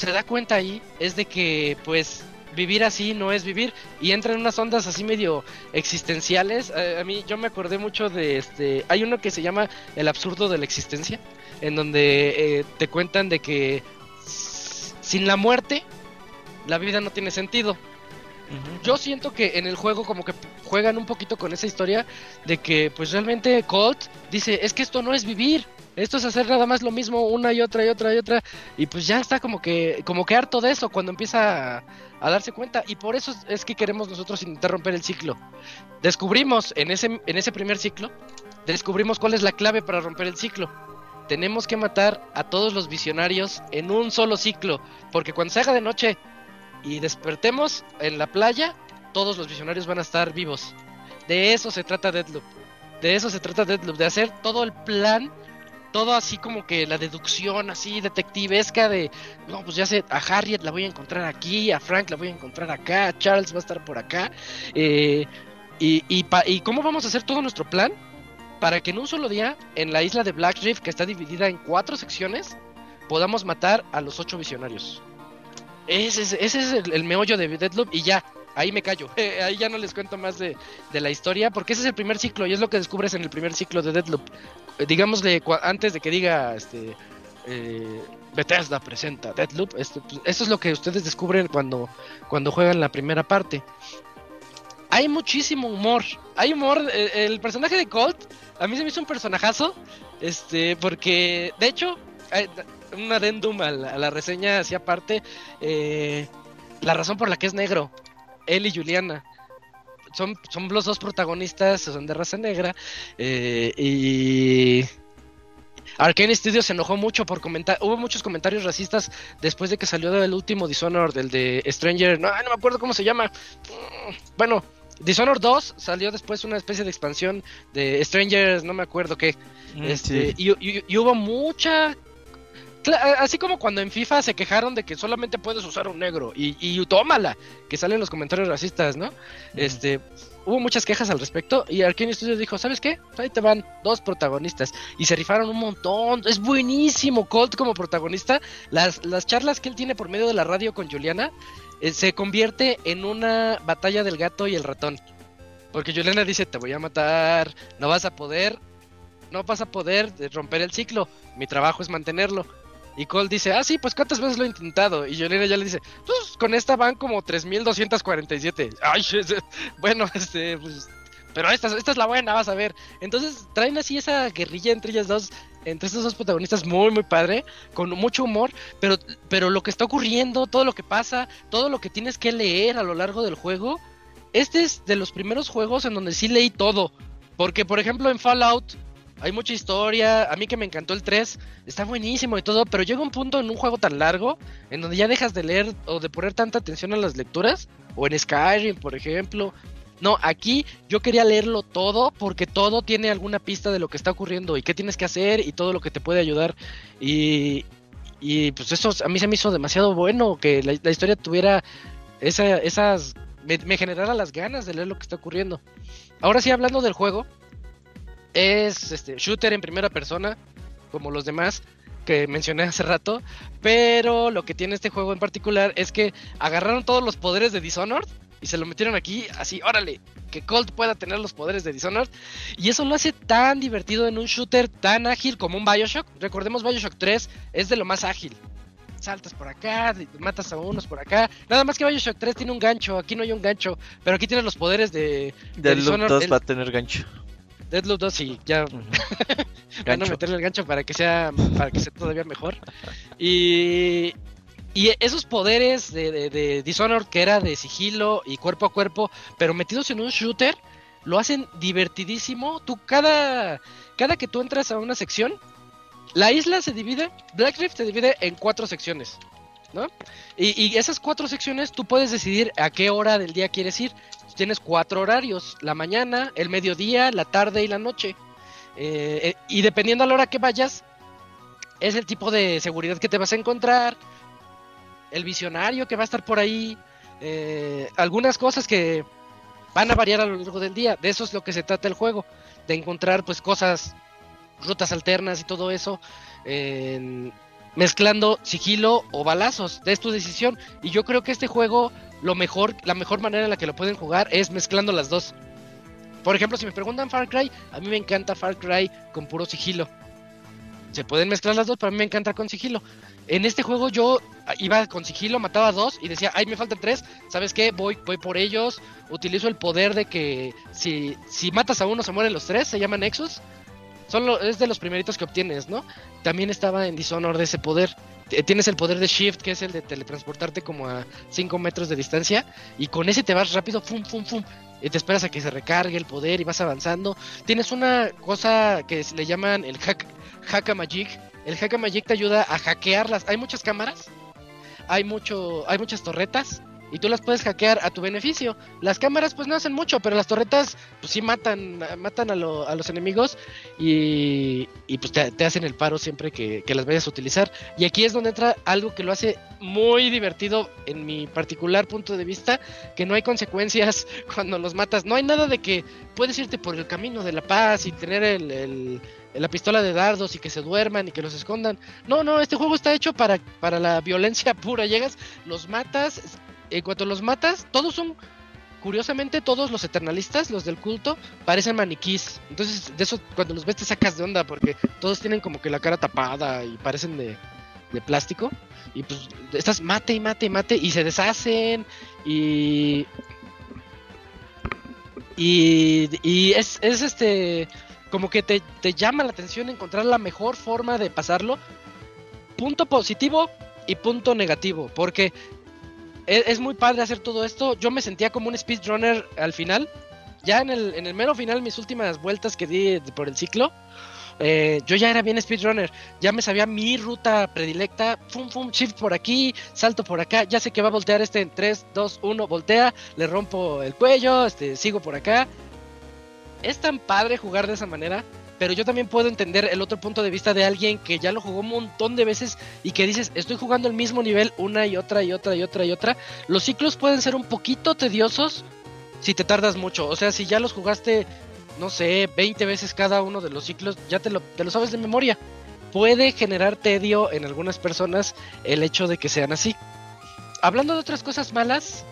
se da cuenta ahí es de que pues vivir así no es vivir y entra en unas ondas así medio existenciales. A, mí yo me acordé mucho de este, hay uno que se llama El absurdo de la existencia, en donde eh, te cuentan de que sin la muerte la vida no tiene sentido. Yo siento que en el juego como que juegan un poquito con esa historia de que pues realmente Colt dice, es que esto no es vivir, esto es hacer nada más lo mismo una y otra y otra y otra. Y pues ya está como que, como que harto de eso cuando empieza a, darse cuenta. Y por eso es que queremos nosotros intentar romper el ciclo. Descubrimos en ese, en ese primer ciclo, descubrimos cuál es la clave para romper el ciclo. Tenemos que matar a todos los visionarios en un solo ciclo. Porque cuando se haga de noche y despertemos en la playa, todos los visionarios van a estar vivos. De eso se trata Deadloop. De eso se trata Deadloop, de hacer todo el plan todo así como que la deducción así detectivesca de, no, pues ya sé, a Harriet la voy a encontrar aquí, a Frank la voy a encontrar acá, a Charles va a estar por acá. Eh, y, y, y, cómo vamos a hacer todo nuestro plan para que en un solo día, en la isla de Black Reef, que está dividida en cuatro secciones, podamos matar a los ocho visionarios. Ese es, ese es el meollo de Deadloop y ya, ahí me callo. ahí ya no les cuento más de, de, la historia, porque ese es el primer ciclo y es lo que descubres en el primer ciclo de Deadloop. Eh, digámosle, antes de que diga este eh, Bethesda presenta Deadloop, pues, eso es lo que ustedes descubren cuando, cuando juegan la primera parte. Hay muchísimo humor. Hay humor. Eh, el, personaje de Colt, a mí se me hizo un personajazo. Este, porque, de hecho, un adendum a la, reseña así aparte. la razón por la que es negro él y Juliana. Son, son los dos protagonistas, son de raza negra. Eh, y Arkane Studios se enojó mucho por comentar. Hubo muchos comentarios racistas después de que salió del último Dishonored, del de Stranger. No, no me acuerdo cómo se llama. Bueno, Dishonored 2 salió después una especie de expansión de Strangers, no me acuerdo qué. Mm, este, y, hubo mucha así como cuando en FIFA se quejaron de que solamente puedes usar un negro y, y tómala, que salen los comentarios racistas, ¿no? Este, hubo muchas quejas al respecto y Arkane Studios dijo, ¿sabes qué? Ahí te van dos protagonistas y se rifaron un montón. Es buenísimo Colt como protagonista. Las, las charlas que él tiene por medio de la radio con Juliana eh, se convierte en una batalla del gato y el ratón. Porque Juliana dice, te voy a matar, no vas a poder, no vas a poder romper el ciclo, mi trabajo es mantenerlo. Y Cole dice, ah, sí, pues ¿cuántas veces lo he intentado? Y Yolena ya le dice, pues con esta van como 3247. Ay, bueno, este, pues, pero esta, es la buena, vas a ver. Entonces traen así esa guerrilla entre ellas dos, entre estos dos protagonistas muy, muy padre, con mucho humor, pero, pero lo que está ocurriendo, todo lo que pasa, todo lo que tienes que leer a lo largo del juego, este es de los primeros juegos en donde sí leí todo. Porque, por ejemplo, en Fallout hay mucha historia. A mí que me encantó el 3, está buenísimo y todo, pero llega un punto en un juego tan largo en donde ya dejas de leer o de poner tanta atención a las lecturas. O en Skyrim, por ejemplo. No, aquí yo quería leerlo todo porque todo tiene alguna pista de lo que está ocurriendo y qué tienes que hacer y todo lo que te puede ayudar. Y, y pues eso a mí se me hizo demasiado bueno que la, historia tuviera esa, esas... Me, me generara las ganas de leer lo que está ocurriendo. Ahora sí, hablando del juego, es este shooter en primera persona, como los demás que mencioné hace rato, pero lo que tiene este juego en particular es que agarraron todos los poderes de Dishonored y se lo metieron aquí, así, órale, que Colt pueda tener los poderes de Dishonored. Y eso lo hace tan divertido en un shooter tan ágil como un Bioshock. Recordemos, Bioshock 3 es de lo más ágil. Saltas por acá, matas a unos por acá. Nada más que Bioshock 3 tiene un gancho, aquí no hay un gancho. Pero aquí tienes los poderes de. de Dishonored. 2 va a tener gancho. Deadloop 2 sí, ya van a meterle el gancho para que sea para que sea todavía mejor. Y, y esos poderes de, de, Dishonored que era de sigilo y cuerpo a cuerpo, pero metidos en un shooter, lo hacen divertidísimo. Tú cada, cada que tú entras a una sección, la isla se divide, Black Rift se divide en cuatro secciones. ¿No? Y, y, esas cuatro secciones tú puedes decidir a qué hora del día quieres ir. Tienes cuatro horarios, la mañana, el mediodía, la tarde y la noche. Eh, eh, y dependiendo a la hora que vayas, es el tipo de seguridad que te vas a encontrar, el visionario que va a estar por ahí, eh, algunas cosas que van a variar a lo largo del día. De eso es lo que se trata el juego, de encontrar pues cosas, rutas alternas y todo eso, mezclando sigilo o balazos. Es tu decisión. Y yo creo que este juego, lo mejor, la mejor manera en la que lo pueden jugar es mezclando las dos. Por ejemplo, si me preguntan Far Cry, a mí me encanta Far Cry con puro sigilo. Se pueden mezclar las dos, pero a mí me encanta con sigilo. En este juego yo iba con sigilo, mataba a dos y decía, ay, me faltan tres, ¿sabes qué? Voy, voy por ellos, utilizo el poder de que si, si matas a uno se mueren los tres, se llama Nexus. Son es de los primeritos que obtienes, ¿no? También estaba en Dishonored ese poder. Tienes el poder de Shift, que es el de teletransportarte como a 5 metros de distancia, y con ese te vas rápido, fum, fum, fum. Y te esperas a que se recargue el poder y vas avanzando. Tienes una cosa que le llaman el hack, Hacka Magic. El Hacka Magic te ayuda a hackearlas. Hay muchas cámaras, hay mucho, hay muchas torretas y tú las puedes hackear a tu beneficio. Las cámaras pues no hacen mucho, pero las torretas pues sí matan, matan a, los enemigos y, pues te, hacen el paro siempre que, que, las vayas a utilizar. Y aquí es donde entra algo que lo hace muy divertido en mi particular punto de vista, que no hay consecuencias cuando los matas. No hay nada de que puedes irte por el camino de la paz y tener el la pistola de dardos y que se duerman y que los escondan. No, no, este juego está hecho para, para la violencia pura. Llegas, los matas, en cuanto los matas, todos son, curiosamente, todos los eternalistas, los del culto, parecen maniquís. Entonces, de eso, cuando los ves te sacas de onda porque todos tienen como que la cara tapada y parecen de, de plástico. Y pues estás mate y mate y mate y se deshacen y... Y, y es, es este como que te, llama la atención encontrar la mejor forma de pasarlo. Punto positivo y punto negativo, porque es, muy padre hacer todo esto. Yo me sentía como un speedrunner al final. Ya en el, en el mero final, mis últimas vueltas que di por el ciclo, eh, yo ya era bien speedrunner, ya me sabía mi ruta predilecta, fum fum, shift por aquí, salto por acá, ya sé que va a voltear este en 3, 2, 1, voltea, le rompo el cuello, este, sigo por acá, es tan padre jugar de esa manera, pero yo también puedo entender el otro punto de vista de alguien que ya lo jugó un montón de veces y que dices, estoy jugando el mismo nivel una y otra y otra y otra y otra. Los ciclos pueden ser un poquito tediosos si te tardas mucho. O sea, si ya los jugaste, no sé, 20 veces cada uno de los ciclos, ya te lo, te sabes de memoria. Puede generar tedio en algunas personas el hecho de que sean así. Hablando de otras cosas malas,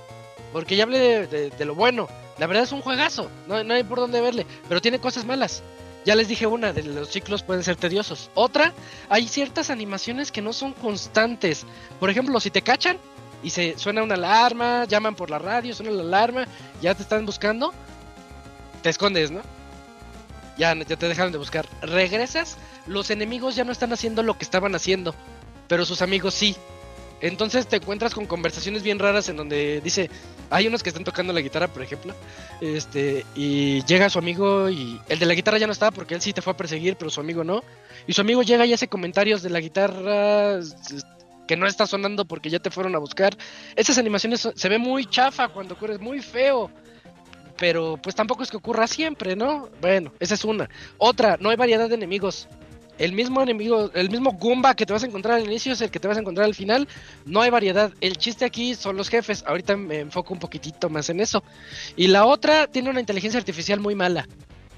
porque ya hablé de lo bueno la verdad es un juegazo, no, hay por dónde verle, pero tiene cosas malas. Ya les dije una, de los ciclos pueden ser tediosos. Otra, hay ciertas animaciones que no son constantes. Por ejemplo, si te cachan y se suena una alarma, llaman por la radio, suena la alarma, ya te están buscando, te escondes, ¿no? Ya, ya te dejaron de buscar. Regresas, los enemigos ya no están haciendo lo que estaban haciendo, pero sus amigos sí. Entonces te encuentras con conversaciones bien raras en donde dice, hay unos que están tocando la guitarra, por ejemplo, este, y llega su amigo y el de la guitarra ya no estaba porque él sí te fue a perseguir, pero su amigo no. Y su amigo llega y hace comentarios de la guitarra que no está sonando porque ya te fueron a buscar. Esas animaciones se ve muy chafa cuando ocurre, muy feo. Pero pues tampoco es que ocurra siempre, ¿no? Bueno, esa es una. Otra, no hay variedad de enemigos el mismo enemigo, el mismo Goomba que te vas a encontrar al inicio es el que te vas a encontrar al final. No hay variedad. El chiste aquí son los jefes. Ahorita me enfoco un poquitito más en eso. Y la otra tiene una inteligencia artificial muy mala.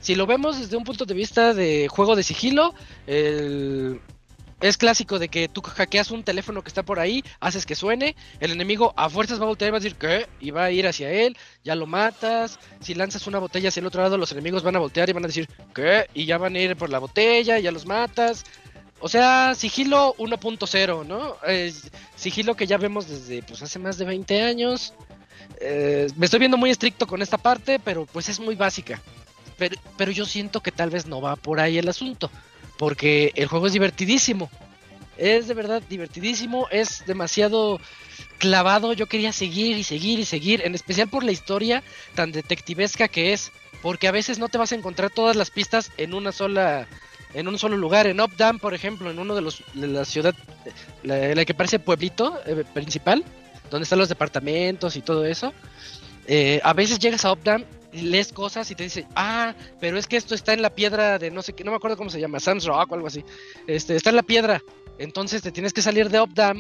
Si lo vemos desde un punto de vista de juego de sigilo, el, es clásico de que tú hackeas un teléfono que está por ahí, haces que suene, el enemigo a fuerzas va a voltear y va a decir ¿qué? Y va a ir hacia él, ya lo matas, si lanzas una botella hacia el otro lado, los enemigos van a voltear y van a decir ¿qué? Y ya van a ir por la botella, ya los matas. O sea, sigilo 1.0, ¿no? sigilo que ya vemos desde pues hace más de 20 años. Eh, me estoy viendo muy estricto con esta parte, pero pues es muy básica. Pero, pero yo siento que tal vez no va por ahí el asunto porque el juego es divertidísimo. Es de verdad divertidísimo, es demasiado clavado. Yo quería seguir y seguir y seguir, en especial por la historia tan detectivesca que es, porque a veces no te vas a encontrar todas las pistas en una sola en un solo lugar, en Updam, por ejemplo, en uno de los de la ciudad la, que parece pueblito eh, principal, donde están los departamentos y todo eso. Eh, a veces llegas a Updam lees cosas y te dice, ah, pero es que esto está en la piedra de no sé qué, no me acuerdo cómo se llama, Sam's Rock o algo así. Este, está en la piedra. Entonces te tienes que salir de Opdam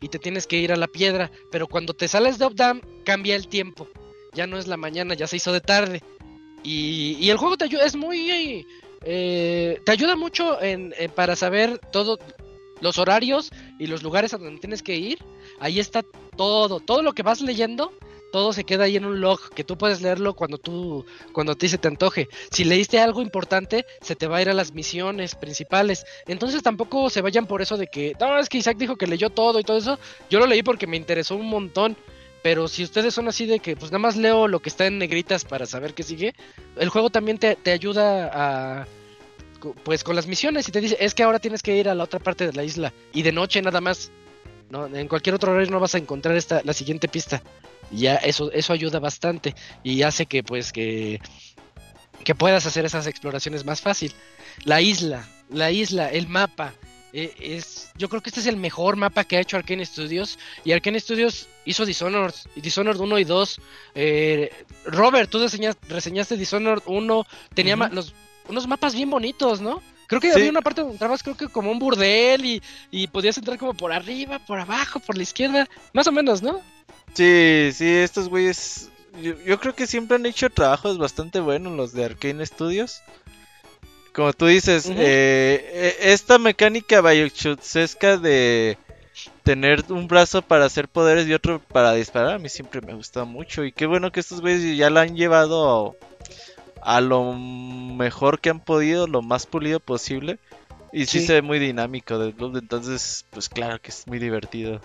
y te tienes que ir a la piedra. Pero cuando te sales de Opdam, cambia el tiempo. Ya no es la mañana, ya se hizo de tarde. Y, y el juego te ayuda, es muy. Eh, te ayuda mucho en, para saber todo los horarios y los lugares a donde tienes que ir. Ahí está todo, todo lo que vas leyendo todo se queda ahí en un log que tú puedes leerlo cuando tú cuando a ti se te antoje. Si leíste algo importante, se te va a ir a las misiones principales. Entonces tampoco se vayan por eso de que, no, es que Isaac dijo que leyó todo y todo eso. Yo lo leí porque me interesó un montón. Pero si ustedes son así de que pues nada más leo lo que está en negritas para saber qué sigue, el juego también te, te ayuda a pues con las misiones y te dice, es que ahora tienes que ir a la otra parte de la isla y de noche nada más. No, en cualquier otro horario no vas a encontrar esta la siguiente pista ya eso, eso ayuda bastante y hace que pues que, que puedas hacer esas exploraciones más fácil. La isla, la isla, el mapa. Eh, es, yo creo que este es el mejor mapa que ha hecho Arkane Studios. Y Arkane Studios hizo Dishonored, Dishonored 1 y 2. Eh, Robert, tú reseñaste, Dishonored 1. Tenía los, unos mapas bien bonitos, ¿no? Creo que había una parte donde entrabas, creo que como un burdel y, y podías entrar como por arriba, por abajo, por la izquierda. Más o menos, ¿no? Sí, sí, estos güeyes. Yo, creo que siempre han hecho trabajos bastante buenos los de Arkane Studios. Como tú dices, eh, eh, esta mecánica Biochutsesca de tener un brazo para hacer poderes y otro para disparar, a mí siempre me ha gustado mucho. Y qué bueno que estos güeyes ya la han llevado a, lo mejor que han podido, lo más pulido posible. Y sí, se ve muy dinámico del club, entonces, pues claro que es muy divertido.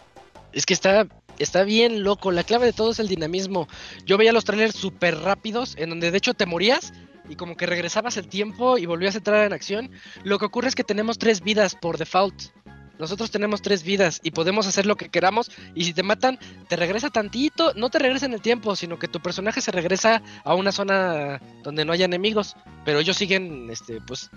Es que está está bien loco. La clave de todo es el dinamismo. Yo veía los trailers súper rápidos, en donde de hecho te morías y como que regresabas el tiempo y volvías a entrar en acción. Lo que ocurre es que tenemos tres vidas por default. Nosotros tenemos tres vidas y podemos hacer lo que queramos. Y si te matan, te regresa tantito. No te regresa en el tiempo, sino que tu personaje se regresa a una zona donde no haya enemigos. Pero ellos siguen, este, pues,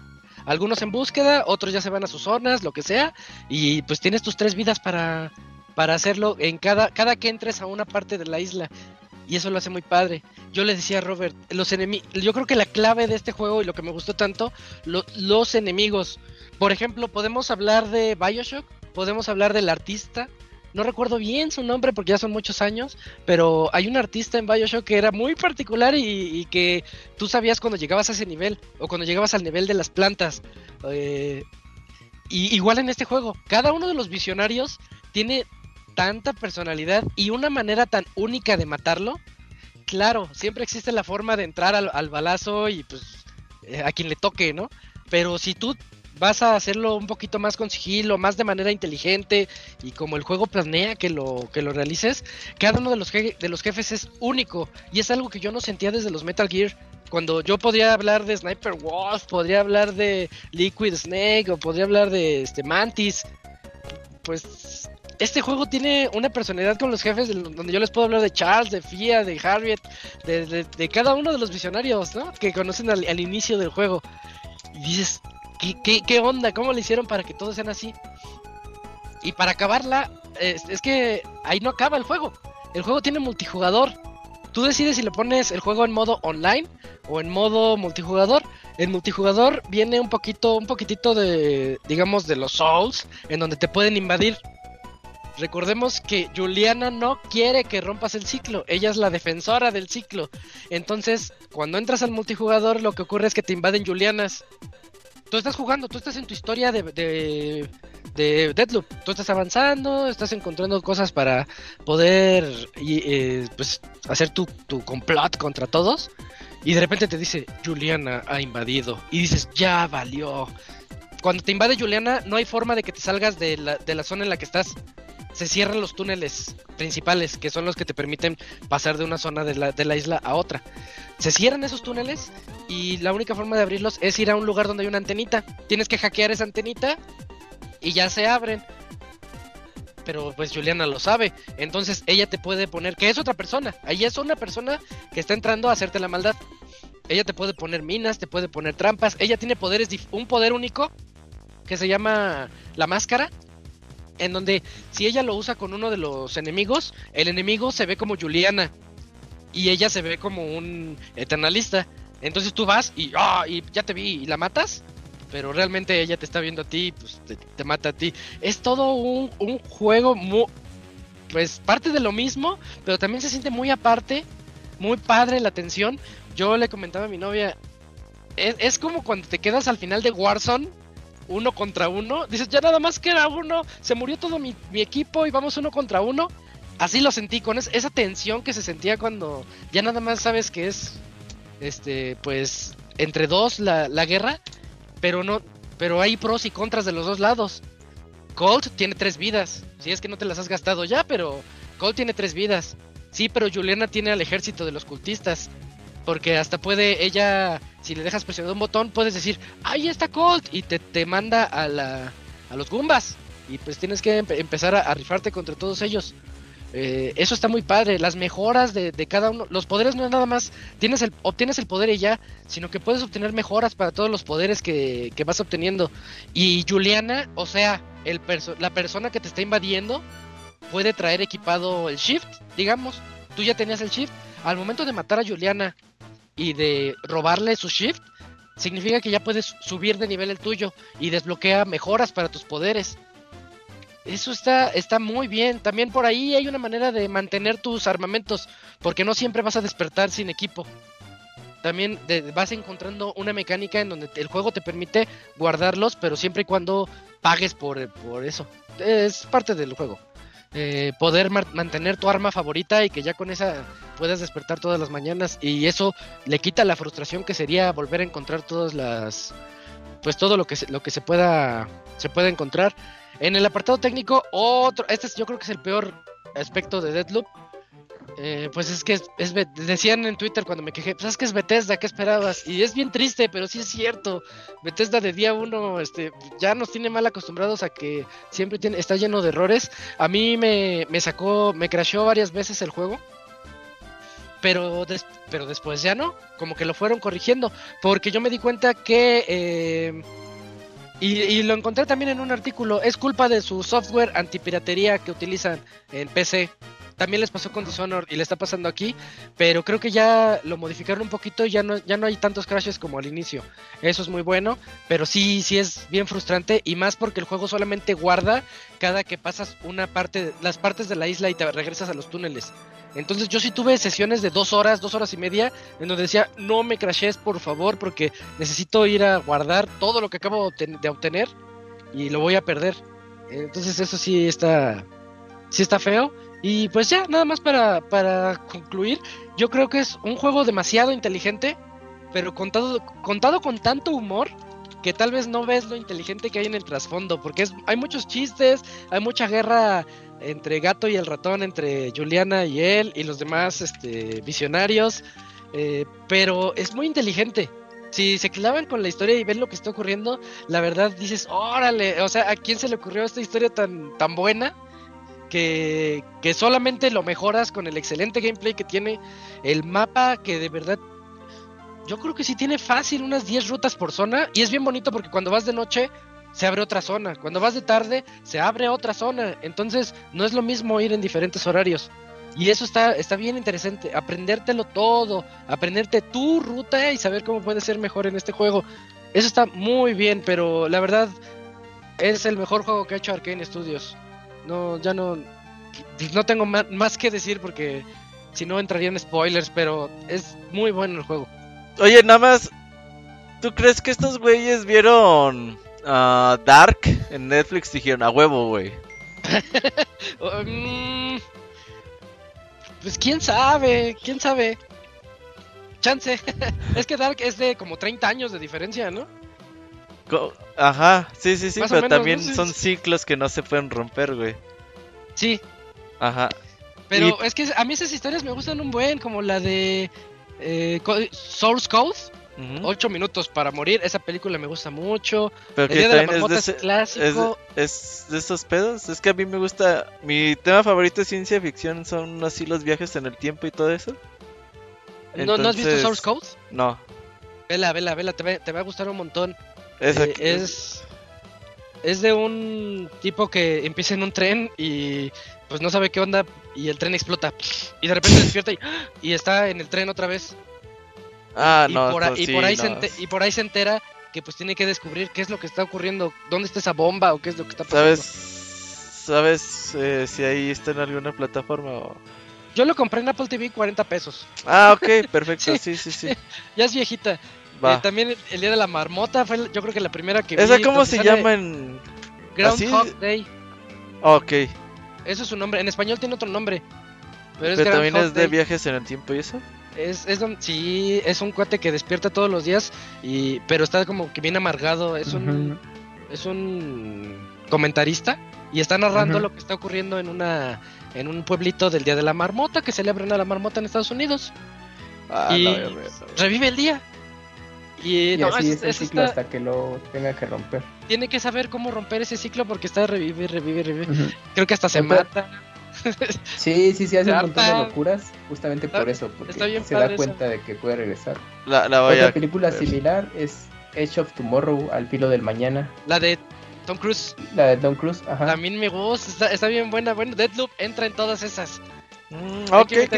algunos en búsqueda, otros ya se van a sus zonas, lo que sea. Y pues tienes tus tres vidas para, para hacerlo en cada, cada que entres a una parte de la isla. Y eso lo hace muy padre. Yo le decía a Robert, los enemigos, yo creo que la clave de este juego y lo que me gustó tanto, los enemigos. Por ejemplo, podemos hablar de Bioshock, podemos hablar del artista. No recuerdo bien su nombre porque ya son muchos años, pero hay un artista en Bioshock que era muy particular y, que tú sabías cuando llegabas a ese nivel o cuando llegabas al nivel de las plantas. Eh, y igual en este juego, cada uno de los visionarios tiene tanta personalidad y una manera tan única de matarlo, claro, siempre existe la forma de entrar al, balazo y pues eh, a quien le toque, ¿no? Pero si tú vas a hacerlo un poquito más con sigilo, más de manera inteligente y como el juego planea que lo que lo realices, cada uno de los de los jefes es único y es algo que yo no sentía desde los Metal Gear. Cuando yo podría hablar de Sniper Wolf, podría hablar de Liquid Snake o podría hablar de este Mantis, pues este juego tiene una personalidad con los jefes donde yo les puedo hablar de Charles, de Fia, de Harriet, de, cada uno de los visionarios, ¿no? Que conocen al, inicio del juego. Y dices, ¿qué, onda? ¿Cómo le hicieron para que todos sean así? Y para acabarla, es, que ahí no acaba el juego. El juego tiene multijugador. Tú decides si le pones el juego en modo online o en modo multijugador. El multijugador viene un poquito, un poquitito de, digamos, de los Souls, en donde te pueden invadir Recordemos que Juliana no quiere que rompas el ciclo, ella es la defensora del ciclo. Entonces, cuando entras al multijugador, lo que ocurre es que te invaden Julianas. tú estás jugando, tú estás en tu historia de, de, de Deadloop. Tú estás avanzando, estás encontrando cosas para poder eh, pues, hacer tu, tu complot contra todos. Y de repente te dice, Juliana ha invadido. Y dices, ya valió. Cuando te invade Juliana, no hay forma de que te salgas de la, de la zona en la que estás. Se cierran los túneles principales, que son los que te permiten pasar de una zona de la, de la isla a otra. Se cierran esos túneles y la única forma de abrirlos es ir a un lugar donde hay una antenita. Tienes que hackear esa antenita y ya se abren. Pero pues Juliana lo sabe. Entonces ella te puede poner que es otra persona. Ahí es una persona que está entrando a hacerte la maldad. Ella te puede poner minas, te puede poner trampas. Ella tiene poderes, un poder único que se llama la máscara. En donde si ella lo usa con uno de los enemigos, el enemigo se ve como Juliana. Y ella se ve como un eternalista. Entonces tú vas y, ah, ya te vi y la matas pero realmente ella te está viendo a ti, pues te, mata a ti. Es todo un, juego muy, pues parte de lo mismo, pero también se siente muy aparte, muy padre la tensión. Yo le comentaba a mi novia, es, como cuando te quedas al final de Warzone, uno contra uno, dices, ya nada más que era uno, se murió todo mi, equipo y vamos uno contra uno. Así lo sentí, con esa tensión que se sentía cuando ya nada más sabes que es, este, pues, entre dos la, la guerra pero no, pero hay pros y contras de los dos lados. Colt tiene tres vidas, si es que no te las has gastado ya, pero Colt tiene tres vidas. Sí, pero Juliana tiene al ejército de los cultistas. Porque hasta puede ella, si le dejas presionado un botón, puedes decir, ahí está Colt, y te, te manda a, la, a los Goombas. Y pues tienes que empezar a, rifarte contra todos ellos. Eh, eso está muy padre. Las mejoras de, cada uno. Los poderes no es nada más. Tienes el, obtienes el poder y ya. Sino que puedes obtener mejoras para todos los poderes que, vas obteniendo. Y Juliana, o sea, el la persona que te está invadiendo. Puede traer equipado el shift. Digamos. Tú ya tenías el shift. Al momento de matar a Juliana. Y de robarle su shift. Significa que ya puedes subir de nivel el tuyo. Y desbloquea mejoras para tus poderes. Eso está, está muy bien. También por ahí hay una manera de mantener tus armamentos, porque no siempre vas a despertar sin equipo. También vas encontrando una mecánica en donde el juego te permite guardarlos, pero siempre y cuando pagues por, por eso. Es parte del juego. Eh, poder mantener tu arma favorita y que ya con esa puedas despertar todas las mañanas y eso le quita la frustración que sería volver a encontrar todas las pues todo lo que se, lo que se pueda se pueda encontrar en el apartado técnico, otro, este yo creo que es el peor aspecto de Deadloop. Eh, pues es que es, decían en Twitter cuando me quejé, pues es que es Bethesda, ¿qué esperabas? Y es bien triste, pero sí es cierto. Bethesda de día uno este, ya nos tiene mal acostumbrados a que siempre tiene, está lleno de errores. A mí me, me sacó, me crashó varias veces el juego. Pero, pero después ya no, como que lo fueron corrigiendo. Porque yo me di cuenta que... Eh, y, lo encontré también en un artículo. Es culpa de su software antipiratería que utilizan en PC. También les pasó con Dishonored y le está pasando aquí. Pero creo que ya lo modificaron un poquito y ya no, ya no hay tantos crashes como al inicio. Eso es muy bueno. Pero sí, sí es bien frustrante. Y más porque el juego solamente guarda cada que pasas una parte, las partes de la isla y te regresas a los túneles. Entonces yo sí tuve sesiones de dos horas, dos horas y media, en donde decía, no me crashes por favor, porque necesito ir a guardar todo lo que acabo de obtener y lo voy a perder. Entonces eso sí está, sí está feo. Y pues ya, nada más para, para concluir, yo creo que es un juego demasiado inteligente, pero contado, contado con tanto humor que tal vez no ves lo inteligente que hay en el trasfondo, porque es, hay muchos chistes, hay mucha guerra entre Gato y el ratón, entre Juliana y él y los demás este, visionarios, eh, pero es muy inteligente. Si se clavan con la historia y ven lo que está ocurriendo, la verdad dices, órale, o sea, ¿a quién se le ocurrió esta historia tan, tan buena? Que, solamente lo mejoras con el excelente gameplay que tiene, el mapa que de verdad yo creo que sí tiene fácil unas 10 rutas por zona y es bien bonito porque cuando vas de noche se abre otra zona. Cuando vas de tarde, se abre otra zona. Entonces, no es lo mismo ir en diferentes horarios. Y eso está, está bien interesante. Aprendértelo todo. Aprenderte tu ruta y saber cómo puede ser mejor en este juego. Eso está muy bien, pero la verdad es el mejor juego que ha hecho Arkane Studios. No, ya no. No tengo más que decir porque si no entrarían spoilers, pero es muy bueno el juego. Oye, nada más ¿tú crees que estos güeyes vieron uh, Dark en Netflix? Dijeron a huevo, güey. um, pues quién sabe, quién sabe. Chance. es que Dark es de como 30 años de diferencia, ¿no? Ajá, sí, sí, sí, pero también son ciclos que no se pueden romper, güey. Sí. Ajá. Pero es que a mí esas historias me gustan un buen, como la de eh, Source Code. Ocho minutos para morir, esa película me gusta mucho. Pero que es, de clásico. Es, de esos pedos. Es que a mí me gusta. Mi tema favorito de ciencia ficción son así los viajes en el tiempo y todo eso. ¿No, has visto Source Code? No. Vela, vela, vela, te va, a gustar un montón. Eh, es, es de un tipo que empieza en un tren y pues no sabe qué onda y el tren explota y de repente despierta y, está en el tren otra vez. Ah, no, por, y, por ahí se y por ahí se entera que pues tiene que descubrir qué es lo que está ocurriendo, dónde está esa bomba o qué es lo que está pasando. ¿Sabes, sabes eh, si ahí está en alguna plataforma o... Yo lo compré en Apple TV 40 pesos. Ah, ok, perfecto, sí, sí, sí. ya es viejita. Eh, también el Día de la Marmota fue yo creo que la primera que ¿Esa cómo se llama en...? Groundhog Day. Ok. Eso es su nombre. En español tiene otro nombre. Pero, también es de viajes en el tiempo y eso. Es, es sí, es un cuate que despierta todos los días y pero está como que bien amargado. Es un es un comentarista y está narrando lo que está ocurriendo en una en un pueblito del Día de la Marmota que celebran a la marmota en Estados Unidos. Ah, y revive el día. Y, no, así es, el ciclo hasta que lo tenga que romper. Tiene que saber cómo romper ese ciclo porque está revive, revive, revive. Creo que hasta se mata. Sí, sí, sí, hace un montón de locuras justamente por eso, porque se da cuenta de que puede regresar. La, la Otra película similar es Edge of Tomorrow, Al filo del mañana. La de Tom Cruise. La de Tom Cruise, ajá. También me gusta, está, bien buena. Bueno, Deadloop entra en todas esas. Mm, hay, que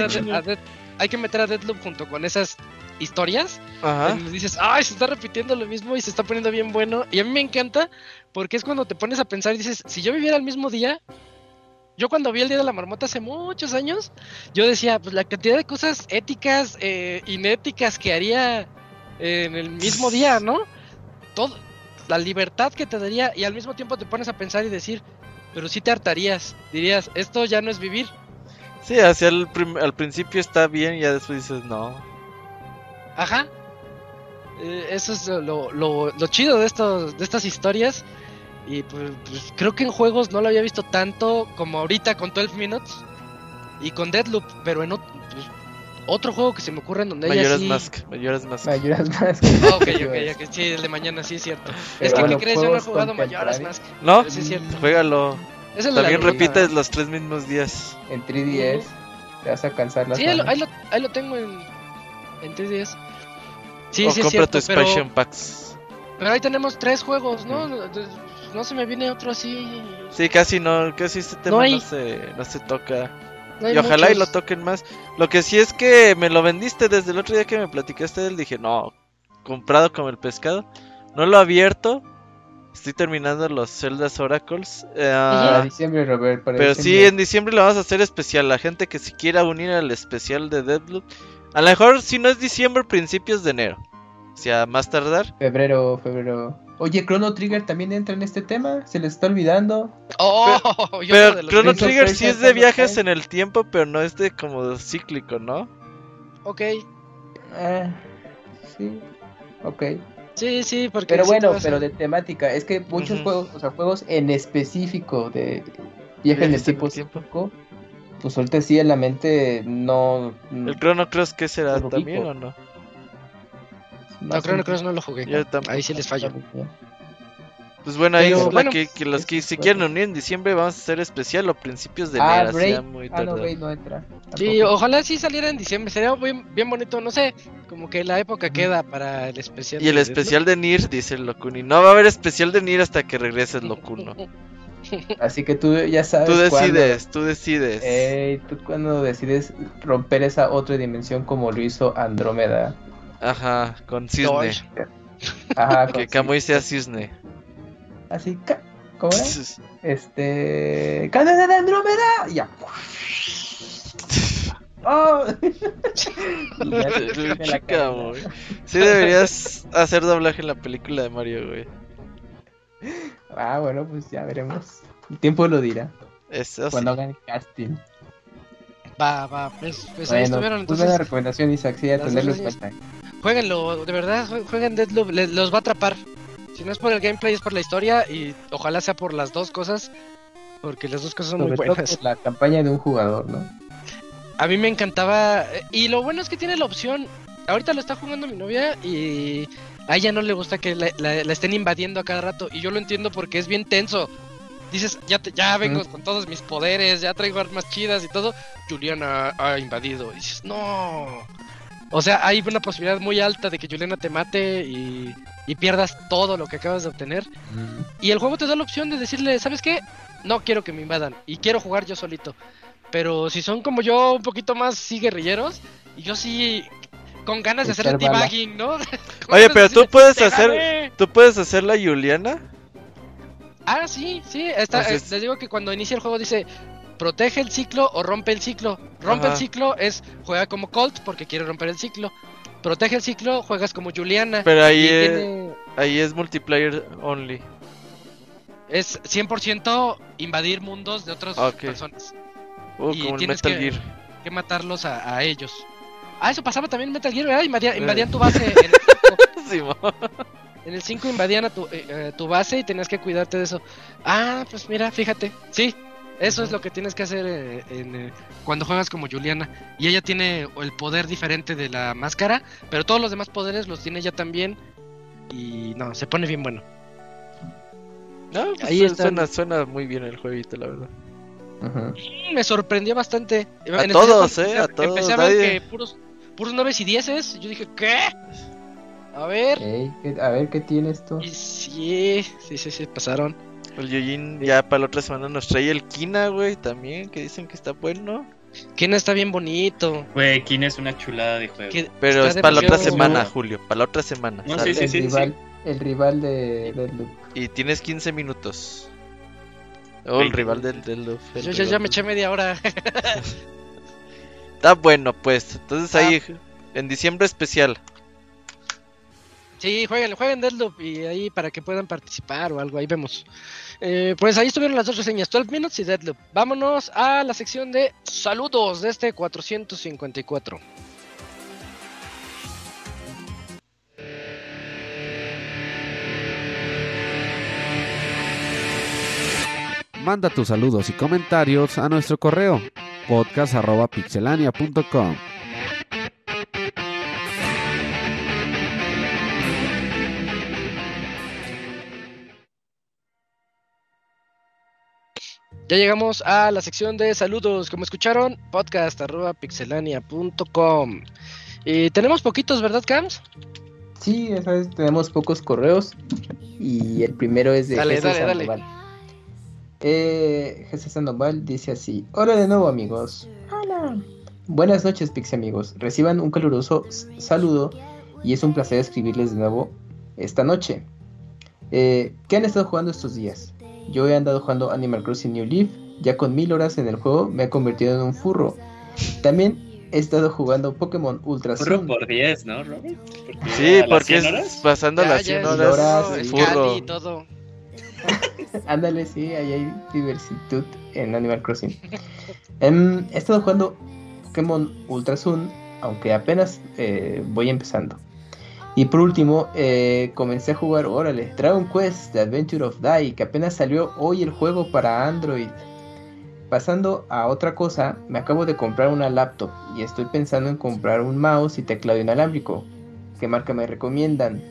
hay que meter a Deadloop junto con esas historias. Ajá. dices, ay, se está repitiendo lo mismo y se está poniendo bien bueno. Y a mí me encanta porque es cuando te pones a pensar y dices, si yo viviera el mismo día, yo cuando vi el Día de la Marmota hace muchos años, yo decía, pues la cantidad de cosas éticas, eh, inéticas que haría en el mismo día, ¿no? Todo, la libertad que te daría y al mismo tiempo te pones a pensar y decir, pero si te hartarías, dirías, esto ya no es vivir. Sí, hacia el al principio está bien y ya después dices, no, Ajá. Eh, eso es lo, lo, chido de, estos, de estas historias. Y pues, pues, creo que en juegos no lo había visto tanto como ahorita con 12 Minutes y con Deadloop, pero en otro, pues, otro juego que se me ocurre en donde Majora's sí... Mask, Majora's Mask. Majora's Mask. Oh, ok, ok, sí, el de mañana sí es cierto. es que, ¿qué crees? Yo no he jugado Majora's Mask. No, sí es cierto. juégalo. También repites los tres mismos días. En 3DS, te vas a cansar las Sí, ahí lo, ahí lo, tengo en, en 3DS. Sí, o sí, compra tu expansion packs. Pero ahí tenemos tres juegos, ¿no? No se me viene otro así. Sí, casi no, casi este tema no, se, no se toca. y ojalá y lo toquen más. Lo que sí es que me lo vendiste desde el otro día que me platicaste de él. Dije, no, comprado como el pescado. No lo he abierto. Estoy terminando los Zeldas Oracles. Uh, diciembre, Robert. pero sí, en diciembre lo vamos a hacer especial. La gente que si quiera unir al especial de Deadloop a lo mejor si no es diciembre, principios de enero. O sea, más tardar. Febrero, febrero. Oye, Chrono Trigger también entra en este tema, se le está olvidando. Oh, pero, Chrono Trigger sí es de viajes en el tiempo, pero no es de como cíclico, ¿no? Ok. Ah, sí, ok. Sí, sí, porque... Pero bueno, pero de temática, es que muchos juegos, o sea, juegos en específico de viajes en el tiempo, pues ahorita sí en la mente no. ¿El Chrono Cross qué será también o no? No, Chrono Cross no lo jugué. Ahí sí les fallo. Pues bueno, ahí que, los que se quieren unir en diciembre vamos a hacer especial o principios de ah, enero. muy ah, no, no entra. Sí, ojalá sí saliera en diciembre. Sería bien, bien bonito, no sé. Como que la época queda para el especial. Y el especial de Nir, dice el Locuni. No va a haber especial de Nir hasta que regrese el Locuno. Así que tú ya sabes. Tú decides, tú decides. Eh, tú cuando decides romper esa otra dimensión como lo hizo Andrómeda. Ajá, con Cisne. Ajá, que Kamui sea Cisne. Así, ¿cómo es? este. ¡Cadena de Andrómeda! Ya. ¡Oh! sí deberías hacer doblaje en la película de Mario, güey. Ah, bueno, pues ya veremos. El tiempo lo dirá. Eso Cuando hagan casting. Va, va, pues, pues ahí estuvieron. Entonces, buena recomendación, Isaac, sí, a tenerlo en cuenta. Jueguenlo, de verdad, jueguen Deadloop, los va a atrapar. Si no es por el gameplay, es por la historia y ojalá sea por las dos cosas, porque las dos cosas son muy buenas. la campaña de un jugador, ¿no? A mí me encantaba, y lo bueno es que tiene la opción, ahorita lo está jugando mi novia y a ella no le gusta que la, estén invadiendo a cada rato, y yo lo entiendo porque es bien tenso. Dices, ya, ya vengo con todos mis poderes, ya traigo armas chidas y todo. Juliana ha invadido. Y dices, no. O sea, hay una posibilidad muy alta de que Juliana te mate y, pierdas todo lo que acabas de obtener. Y el juego te da la opción de decirle, ¿sabes qué? No quiero que me invadan y quiero jugar yo solito. Pero si son como yo, un poquito más sí guerrilleros, y yo sí con ganas de hacer el debugging, ¿no? Oye, pero tú puedes hacer, tú puedes hacer la Juliana. Ah, sí, sí. Está, les digo que cuando inicia el juego dice protege el ciclo o rompe el ciclo. Rompe el ciclo es juega como Colt porque quiere romper el ciclo. Protege el ciclo, juegas como Juliana. Pero ahí, es, ahí es multiplayer only. Es 100% invadir mundos de otras personas. Uh, y tienes que, que, matarlos a, ellos. Ah, eso pasaba también en Metal Gear, ¿verdad? Invadían, eh. tu base en el 5. invadían a tu, eh, eh, tu base y tenías que cuidarte de eso. Ah, pues mira, fíjate. Sí, eso es lo que tienes que hacer eh, eh, cuando juegas como Juliana. Y ella tiene el poder diferente de la máscara, pero todos los demás poderes los tiene ella también. Y no, se pone bien bueno. No, pues Ahí suena, suena muy bien el jueguito, la verdad. Me sorprendió bastante. A todos, eh, a todos. Empecé a ver que puros, puros 9 y 10 Yo dije, ¿qué? A ver. a ver, ¿qué tiene esto? Y sí, sí, sí, sí, pasaron. El Yojin ya para la otra semana nos trae el Kina, güey, también, que dicen que está bueno. Kina está bien bonito. Güey, Kina es una chulada de juego. Pero es para la otra semana, Julio, para la otra semana. sí, sí, el, rival, el rival de Deadloop. Y tienes 15 minutos. Oh, el rival del Deadloop. Yo ya, me eché media hora. está bueno, pues. Entonces ahí, ah. en diciembre especial. Sí, jueguen, jueguen Deadloop y ahí para que puedan participar o algo, ahí vemos. Eh, pues ahí estuvieron las dos reseñas, 12 Minutes y Deadloop. Vámonos a la sección de saludos de este 454. Manda tus saludos y comentarios a nuestro correo podcast.pixelania.com. Ya llegamos a la sección de saludos. Como escucharon, podcast.pixelania.com. Y tenemos poquitos, ¿verdad, Cams? Sí, esa vez tenemos pocos correos. Y el primero es de dale, dale, Sandoval. Eh, Jesús Sandoval dice así: Hola de nuevo, amigos. Hola. Buenas noches, Pixie amigos. Reciban un caluroso saludo y es un placer escribirles de nuevo esta noche. Eh, ¿Qué han estado jugando estos días? Yo he andado jugando Animal Crossing New Leaf, ya con mil horas en el juego me he convertido en un furro. También he estado jugando Pokémon Ultra Furro por 10, ¿no, Robert? sí, porque es pasando las 100 horas, furro. Y todo. Ándale, sí, ahí hay diversitud en Animal Crossing. Em, he estado jugando Pokémon Ultra Sun, aunque apenas eh, voy empezando. Y por último, eh, comencé a jugar, órale, Dragon Quest, The Adventure of Dai, que apenas salió hoy el juego para Android. Pasando a otra cosa, me acabo de comprar una laptop y estoy pensando en comprar un mouse y teclado inalámbrico. ¿Qué marca me recomiendan?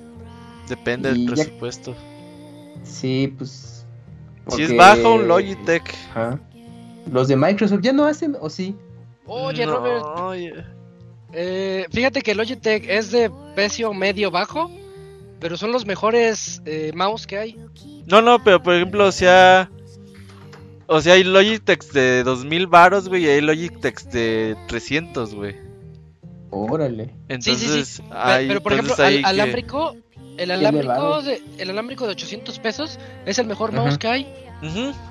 Depende del presupuesto. Sí, pues... Si es bajo, un Logitech. Los de Microsoft ya no hacen, ¿o sí? Oye, Robert. Eh, fíjate que Logitech es de precio medio bajo, pero son los mejores eh, mouse que hay. No, no, pero por ejemplo, o sea, o sea, hay Logitech de 2000 varos, güey, y hay Logitech de 300, güey. Órale. Entonces, sí, sí, Hay, pero, por ejemplo, al, alámbrico, el alámbrico de, el alámbrico de 800 pesos es el mejor mouse que hay.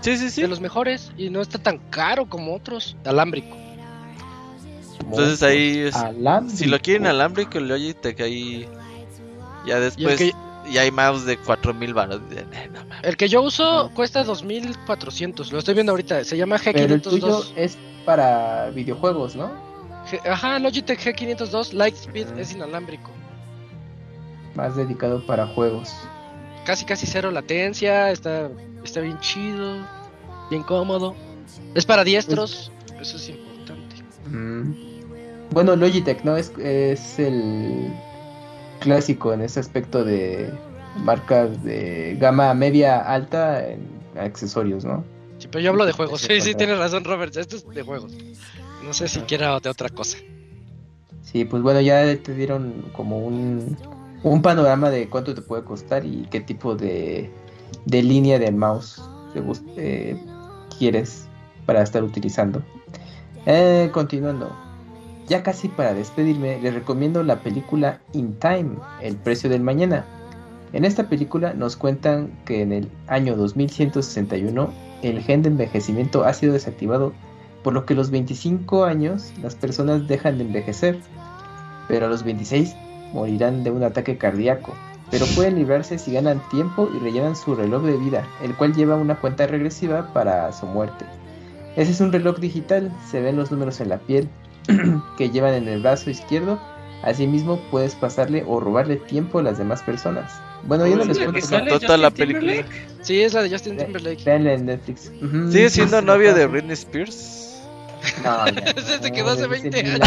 Sí, sí, sí. De los mejores y no está tan caro como otros alámbrico. Entonces ahí, si lo quieren alámbrico, el Logitech ahí. Ya después, ya hay mouse de 4000 baros. Eh, el que yo uso cuesta 2400, lo estoy viendo ahorita, se llama G502. Pero el tuyo es para videojuegos, ¿no? ajá, Logitech G502 Lightspeed es inalámbrico. Más dedicado para juegos. Casi casi cero latencia, está está bien chido, bien cómodo. Es para diestros, eso es importante. Mm. Bueno, Logitech, ¿no? Es, es el clásico en ese aspecto de marcas de gama media alta en accesorios, ¿no? Sí, pero yo hablo de juegos. Sí, sí, tienes razón, Robert. Esto es de juegos. No sé si quiera de otra cosa. Sí, pues bueno, ya te dieron como un, un panorama de cuánto te puede costar y qué tipo de, de línea de mouse eh, quieres para estar utilizando. Eh, continuando. Ya casi para despedirme, les recomiendo la película In Time, El precio del mañana. En esta película nos cuentan que en el año 2161 el gen de envejecimiento ha sido desactivado, por lo que a los 25 años las personas dejan de envejecer, pero a los 26 morirán de un ataque cardíaco, pero pueden librarse si ganan tiempo y rellenan su reloj de vida, el cual lleva una cuenta regresiva para su muerte. Ese es un reloj digital, se ven los números en la piel que llevan en el brazo izquierdo, asimismo puedes pasarle o robarle tiempo a las demás personas. Bueno, yo no les cuento toda la película. Sí, es la de Justin Timberlake. Veanla en Netflix. ¿Sigue siendo novia de Britney Spears? No, Se quedó hace 20 años.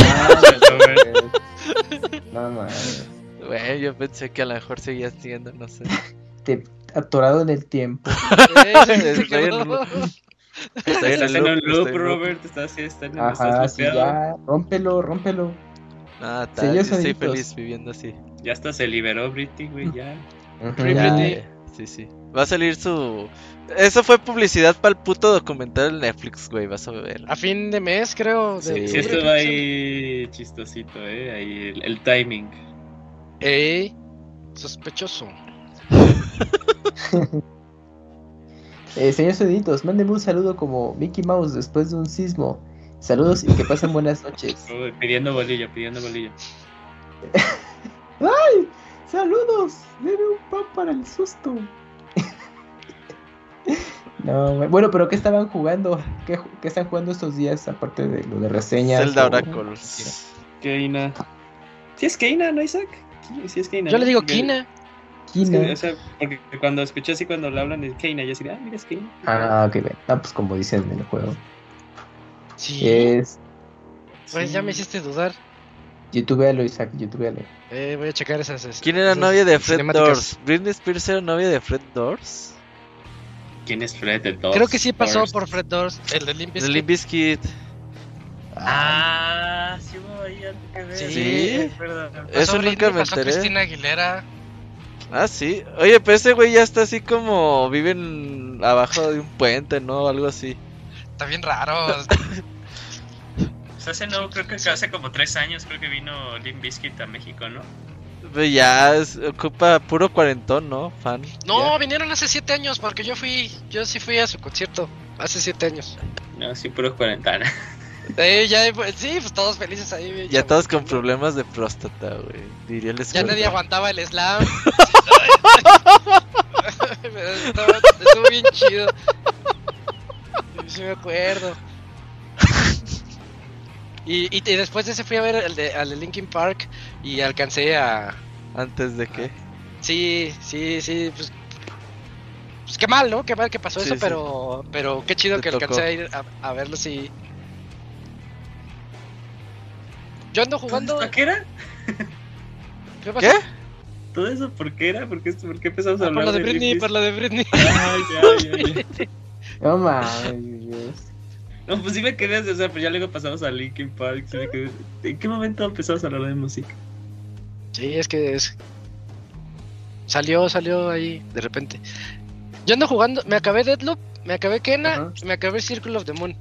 No, mames. Bueno, yo pensé que a lo mejor seguía siendo, no sé. Te atorado en el tiempo. Estás en un loop, Robert. Estás, estás en Ajá, sí, ya. Rómpelo, rómpelo. Ah, tal, yo estoy feliz viviendo así. Ya hasta se liberó Britney, güey, ya. Sí, sí. Va a salir su. Eso fue publicidad para el puto documental de Netflix, güey. Vas a ver. A fin de mes, creo. De sí, esto va ahí chistosito, eh. Ahí el, el timing. Ey, sospechoso. eh, señor Seditos, mándeme un saludo como Mickey Mouse después de un sismo. Saludos y que pasen buenas noches. pidiendo bolilla, pidiendo bolilla. ¡Ay! ¡Saludos! Deme un pan para el susto. no, bueno, pero ¿qué estaban jugando? ¿Qué, están jugando estos días aparte de lo de reseñas? Zelda Oracle. Keina. ¿Sí es Keina, no Isaac? Yo le digo Kina. Kina. porque cuando escuché así cuando le hablan de Keina, yo decía, ah, mira, es Keina. Ah, ok, Ah, pues como dicen en el juego. Sí. Es. Pues ya me hiciste dudar. YouTubealo, Isaac, YouTubealo. Eh, voy a checar esas. ¿Quién era novia de Fred Doors? ¿Britney Spears era novia de Fred Doors? ¿Quién es Fred Doors? Creo que sí pasó por Fred Doors, el de Limp Bizkit. Bizkit. Ah, sí hubo ahí que ver. Sí, eso nunca me enteré. Cristina Aguilera. Ah, sí. Oye, pero ese güey ya está así como viven abajo de un puente, ¿no? Algo así. Está bien raro. pues hace no, creo que hace como tres años creo que vino Lim Biscuit a México, ¿no? Pues ya ocupa puro cuarentón, ¿no? Fan. No, vinieron hace siete años porque yo fui, yo sí fui a su concierto hace siete años. No, sí, puro cuarentana. Eh, ya, pues, sí, pues todos felices ahí. Ya todos con problemas de próstata, güey. Diría el Ya nadie aguantaba el slam. Estuvo bien chido. Sí me acuerdo. Y, y, después de ese fui a ver el de, al de Linkin Park y alcancé a... ¿Antes de qué? Sí, sí, sí, pues... Pues qué mal, ¿no? Qué mal que pasó eso, pero pero qué chido que alcancé a ir a, a verlo, sí. Yo ando jugando. ¿Por qué era? ¿Qué pasó? ¿Qué? ¿Todo eso por qué era? ¿Por qué, por qué empezamos a hablar por lo de, Britney? Por lo de Britney. Ay, ya, ya, ya. No mames. No, pues sí me quedé, o sea, pues ya luego pasamos a Linkin Park. Sí me quedé. ¿En qué momento empezamos a hablar de música? Sí, es que es... Salió, salió ahí de repente. Yo ando jugando, me acabé Deadloop, me acabé Kena, me acabé Circle of the Moon.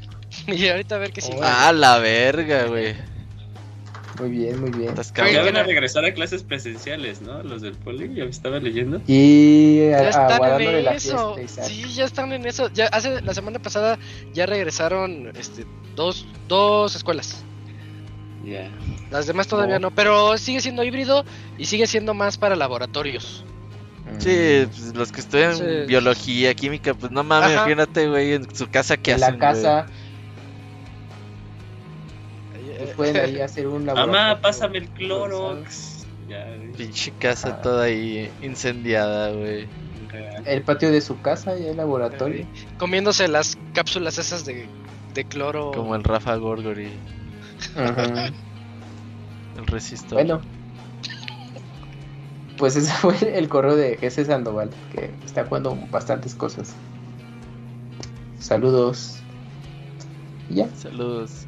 y ahorita a ver qué sigue. Ah, la verga, güey. Muy bien, muy bien. Ya van a regresar a clases presenciales, ¿no? Los del poli, ya me estaba leyendo. Y ya están en eso. sí, ya están en eso. Ya hace la semana pasada ya regresaron este dos dos escuelas. Las demás todavía no. pero sigue siendo híbrido y sigue siendo más para laboratorios. Sí, pues, los que estudian biología, química, pues no mames, imagínate, güey, en su casa que en hacen. la casa. Pues pueden ahí hacer un Mamá, pásame el Clorox. Pinche casa ah. toda ahí incendiada, güey. El patio de su casa y el laboratorio. Comiéndose las cápsulas esas de, de cloro. Como el Rafa Gorgori. El resistor. Bueno. Pues ese fue el correo de Jesse Sandoval, que está jugando bastantes cosas. Saludos. ya. Saludos.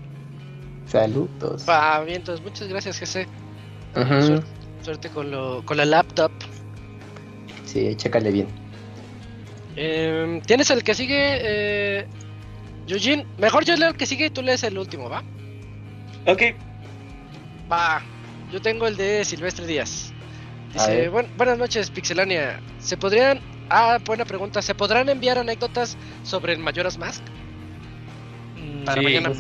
Saludos. Va, bien, entonces muchas gracias, Jesse. Suerte, con, lo, con la laptop. Sí, chécale bien. Em, ¿Tienes el que sigue, eh, Eugene? Mejor yo leo el que sigue y tú lees el último, ¿va? Ok. Va, yo tengo el de Silvestre Díaz. Dice, buenas noches, Pixelania. ¿Se podrían... Ah, buena pregunta. ¿Se podrán enviar anécdotas sobre el Majora's Mask? Para mañana.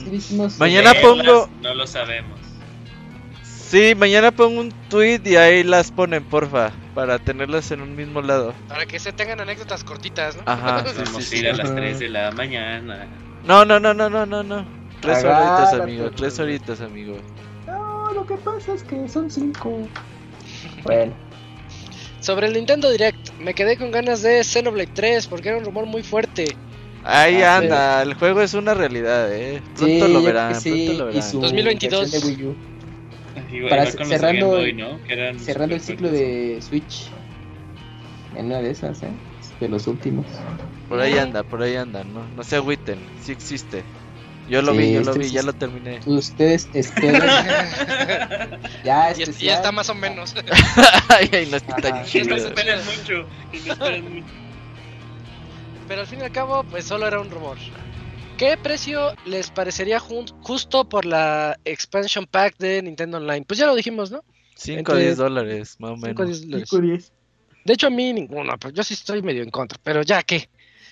Mañana pongo... No lo sabemos. Sí, mañana pongo un tweet y ahí las ponen, porfa, para tenerlas en un mismo lado. Para que se tengan anécdotas cortitas, ¿no? Ajá. Vamos a ir a las 3 de la mañana. No, no, no, no, no, no, no. Tres horitas, amigo. Tres horitas, amigo. No, lo que pasa es que son cinco. Bueno. Sobre el Nintendo Direct, me quedé con ganas de Xenoblade 3 porque era un rumor muy fuerte. Ahí ah, anda, el juego es una realidad, eh. Pronto lo verán, pronto lo verán. 2022 para cerrando, cerrando el ciclo de Switch. En una de esas, ¿eh? De los últimos. Por ahí anda, por ahí anda, no, no se agüiten, sí existe. Yo lo vi, yo lo vi, ya lo terminé. Ustedes esperen. ya, y, ya está más o menos. ay, ay, no está tan chido. No esperen mucho, no esperen mucho. Pero al fin y al cabo, pues solo era un rumor. ¿Qué precio les parecería justo por la expansion pack de Nintendo Online? Pues ya lo dijimos, ¿no? 5 o 10 dólares, más o menos. 5 o 10. De hecho, a mí ninguno, pues yo sí estoy medio en contra, pero ya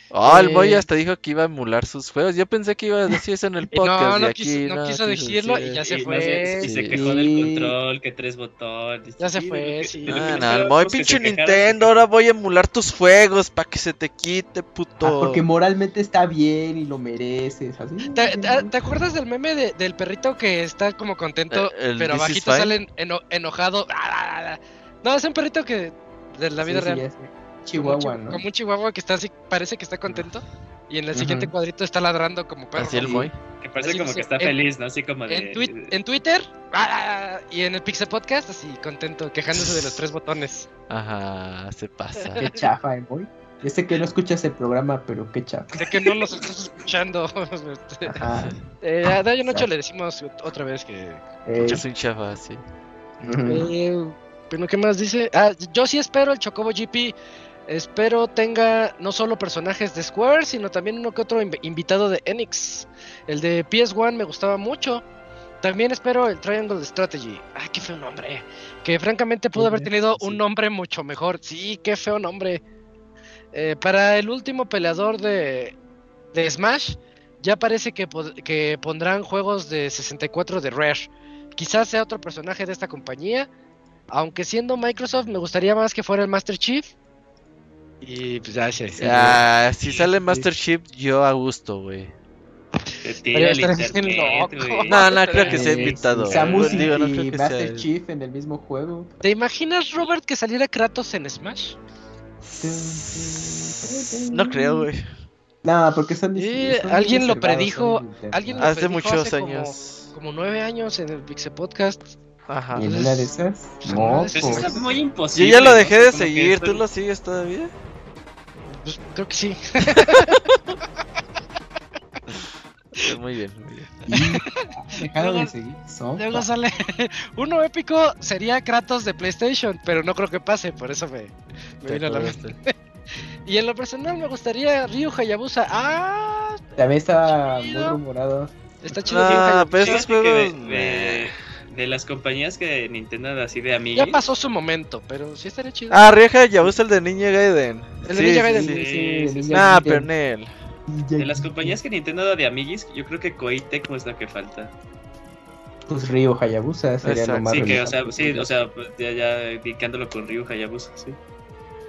que. Oh, el Boy eh, hasta dijo que iba a emular sus juegos. Yo pensé que iba a decir eso en el podcast. no, no, y quiso, aquí, no, quiso decirlo y ya se fue. Y se quejó del control, que tres botones. Ya se fue, sí. Ah, no, el Boy, pinche Nintendo. Ahora voy a emular tus juegos para que se te quite, puto. Ah, porque moralmente está bien y lo mereces. Así. ¿Te, acuerdas del meme del perrito que está como contento, eh, pero abajito sale enojado? No, es un perrito que de la vida real. Chihuahua, ¿no? Como un chihuahua que está así, parece que está contento. Y en el siguiente cuadrito está ladrando como perro. Así el boy. Que parece como que está feliz, ¿no? Así como de... En, Twitter ¡ah! y en el Pixel Podcast, así contento, quejándose de los tres botones. Ajá, se pasa. Qué chafa, el boy. Yo sé que no escuchas el programa, pero qué chafa. Sé que no nos estás escuchando. Ajá. Eh, a Dayo Noche le decimos otra vez que. Eh. Yo soy chafa, sí. Eh, pero ¿qué más dice? Ah, yo sí espero el Chocobo GP Espero tenga no solo personajes de Square, sino también uno que otro invitado de Enix. El de PS1 me gustaba mucho. También espero el Triangle Strategy. Ay, qué feo nombre. Que francamente pudo haber tenido un nombre mucho mejor. Sí, qué feo nombre. Eh, para el último peleador de, de Smash, ya parece que, que pondrán juegos de 64 de Rare. Quizás sea otro personaje de esta compañía. Aunque siendo Microsoft, me gustaría más que fuera el Master Chief y pues ya sé. Ah, si sale Master Chief, yo a gusto, güey. No, no, creo que sea invitado. Samus y, Digo, no creo que Master Chief en el mismo juego. ¿Te imaginas, Robert, que saliera Kratos en Smash? No creo, güey. No, porque son, alguien lo predijo. Alguien lo hace predijo muchos años. Como, nueve años en el Pixel Podcast. Ajá. ¿Y en una de esas? No, pues, pues. es muy imposible. Yo ya lo dejé de seguir, ¿tú lo sigues todavía? Pues creo que sí. muy bien, muy bien. Dejaron de seguir. Luego sale. Uno épico sería Kratos de PlayStation, pero no creo que pase, por eso me, me vino a la mente. y en lo personal me gustaría Ryu Hayabusa. ¡Ah! También está muy rumorado. Está chido. Ah, pero estos juegos de las compañías que Nintendo así de amigos. Ya pasó su momento, pero sí estaría chido. Ah, Rieja ya usa el de Ninja Gaiden. El de Ninja Gaiden. Sí, sí, sí, ah, pero De las compañías que Nintendo da de amiguis, yo creo que Koei Tecmo es la que falta. Pues Ryu Hayabusa sería lo más Sí, que, o sea, sí, o sea, ya, ya indicándolo con Ryu Hayabusa, sí.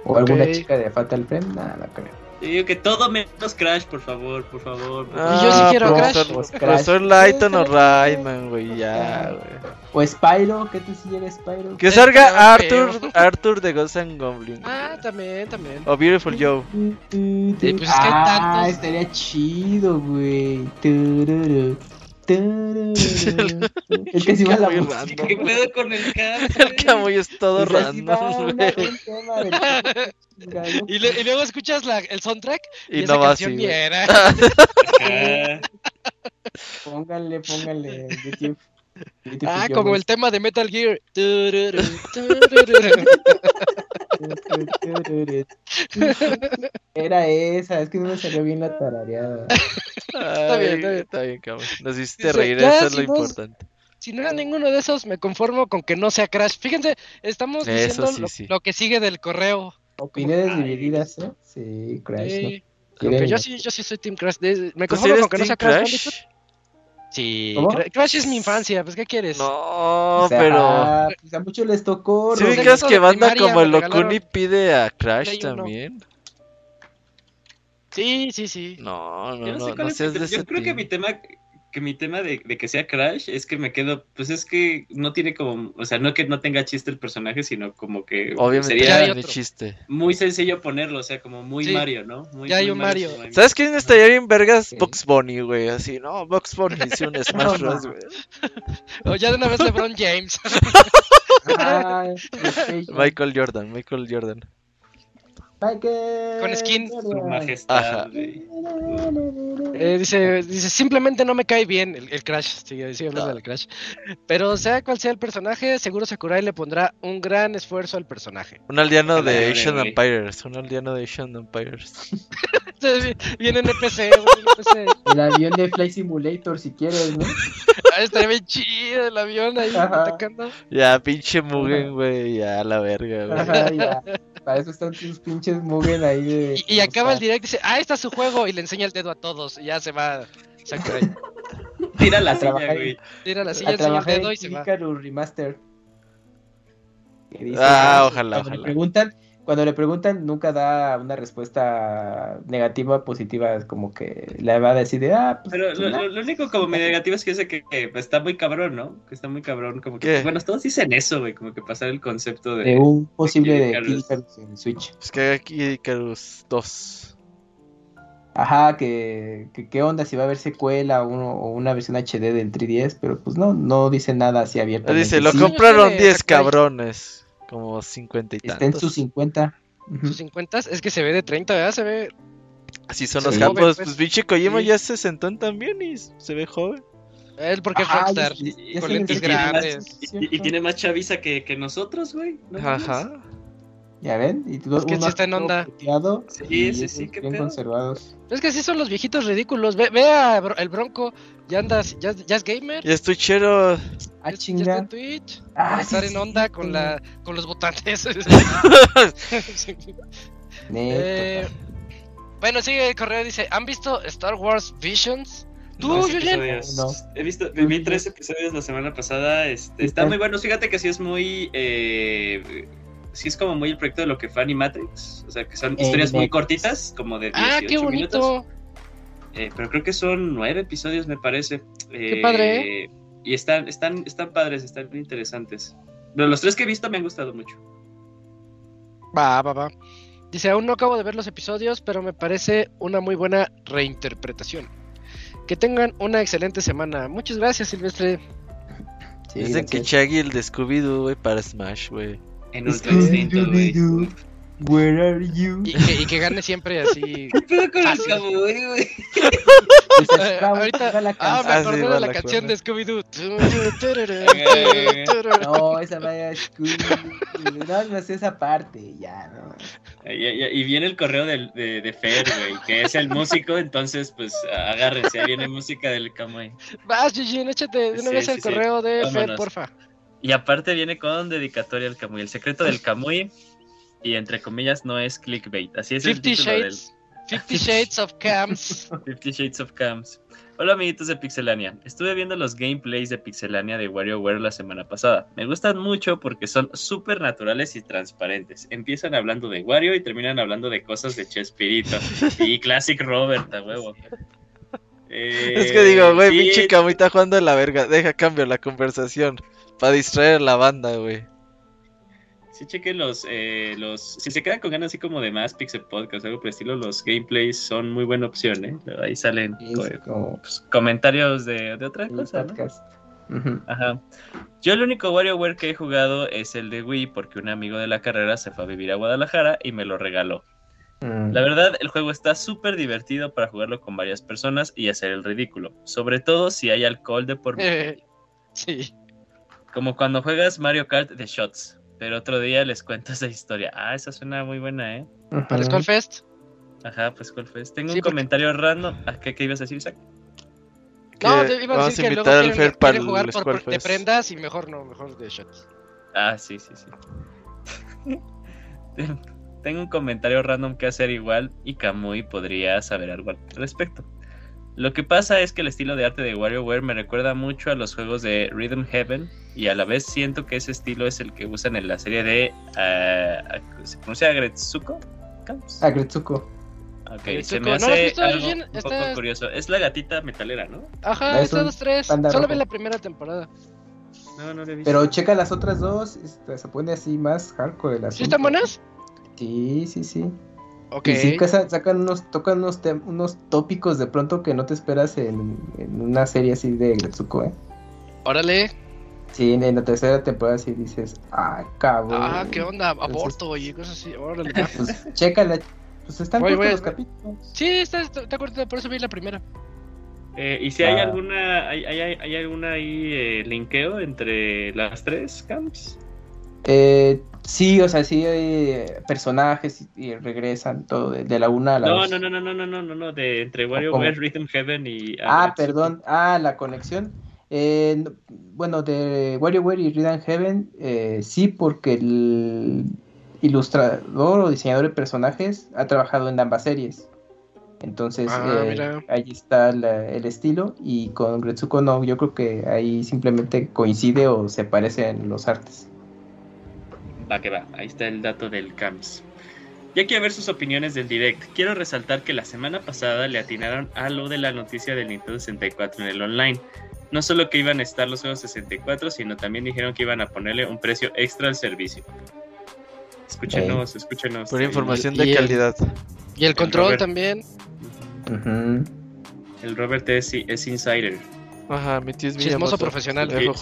O alguna chica de Fatal Frame, nada, no creo. Yo digo que todo menos Crash, por favor, por favor. y yo sí quiero Crash. Profesor Lighton o Rayman, güey, ya, güey. O Spyro, ¿qué te sigue Spyro? Que salga Arthur, Arthur de Ghost and Goblin. Ah, también, también. O Beautiful Joe. Sí, pues es que ah, estaría chido, güey. el que se va la música. ¿Qué pedo con el cambio? El es todo random, güey. y, y, luego escuchas la, el soundtrack y, y no esa va canción así, viera. pónganle, pónganle YouTube. Ah, como el tema de Metal Gear. Era esa, es que no me salió bien la tarareada. está bien, está bien. Está bien, cabrón. Nos hiciste reír, eso es lo importante. Si no era ninguno de esos, me conformo con que no sea Crash. Fíjense, estamos diciendo sí, lo, sí. lo, que sigue del correo. Opiniones divididas, ¿eh? Sí, Crash. Sí. ¿no? Yo, sí, yo sí soy Team Crash. Me conformo con que no sea Crash. Crash? Sí, ¿Cómo? Crash es mi infancia, pues ¿qué quieres? No, o sea, pero. Pues a muchos les tocó. ¿Sí ubicas que banda como el Locuni pide a Crash también? Sí, sí, sí. No, no, yo no, no, no seas de Yo ese creo que mi tema que mi tema de, de, que sea Crash es que me quedo, pues es que no tiene como, o sea, no que no tenga chiste el personaje, sino como que Obviamente sería chiste. muy sencillo ponerlo, o sea, como muy sí. Mario, ¿no? Muy, ya hay un Mario. Mario. ¿Sabes quién estaría bien vergas? Box Bunny, güey, así, no, Box Bunny hizo un Smash Bros, güey. o ya de una vez LeBron James. ah, Michael Jordan, Michael Jordan. Con skin. Su majestad, eh, dice, dice, simplemente no me cae bien el, el Crash. Sigue, sigue hablando No. del Crash. Pero sea cual sea el personaje, seguro Sakurai le pondrá un gran esfuerzo al personaje. Un aldeano de Asian. Empires, un aldeano de Asian Empires. Viene NPC, un NPC. El avión de Flight Simulator, si quieres, ¿no? Ah, estaría bien chido el avión ahí Ajá. atacando. Ya, pinche Mugen, güey, ya, la verga, güey. Ajá, ya. Para eso están tus pinches Mugen ahí de. Y, y acaba el sea, direct y dice, ah, está su juego. Y le enseña el dedo a todos. Y ya se va Sakurai. Tira la silla, güey. Tira la silla, enseña el dedo y se va. Remaster. Que dice, Ah, ojalá, ojalá. preguntan, cuando le preguntan, nunca da una respuesta negativa o positiva. Es como que le va a decir de, ah, pues, Pero pues, lo, no. lo- lo único como medio negativo es que dice que, que, pues, está muy cabrón, ¿no? Que está muy cabrón, como que... ¿Qué? Bueno, todos dicen eso, güey, como que pasar el concepto de... de un posible de. Kid Icarus en Switch. Pues que aquí Icarus 2. Ajá, que, que qué onda si va a haber secuela o, uno- o una versión HD del 3DS, pero pues no, no dice nada así abierto. Dice, lo sí. compraron Sí, 10 Sakurai. cabrones. Como 50 y Está en tantos. sus 50. Ujú. Sus 50 es que se ve de 30, ¿verdad? Se ve. Así son Se los capos. pues. Pues pinche Kojima Sí. ya se sentó también y se ve joven. Él porque es rockstar. ya- ya con se lentes grandes. Y, y tiene más chaviza que, que nosotros, güey. ¿no? Ajá. Ya ven, y todo Es que sí está en onda. puteado, Sí, sí, sí, qué bien pedo. conservados. Es que así son los viejitos ridículos. Ve, ve a Bro- el Bronco. Ya andas. Ya, ya es gamer. Y es tuchero. Ah, Ya, ya está chinga. en Twitch. Ah, sí, estar en sí, onda sí. con, la, con los votantes. Sí. Eh, bueno, sigue el correo. Dice: ¿Han visto Star Wars Visions? ¿Tú, Yuyen? episodios. No. He visto, vi tres episodios la semana pasada. Este, están muy buenos. Fíjate que sí es muy. Eh, sí es como muy el proyecto de lo que fue Animatrix. O sea, que son Eh, historias muy cortitas, como de 18 Ah, qué bonito. minutos. Eh, pero creo que son nueve episodios, me parece. Eh, padre, Y están, están, están padres, están interesantes. Pero los tres que he visto me han gustado mucho. Va, va, va. Dice, aún no acabo de ver los episodios, pero me parece una muy buena reinterpretación. Que tengan una excelente semana. Muchas gracias, Silvestre. Sí, Dicen que gracias. Shaggy el de Scooby-Doo, güey, para Smash, güey. En Ultra Instinto, güey. Scooby-Doo, Where are you? Y que, y que gane siempre así. ¿Qué pedo con Ah, el. Cowboy, güey? Pues, Eh, ahorita- Ah, me. Ah, acordé de la la canción de Scooby-Doo. No, esa vaya Scooby. No, no sé esa parte, ya, no. Y, y- y viene el correo del- de, de Fer, güey, que es el músico, entonces pues agárrense, ahí viene música del Kamui. Vas, Gigi, échate de una Sí, vez sí, el sí. correo de Fer, Vámonos. porfa. Y aparte viene con dedicatoria al Kamui, el secreto del Kamui, y entre comillas no es clickbait, así es el Fifty título Shades. Fifty Shades of Camps. del Fifty Shades of Cams. Hola amiguitos de Pixelania. Estuve viendo los gameplays de Pixelania de WarioWare la semana pasada. Me gustan mucho porque son súper naturales y transparentes. Empiezan hablando de Wario y terminan hablando de cosas de Chespirito y Classic Robert, a huevo. es que digo, güey, mi chica muy está jugando en la verga. Deja cambio la conversación para distraer a la banda, güey. Sí, chequen los, eh, los. Si se quedan con ganas así como de más Pixel Podcast, algo por el estilo, los gameplays son muy buena opción, ¿eh? Ahí salen pues, comentarios de, de otra cosa. ¿no? Ajá. Yo el único WarioWare que he jugado es el de Wii, porque un amigo de la carrera se fue a vivir a Guadalajara y me lo regaló. Mm. La verdad, el juego está súper divertido para jugarlo con varias personas y hacer el ridículo. Sobre todo si hay alcohol de por medio. sí. Como cuando juegas Mario Kart de Shots. Pero otro día les cuento esa historia. Ah, esa suena muy buena, ¿eh? ¿Para Skull Fest? Ajá, pues Skull Fest. Tengo un comentario random. ¿Qué, ¿Qué, ibas a decir, Isaac? No, te iba a decir que luego al quieren, quieren jugar por, de prendas y mejor no, mejor de shots. Ah, sí, sí, sí. Tengo un comentario random que hacer igual y Kamui podría saber algo al respecto. Lo que pasa es que el estilo de arte de WarioWare me recuerda mucho a los juegos de Rhythm Heaven y a la vez siento que ese estilo es el que usan en la serie de... Uh, ¿Se pronuncia Agretsuko? Agretsuko. Ok, se me hace algo un poco curioso. Es la gatita metalera, ¿no? Ajá, estas dos tres. Solo ve la primera temporada. No, no le he visto. Pero checa las otras dos, este, se pone así más hardcore. El ¿Sí están buenas? Sí, sí, sí. Okay. Y sí, sacan unos, tocan unos, unos tópicos de pronto que no te esperas en, una serie así de Gretsuko, ¿eh? Órale. Sí, en la tercera temporada sí dices, ah, cabrón. Ah, qué onda, aborto y cosas así, órale. pues chécala, pues están todos los capítulos. Sí, está, está, está por eso vi la primera. Eh, ¿Y si hay ah. alguna, hay, hay, hay alguna ahí eh, linkeo entre las tres camps? Eh, Sí, o sea, sí hay personajes y, regresan todo de, la una a la no, No, no, no, no, no, no, no, no, de entre WarioWare, Rhythm Heaven y... Ah, perdón, ah, la conexión. Eh, bueno, de WarioWare y Rhythm Heaven, eh, sí, porque el ilustrador o diseñador de personajes ha trabajado en ambas series. Entonces, ah, eh, ahí está el estilo. Y con Gretsuko no, yo creo que ahí simplemente coincide o se parecen los artes. Va que va, ahí está el dato del CAMS. Ya quiero ver sus opiniones del direct, quiero resaltar que la semana pasada le atinaron a lo de la noticia del Nintendo 64 en el online. No solo que iban a estar los juegos 64, sino también dijeron que iban a ponerle un precio extra al servicio. Escúchenos, escúchenos. Por información de calidad. y el control también. El Robert es, es insider. Ajá, mi tío es Chismoso profesional. Dejó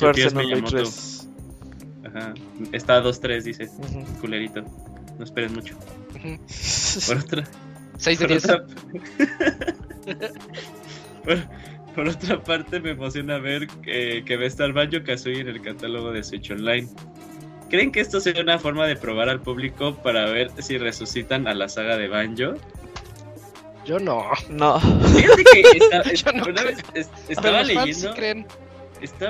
3. Está 2-3, dice. Culerito. No esperes mucho. Por otra. 6 de 10. Otra... por, otra parte, me emociona ver que, que va a estar Banjo Kazooie en el catálogo de Switch Online. ¿Creen que esto sería una forma de probar al público para ver si resucitan a la saga de Banjo? Yo no. No. Fíjate que estaba leyendo.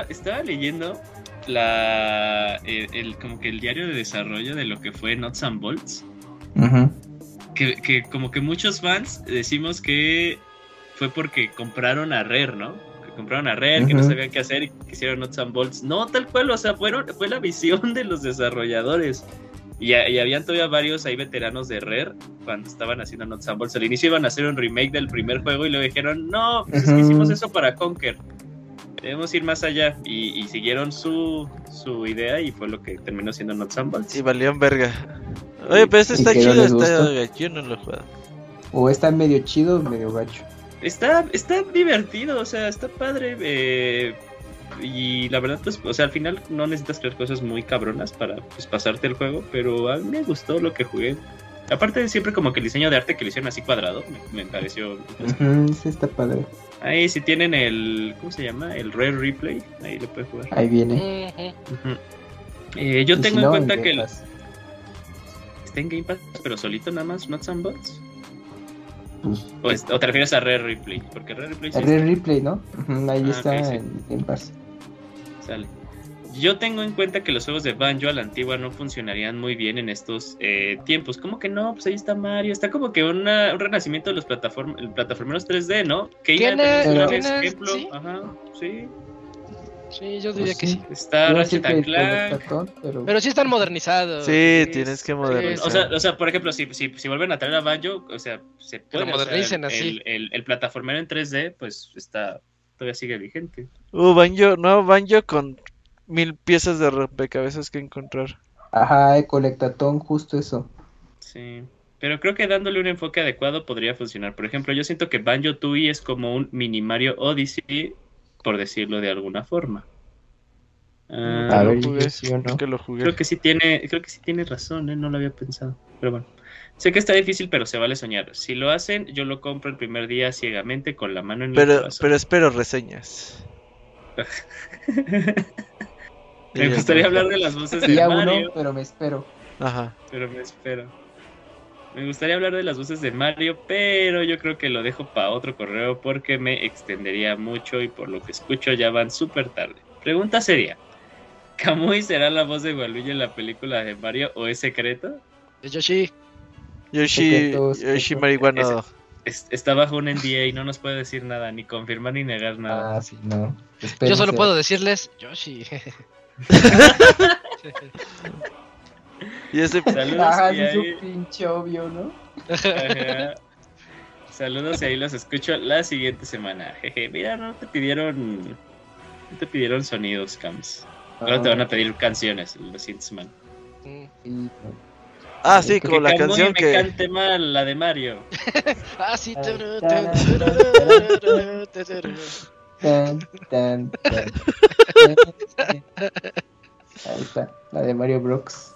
estaba leyendo la el, como que el diario de desarrollo de lo que fue Nuts and Bolts. que, como que muchos fans decimos que fue porque compraron a Rare, ¿no? Que compraron a Rare, que no sabían qué hacer y quisieron Nuts and Bolts. No, tal cual, o sea, fueron, fue la visión de los desarrolladores. Y, habían todavía varios ahí veteranos de Rare cuando estaban haciendo Nuts and Bolts. Al inicio iban a hacer un remake del primer juego y le dijeron, no, pues es que hicimos eso para Conker debemos ir más allá. Y, siguieron su, su idea y fue lo que terminó siendo Not Sambals. Y valió en verga. Oye, pero este está chido, está yo no lo jugado. O está medio chido o medio gacho. Está, está divertido, o sea, está padre. Eh, y la verdad, pues, o sea, al final no necesitas crear cosas muy cabronas para pues, pasarte el juego, pero a mí me gustó lo que jugué. Aparte de siempre como que el diseño de arte que le hicieron así cuadrado, me, pareció... sí, está padre. Ahí si tienen el... ¿Cómo se llama? El Rare Replay, ahí lo puedes jugar. Ahí viene. eh, yo tengo en cuenta que... Está en Game Pass, pero solito nada más, Not Some Bots. Pues, o, te refieres a Rare Replay, porque Rare Replay... Sí Rare Replay, ¿no? ahí ah, está en Game Pass. Sale. Yo tengo en cuenta que los juegos de Banjo a la antigua no funcionarían muy bien en estos eh, tiempos. ¿Cómo que no? Pues ahí está Mario. Está como que un renacimiento de los plataform plataformeros 3D, ¿no? Que ¿Tiene, ejemplo. ¿sí? Ajá, sí. Sí, yo diría pues que sí. Está Ratchet Clank. Pero... sí están modernizados. Sí, tienes que modernizar. O sea, o sea, por ejemplo, si, si, si vuelven a traer a Banjo, o sea, se puede. Lo modernicen así. El, el, plataformero en 3D, pues está. Todavía sigue vigente. Uh, Banjo, no, Banjo con mil piezas de rompecabezas que encontrar. Ajá, colectatón, justo eso. Sí. Pero creo que dándole un enfoque adecuado podría funcionar. Por ejemplo, yo siento que Banjo Tooie es como un mini Mario Odyssey por decirlo de alguna forma. Ah, a ver, Que lo jugué. Creo que sí tiene, creo que sí tiene razón, ¿eh? no lo había pensado. Pero bueno, sé que está difícil, pero se vale soñar. Si lo hacen, yo lo compro el primer día ciegamente con la mano en el pero, Pero espero reseñas. me gustaría hablar de las voces de Mario. pero me espero. Ajá. Pero me espero. Me gustaría hablar de las voces de Mario, pero yo creo que lo dejo para otro correo porque me extendería mucho y por lo que escucho ya van súper tarde. Pregunta seria. ¿Kamui será la voz de Waluigi en la película de Mario o es secreto? Es Yoshi. Yoshi, Yoshi marihuana. está bajo un NDA y no nos puede decir nada, ni confirmar ni negar nada. Ah, sí, no. Yo solo puedo decirles Yoshi. Y ese Saludos. y pinche obvio, ¿no? Saludos y ahí los escucho la siguiente semana. Jeje, mira, no te pidieron. No te pidieron sonidos, Cams. Ahora te van a pedir canciones la siguiente semana. Ah, sí, con la canción que. me cante mal, la de Mario. ah, sí. Ahí está, la de Mario Brooks.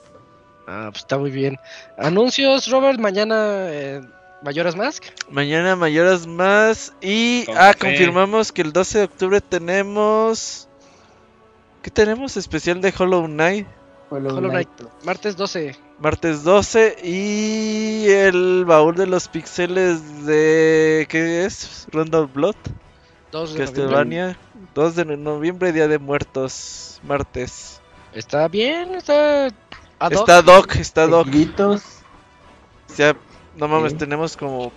Ah, pues está muy bien. Anuncios, Robert, mañana eh, Mayoras Mask. Mañana Mayoras Más y ah, confirmamos que el 12 de octubre tenemos ¿Qué tenemos especial de Hollow Knight? Hollow, Knight. Martes 12. Martes 12 y el baúl de los pixeles de ¿qué es? Rondo Blood. 2 de Castlevania. 2 de noviembre, Día de Muertos, martes. Está bien, está Está Doc, está Doc. O sea, no mames, tenemos como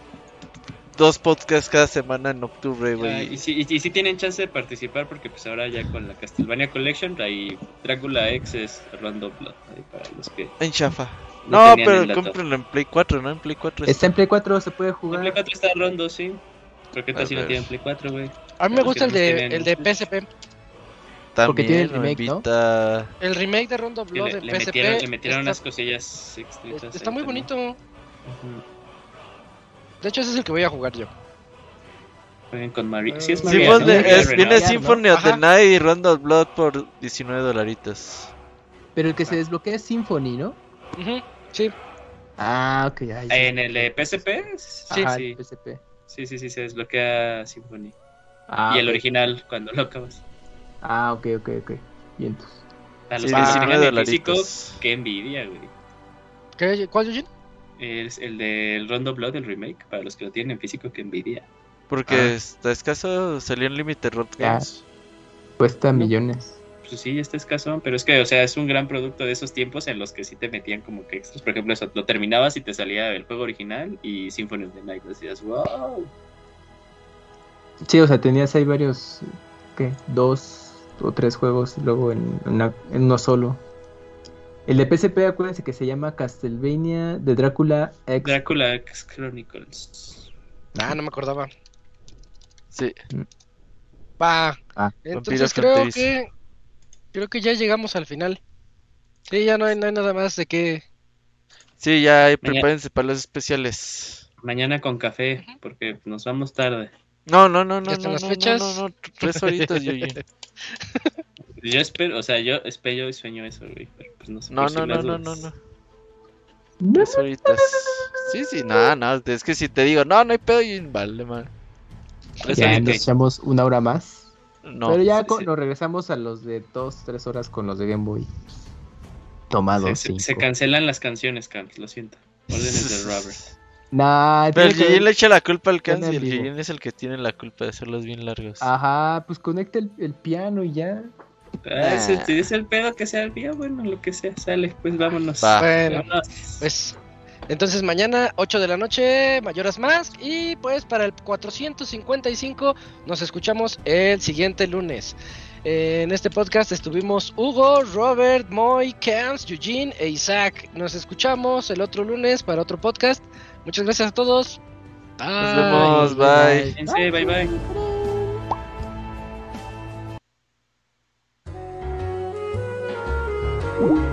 dos podcasts cada semana en octubre, güey. y, si, y, si tienen chance de participar, porque pues ahora ya con la Castlevania Collection, ahí Drácula X es Rondo Blood, ahí para los que... En chafa. No, pero cómprenlo en Play 4, ¿no? En Play 4 está. está. en Play 4, se puede jugar. En Play 4 está Rondo, sí. ¿Por qué tal si no tienen Play 4, güey? A mí me gusta el de, el de PSP. También Porque tiene el remake, ¿no? El remake de Rondo Blood le, de PSP. Metieron, le metieron unas cosillas extras. Está muy bonito. De hecho, ese es el que voy a jugar yo. Con Mario. Sí, es Mario. viene Symphony of the Night y Rondo Blood por 19 dolaritos. Pero el que se desbloquea es Symphony, ¿no? Sí. Ah, ok. ya, ¿En el PSP? Sí, sí. PSP. Sí, sí, sí, se desbloquea Symphony. Ah, y el original cuando lo acabas. Ah, ok, ok, ok. Y entonces. A los sí, que de físico, qué envidia, güey. ¿Qué? ¿Cuál, Eugene? Es el del Rondo Blood, el remake, para los que lo tienen en físico, qué envidia. Porque ah. está escaso, salió en Limited Rod Games. Cuesta millones. Pues sí, está escaso, pero es que, o sea, es un gran producto de esos tiempos en los que sí te metían como que extras. Por ejemplo, eso, lo terminabas y te salía el juego original y Symphony of the Night. Decías, wow. Sí, o sea, tenías ahí varios, ¿qué? Dos o tres juegos luego en, en uno solo. El de PSP, acuérdense que se llama Castlevania de Drácula X. Drácula X Chronicles. Ah, no me acordaba. Sí. Va. Ah, Entonces creo que creo que ya llegamos al final. Sí, ya no hay, nada más de qué. Sí, ya prepárense para los especiales. Mañana con café, porque nos vamos tarde. No, no, no, no. ¿Ya están no, las fechas? No, no, no, tres horitas, yo, yo espero, o sea, yo espero y sueño eso, güey. Pero pues no sé. No, no, no, no, no, no. Tres horitas. Sí, sí, nada, nada. Es que si te digo, no, no hay pedo, y vale, man. Ya nos echamos una hora más. No. Pero ya nos regresamos a los de dos, tres horas con los de Game Boy. Tomados. Se, se, cancelan las canciones, Camps, lo siento. Órdenes de Robert. Nah, Pero el Gigi le echa la culpa al Cans y el Gigi es el que tiene la culpa de hacerlos bien largos. Ajá, pues conecta el, piano y ya. Ah, si utiliza el pedo que sea el día, bueno, lo que sea, sale, pues vámonos. Bueno, pues entonces mañana 8 de la noche, Mayoras Mask y pues para el 455 nos escuchamos el siguiente lunes. En este podcast estuvimos Hugo, Robert, Moy, Camps, Eugene e Isaac. Nos escuchamos el otro lunes para otro podcast. Muchas gracias a todos. Nos vemos, bye. bye. bye. bye.